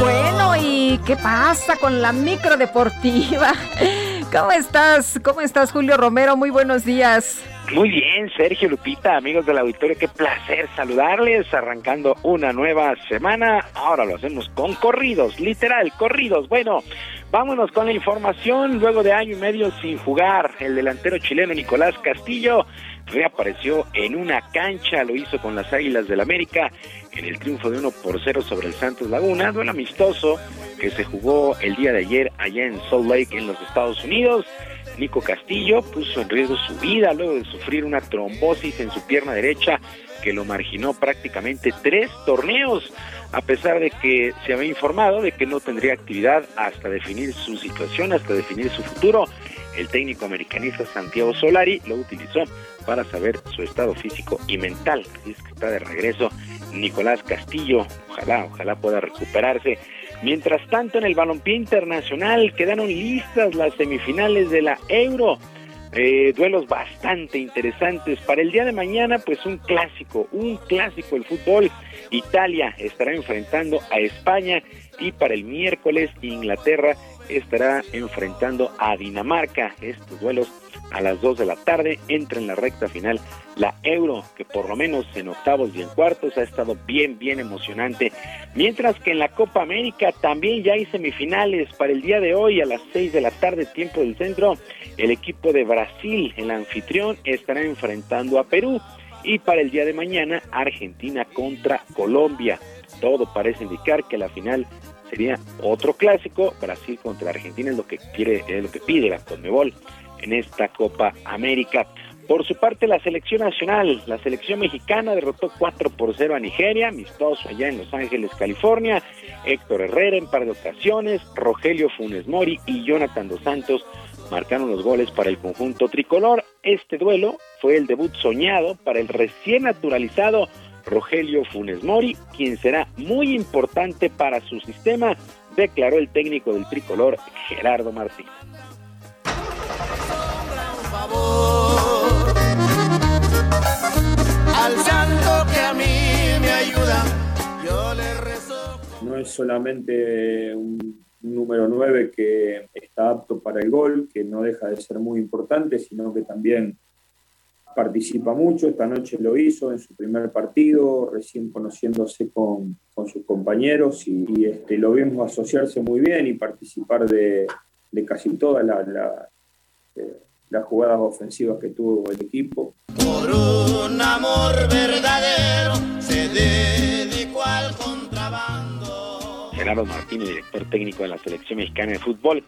Bueno, ¿y qué pasa con la micro deportiva? ¿Cómo estás? ¿Cómo estás, Julio Romero? Muy buenos días. Muy bien, Sergio Lupita, amigos del auditorio, qué placer saludarles, arrancando una nueva semana. Ahora lo hacemos con corridos, literal, corridos. Bueno, vámonos con la información. Luego de año y medio sin jugar, el delantero chileno Nicolás Castillo reapareció en una cancha, lo hizo con las Águilas del América en el triunfo de 1 por 0 sobre el Santos Laguna, duelo amistoso que se jugó el día de ayer allá en Salt Lake en los Estados Unidos. Nico Castillo puso en riesgo su vida luego de sufrir una trombosis en su pierna derecha que lo marginó prácticamente tres torneos, a pesar de que se había informado de que no tendría actividad hasta definir su situación, hasta definir su futuro. El técnico americanista Santiago Solari lo utilizó para saber su estado físico y mental. Es que está de regreso Nicolás Castillo. Ojalá, ojalá pueda recuperarse. Mientras tanto, en el balompié internacional quedaron listas las semifinales de la Euro. Eh, duelos bastante interesantes. Para el día de mañana, pues un clásico, un clásico el fútbol. Italia estará enfrentando a España y para el miércoles Inglaterra estará enfrentando a Dinamarca. Estos duelos a las 2 de la tarde entra en la recta final la Euro, que por lo menos en octavos y en cuartos ha estado bien, bien emocionante. Mientras que en la Copa América también ya hay semifinales para el día de hoy a las 6 de la tarde, tiempo del centro. El equipo de Brasil, el anfitrión, estará enfrentando a Perú. Y para el día de mañana, Argentina contra Colombia. Todo parece indicar que la final sería otro clásico. Brasil contra Argentina es lo que quiere, es lo que pide la Conmebol en esta Copa América. Por su parte, la selección nacional, la selección mexicana derrotó 4 por 0 a Nigeria, amistoso allá en Los Ángeles, California. Héctor Herrera en par de ocasiones, Rogelio Funes Mori y Jonathan Dos Santos marcaron los goles para el conjunto tricolor. Este duelo fue el debut soñado para el recién naturalizado Rogelio Funes Mori, quien será muy importante para su sistema, declaró el técnico del tricolor Gerardo Martín. No es solamente un número 9 que está apto para el gol, que no deja de ser muy importante, sino que también participa mucho. Esta noche lo hizo en su primer partido, recién conociéndose con, sus compañeros y, este, lo vimos asociarse muy bien y participar de, casi todas eh, las jugadas ofensivas que tuvo el equipo. Por un amor verdadero se dedicó al contrabando. Gerardo Martínez, director técnico de la selección mexicana de fútbol.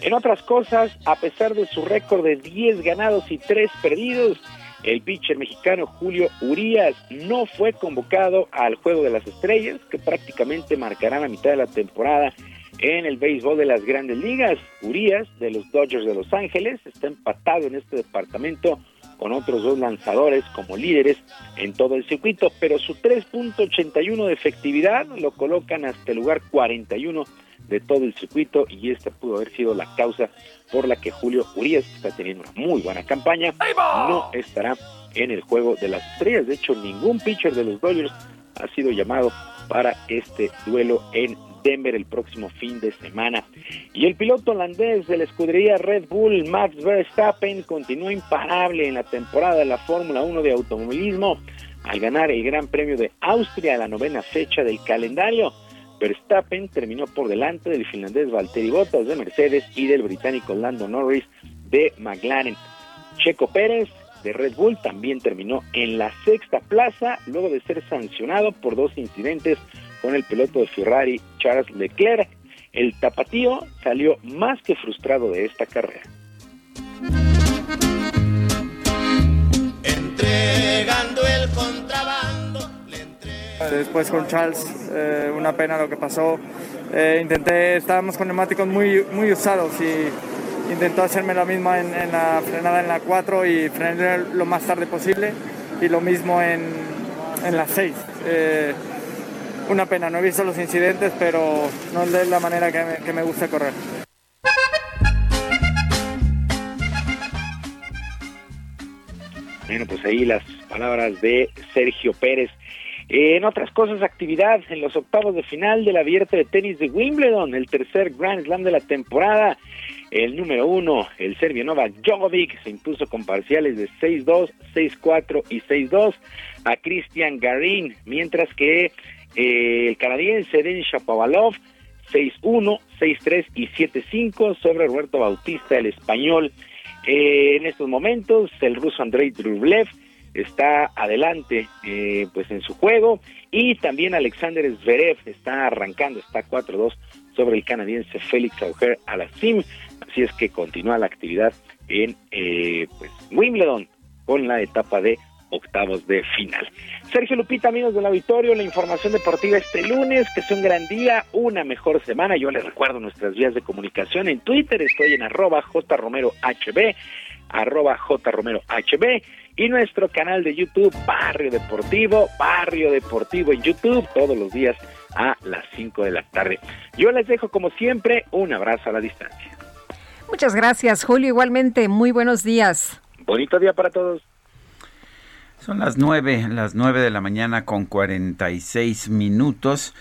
En otras cosas, a pesar de su récord de 10 ganados y 3 perdidos, el pitcher mexicano Julio Urías no fue convocado al Juego de las Estrellas, que prácticamente marcará la mitad de la temporada en el béisbol de las grandes ligas. Urias, de los Dodgers de Los Ángeles, está empatado en este departamento con otros dos lanzadores como líderes en todo el circuito, pero su 3.81 de efectividad lo colocan hasta el lugar 41 de todo el circuito y esta pudo haber sido la causa por la que Julio Urias está teniendo una muy buena campaña, no estará en el juego de las estrellas. De hecho, ningún pitcher de los Dodgers ha sido llamado para este duelo en Denver el próximo fin de semana. Y el piloto holandés de la escudería Red Bull, Max Verstappen, continúa imparable en la temporada de la Fórmula 1 de automovilismo al ganar el Gran Premio de Austria, la novena fecha del calendario. Verstappen terminó por delante del finlandés Valtteri Bottas de Mercedes y del británico Lando Norris de McLaren. Checo Pérez de Red Bull también terminó en la sexta plaza luego de ser sancionado por dos incidentes con el piloto de Ferrari Charles Leclerc. El tapatío salió más que frustrado de esta carrera. Entregando el contrabando. Después con Charles, eh, una pena lo que pasó. Eh, intenté, estábamos con neumáticos muy, muy usados y intentó hacerme la misma en, la frenada en la 4 y frenar lo más tarde posible y lo mismo en, en la 6 una pena, no he visto los incidentes, pero no es la manera que me, gusta correr. Bueno, pues ahí las palabras de Sergio Pérez. En otras cosas, actividad en los octavos de final del abierto de tenis de Wimbledon, el tercer Grand Slam de la temporada. El número uno, el serbio Novak Djokovic, se impuso con parciales de 6-2, 6-4 y 6-2 a Christian Garin, mientras que eh, el canadiense Denis Shapovalov 6-1, 6-3 y 7-5 sobre Roberto Bautista, el español. Eh, en estos momentos, el ruso Andrei Drublev está adelante eh, pues en su juego y también Alexander Zverev está arrancando, está 4-2 sobre el canadiense Félix Auger Alasim. Así es que continúa la actividad en pues, Wimbledon con la etapa de octavos de final. Sergio Lupita, amigos del auditorio, la información deportiva este lunes, que sea un gran día, una mejor semana. Yo les recuerdo nuestras vías de comunicación en Twitter, estoy en arroba jromerohb, arroba jromerohb, y nuestro canal de YouTube, Barrio Deportivo, Barrio Deportivo en YouTube, todos los días a las 5 de la tarde. Yo les dejo, como siempre, un abrazo a la distancia. Muchas gracias, Julio. Igualmente, muy buenos días. Bonito día para todos. Son las nueve, las nueve de la mañana con 46 minutos.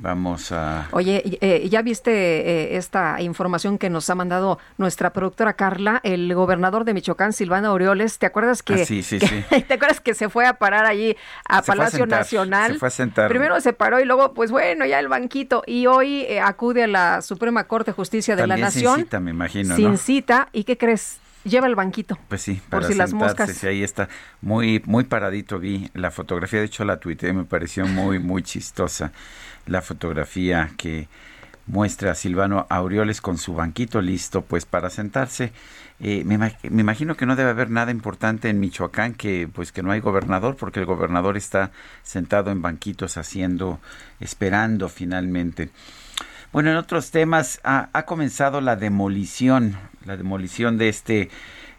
Vamos a... Oye, eh, ¿ya viste eh, esta información que nos ha mandado nuestra productora Carla? El gobernador de Michoacán, Silvano Aureoles, ¿te acuerdas que, ah, sí, sí, sí. ¿te acuerdas que se fue a parar allí a Palacio Nacional? Se fue a sentar. Primero se paró y luego, pues bueno, ya el banquito. Y hoy eh, acude a la Suprema Corte de Justicia de la Nación. Sin cita, me imagino, Sin cita. ¿Y qué crees? lleva el banquito. Pues sí, para por si las moscas. ahí está muy muy paradito vi la fotografía, de hecho la tuiteé, me pareció muy muy chistosa la fotografía que muestra a Silvano Aureoles con su banquito listo pues para sentarse. Eh, me, imagino que no debe haber nada importante en Michoacán que pues que no hay gobernador porque el gobernador está sentado en banquitos haciendo esperando finalmente. Bueno, en otros temas ha, ha comenzado la demolición la demolición de este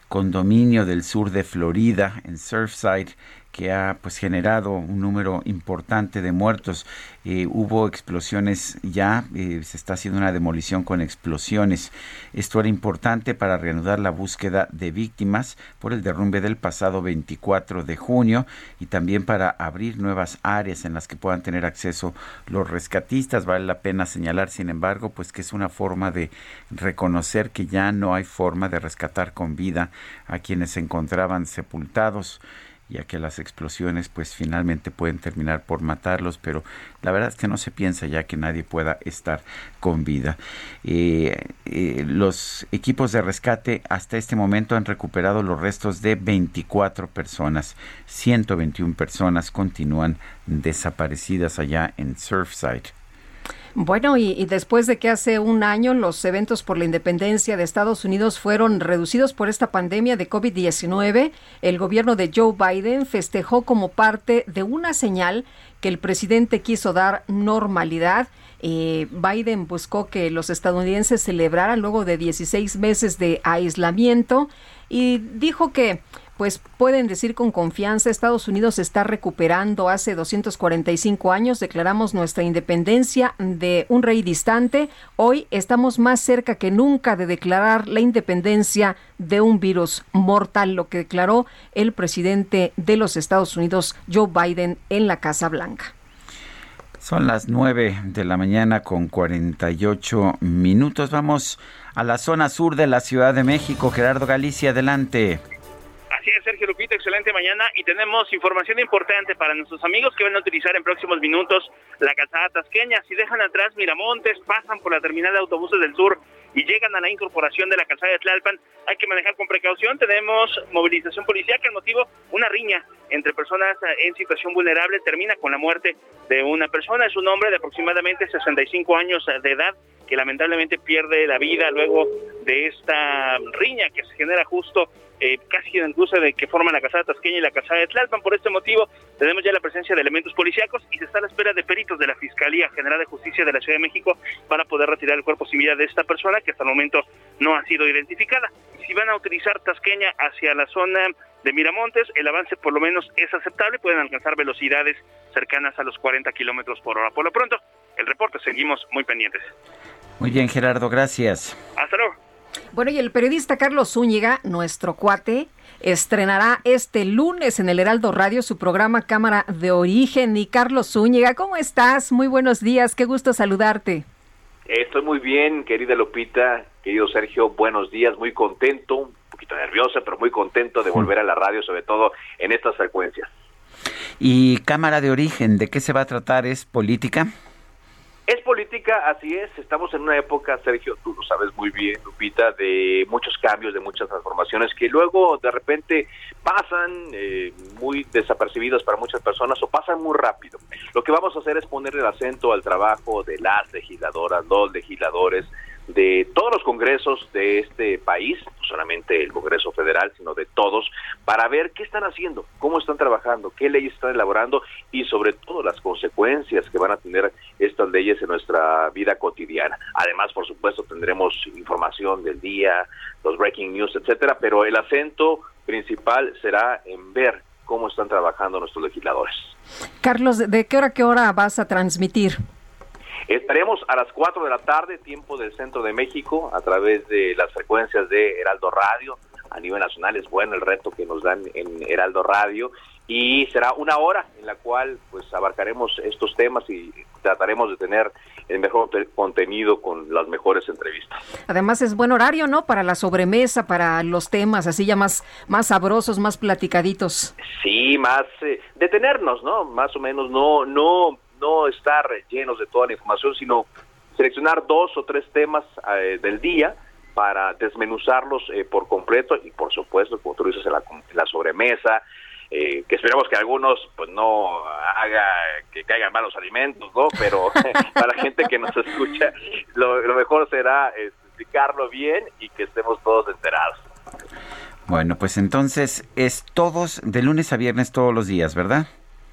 condominio del sur de Florida, en Surfside, que ha pues generado un número importante de muertos. Eh, hubo explosiones ya, eh, se está haciendo una demolición con explosiones. Esto era importante para reanudar la búsqueda de víctimas por el derrumbe del pasado 24 de junio y también para abrir nuevas áreas en las que puedan tener acceso los rescatistas. Vale la pena señalar, sin embargo, pues que es una forma de reconocer que ya no hay forma de rescatar con vida a quienes se encontraban sepultados ya que las explosiones pues finalmente pueden terminar por matarlos, pero la verdad es que no se piensa ya que nadie pueda estar con vida. Eh, eh, los equipos de rescate hasta este momento han recuperado los restos de 24 personas, 121 personas continúan desaparecidas allá en Surfside. Bueno, y, después de que hace un año los eventos por la independencia de Estados Unidos fueron reducidos por esta pandemia de COVID-19, el gobierno de Joe Biden festejó como parte de una señal que el presidente quiso dar normalidad. Eh, Biden buscó que los estadounidenses celebraran luego de 16 meses de aislamiento y dijo que pues pueden decir con confianza, Estados Unidos está recuperando hace 245 años, declaramos nuestra independencia de un rey distante, hoy estamos más cerca que nunca de declarar la independencia de un virus mortal, lo que declaró el presidente de los Estados Unidos, Joe Biden, en la Casa Blanca. Son las 9 de la mañana con 48 minutos. Vamos a la zona sur de la Ciudad de México. Gerardo Galicia, adelante. Así es, Sergio Lupita, excelente mañana y tenemos información importante para nuestros amigos que van a utilizar en próximos minutos la calzada tasqueña. Si dejan atrás Miramontes, pasan por la terminal de autobuses del sur y llegan a la incorporación de la calzada de Tlalpan, hay que manejar con precaución. Tenemos movilización policial que el motivo una riña entre personas en situación vulnerable termina con la muerte de una persona. Es un hombre de aproximadamente 65 años de edad que lamentablemente pierde la vida luego de esta riña que se genera justo eh, casi en el cruce de que forman la casada Tasqueña y la casada de Tlalpan. Por este motivo, tenemos ya la presencia de elementos policíacos y se está a la espera de peritos de la Fiscalía General de Justicia de la Ciudad de México para poder retirar el cuerpo sin vida de esta persona que hasta el momento no ha sido identificada. Si van a utilizar Tasqueña hacia la zona de Miramontes, el avance por lo menos es aceptable, pueden alcanzar velocidades cercanas a los 40 kilómetros por hora. Por lo pronto, el reporte, seguimos muy pendientes. Muy bien, Gerardo, gracias. Hasta luego. Bueno, y el periodista Carlos Zúñiga, nuestro cuate, estrenará este lunes en el Heraldo Radio su programa Cámara de Origen. Y Carlos Zúñiga, ¿cómo estás? Muy buenos días, qué gusto saludarte. Estoy muy bien, querida Lupita, querido Sergio, buenos días, muy contento, un poquito nerviosa, pero muy contento de volver a la radio, sobre todo en estas frecuencias. ¿Y Cámara de Origen, de qué se va a tratar? ¿Es política? Es política, así es. Estamos en una época, Sergio, tú lo sabes muy bien, Lupita, de muchos cambios, de muchas transformaciones que luego de repente pasan eh, muy desapercibidos para muchas personas o pasan muy rápido. Lo que vamos a hacer es poner el acento al trabajo de las legisladoras, los legisladores, de todos los congresos de este país, no solamente el Congreso Federal, sino de todos, para ver qué están haciendo, cómo están trabajando, qué leyes están elaborando y sobre todo las consecuencias que van a tener estas leyes en nuestra vida cotidiana. Además, por supuesto, tendremos información del día, los breaking news, etcétera, pero el acento principal será en ver cómo están trabajando nuestros legisladores. Carlos, ¿de qué hora a qué hora vas a transmitir? Estaremos a las 4 de la tarde, tiempo del centro de México, a través de las frecuencias de Heraldo Radio. A nivel nacional es bueno el reto que nos dan en Heraldo Radio y será una hora en la cual pues abarcaremos estos temas y trataremos de tener el mejor contenido con las mejores entrevistas. Además es buen horario, ¿no? Para la sobremesa, para los temas así ya más más sabrosos, más platicaditos. Sí, más eh, detenernos, ¿no? Más o menos no no no estar llenos de toda la información, sino seleccionar dos o tres temas eh, del día para desmenuzarlos eh, por completo y por supuesto, como tú dices, en la, sobremesa, eh, que esperamos que algunos pues no haga que caigan malos alimentos, ¿no? Pero para la gente que nos escucha, lo, lo mejor será explicarlo bien y que estemos todos enterados. Bueno, pues entonces es todos, de lunes a viernes todos los días, ¿verdad?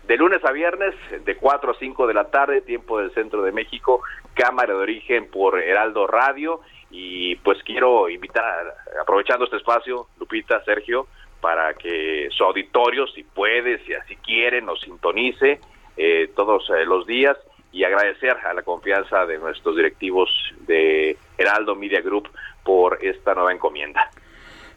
De lunes a viernes, de 4 a 5 de la tarde, tiempo del centro de México, cámara de origen por Heraldo Radio. Y pues quiero invitar, aprovechando este espacio, Lupita, Sergio, para que su auditorio, si puede, si así quiere, nos sintonice eh, todos eh, los días y agradecer a la confianza de nuestros directivos de Heraldo Media Group por esta nueva encomienda.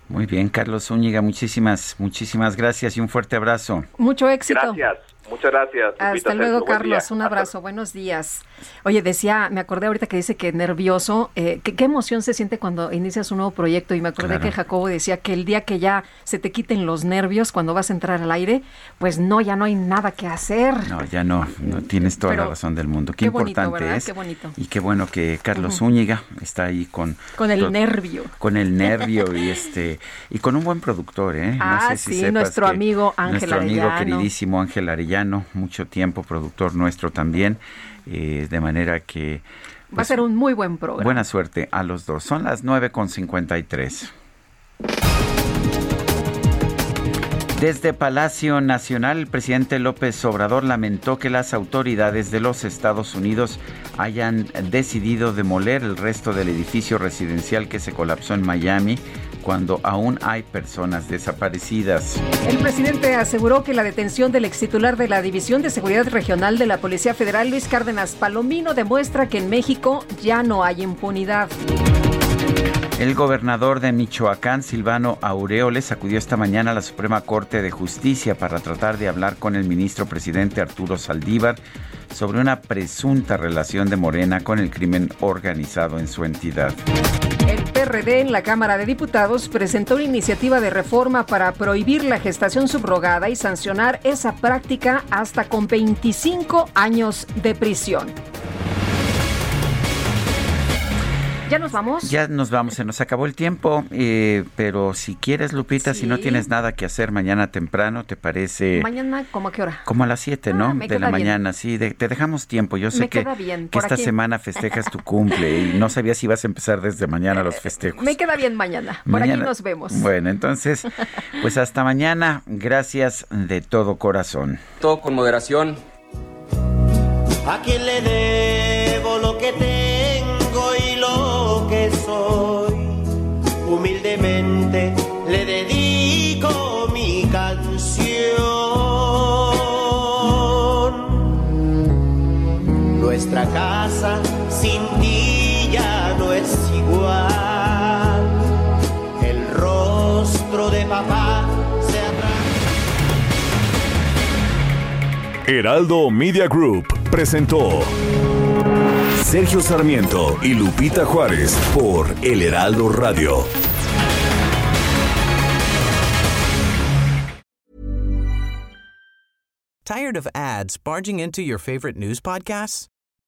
Muy bien, Carlos Zúñiga, muchísimas, muchísimas gracias y un fuerte abrazo. Mucho éxito. Gracias. Muchas gracias. Hasta luego, Carlos. Un abrazo. Buenos días. Oye, decía, me acordé ahorita que dice que nervioso. Eh, ¿qué, emoción se siente cuando inicias un nuevo proyecto? Y me acordé que Jacobo decía que el día que ya se te quiten los nervios cuando vas a entrar al aire, pues no, ya no hay nada que hacer. No, ya no. no tienes toda la razón del mundo. Qué, importante es. Qué bonito. Y qué bueno que Carlos Zúñiga está ahí con... Con el nervio. Con el nervio y este y con un buen productor, ¿eh? No ah, sé sí, nuestro amigo Ángel Nuestro amigo queridísimo Ángel Arellano, mucho tiempo, productor nuestro también, eh, de manera que... Va a pues, ser un muy buen programa. Buena suerte a los dos. Son las 9.53. Desde Palacio Nacional, el presidente López Obrador lamentó que las autoridades de los Estados Unidos hayan decidido demoler el resto del edificio residencial que se colapsó en Miami cuando aún hay personas desaparecidas. El presidente aseguró que la detención del ex titular de la División de Seguridad Regional de la Policía Federal, Luis Cárdenas Palomino, demuestra que en México ya no hay impunidad. El gobernador de Michoacán, Silvano Aureoles, acudió esta mañana a la Suprema Corte de Justicia para tratar de hablar con el ministro presidente Arturo Saldívar sobre una presunta relación de Morena con el crimen organizado en su entidad. El PRD en la Cámara de Diputados presentó una iniciativa de reforma para prohibir la gestación subrogada y sancionar esa práctica hasta con 25 años de prisión. ¿Ya nos vamos? Ya nos vamos, se nos acabó el tiempo, eh, pero si quieres, Lupita, si no tienes nada que hacer mañana temprano, ¿te parece? Mañana, ¿cómo a qué hora? Como a las 7, ¿no? Ah, de la mañana, sí, te dejamos tiempo. Yo sé que, que esta semana festejas tu cumple y no sabía si ibas a empezar desde mañana los festejos. Me queda bien mañana, por aquí nos vemos. Bueno, entonces, pues hasta mañana, gracias de todo corazón. Todo con moderación. ¿A quién le debo lo que te Nuestra casa sin ti ya no es igual. El rostro de papá se atrás. Heraldo Media Group presentó. Sergio Sarmiento y Lupita Juárez por El Heraldo Radio. Tired of ads barging into your favorite news podcasts?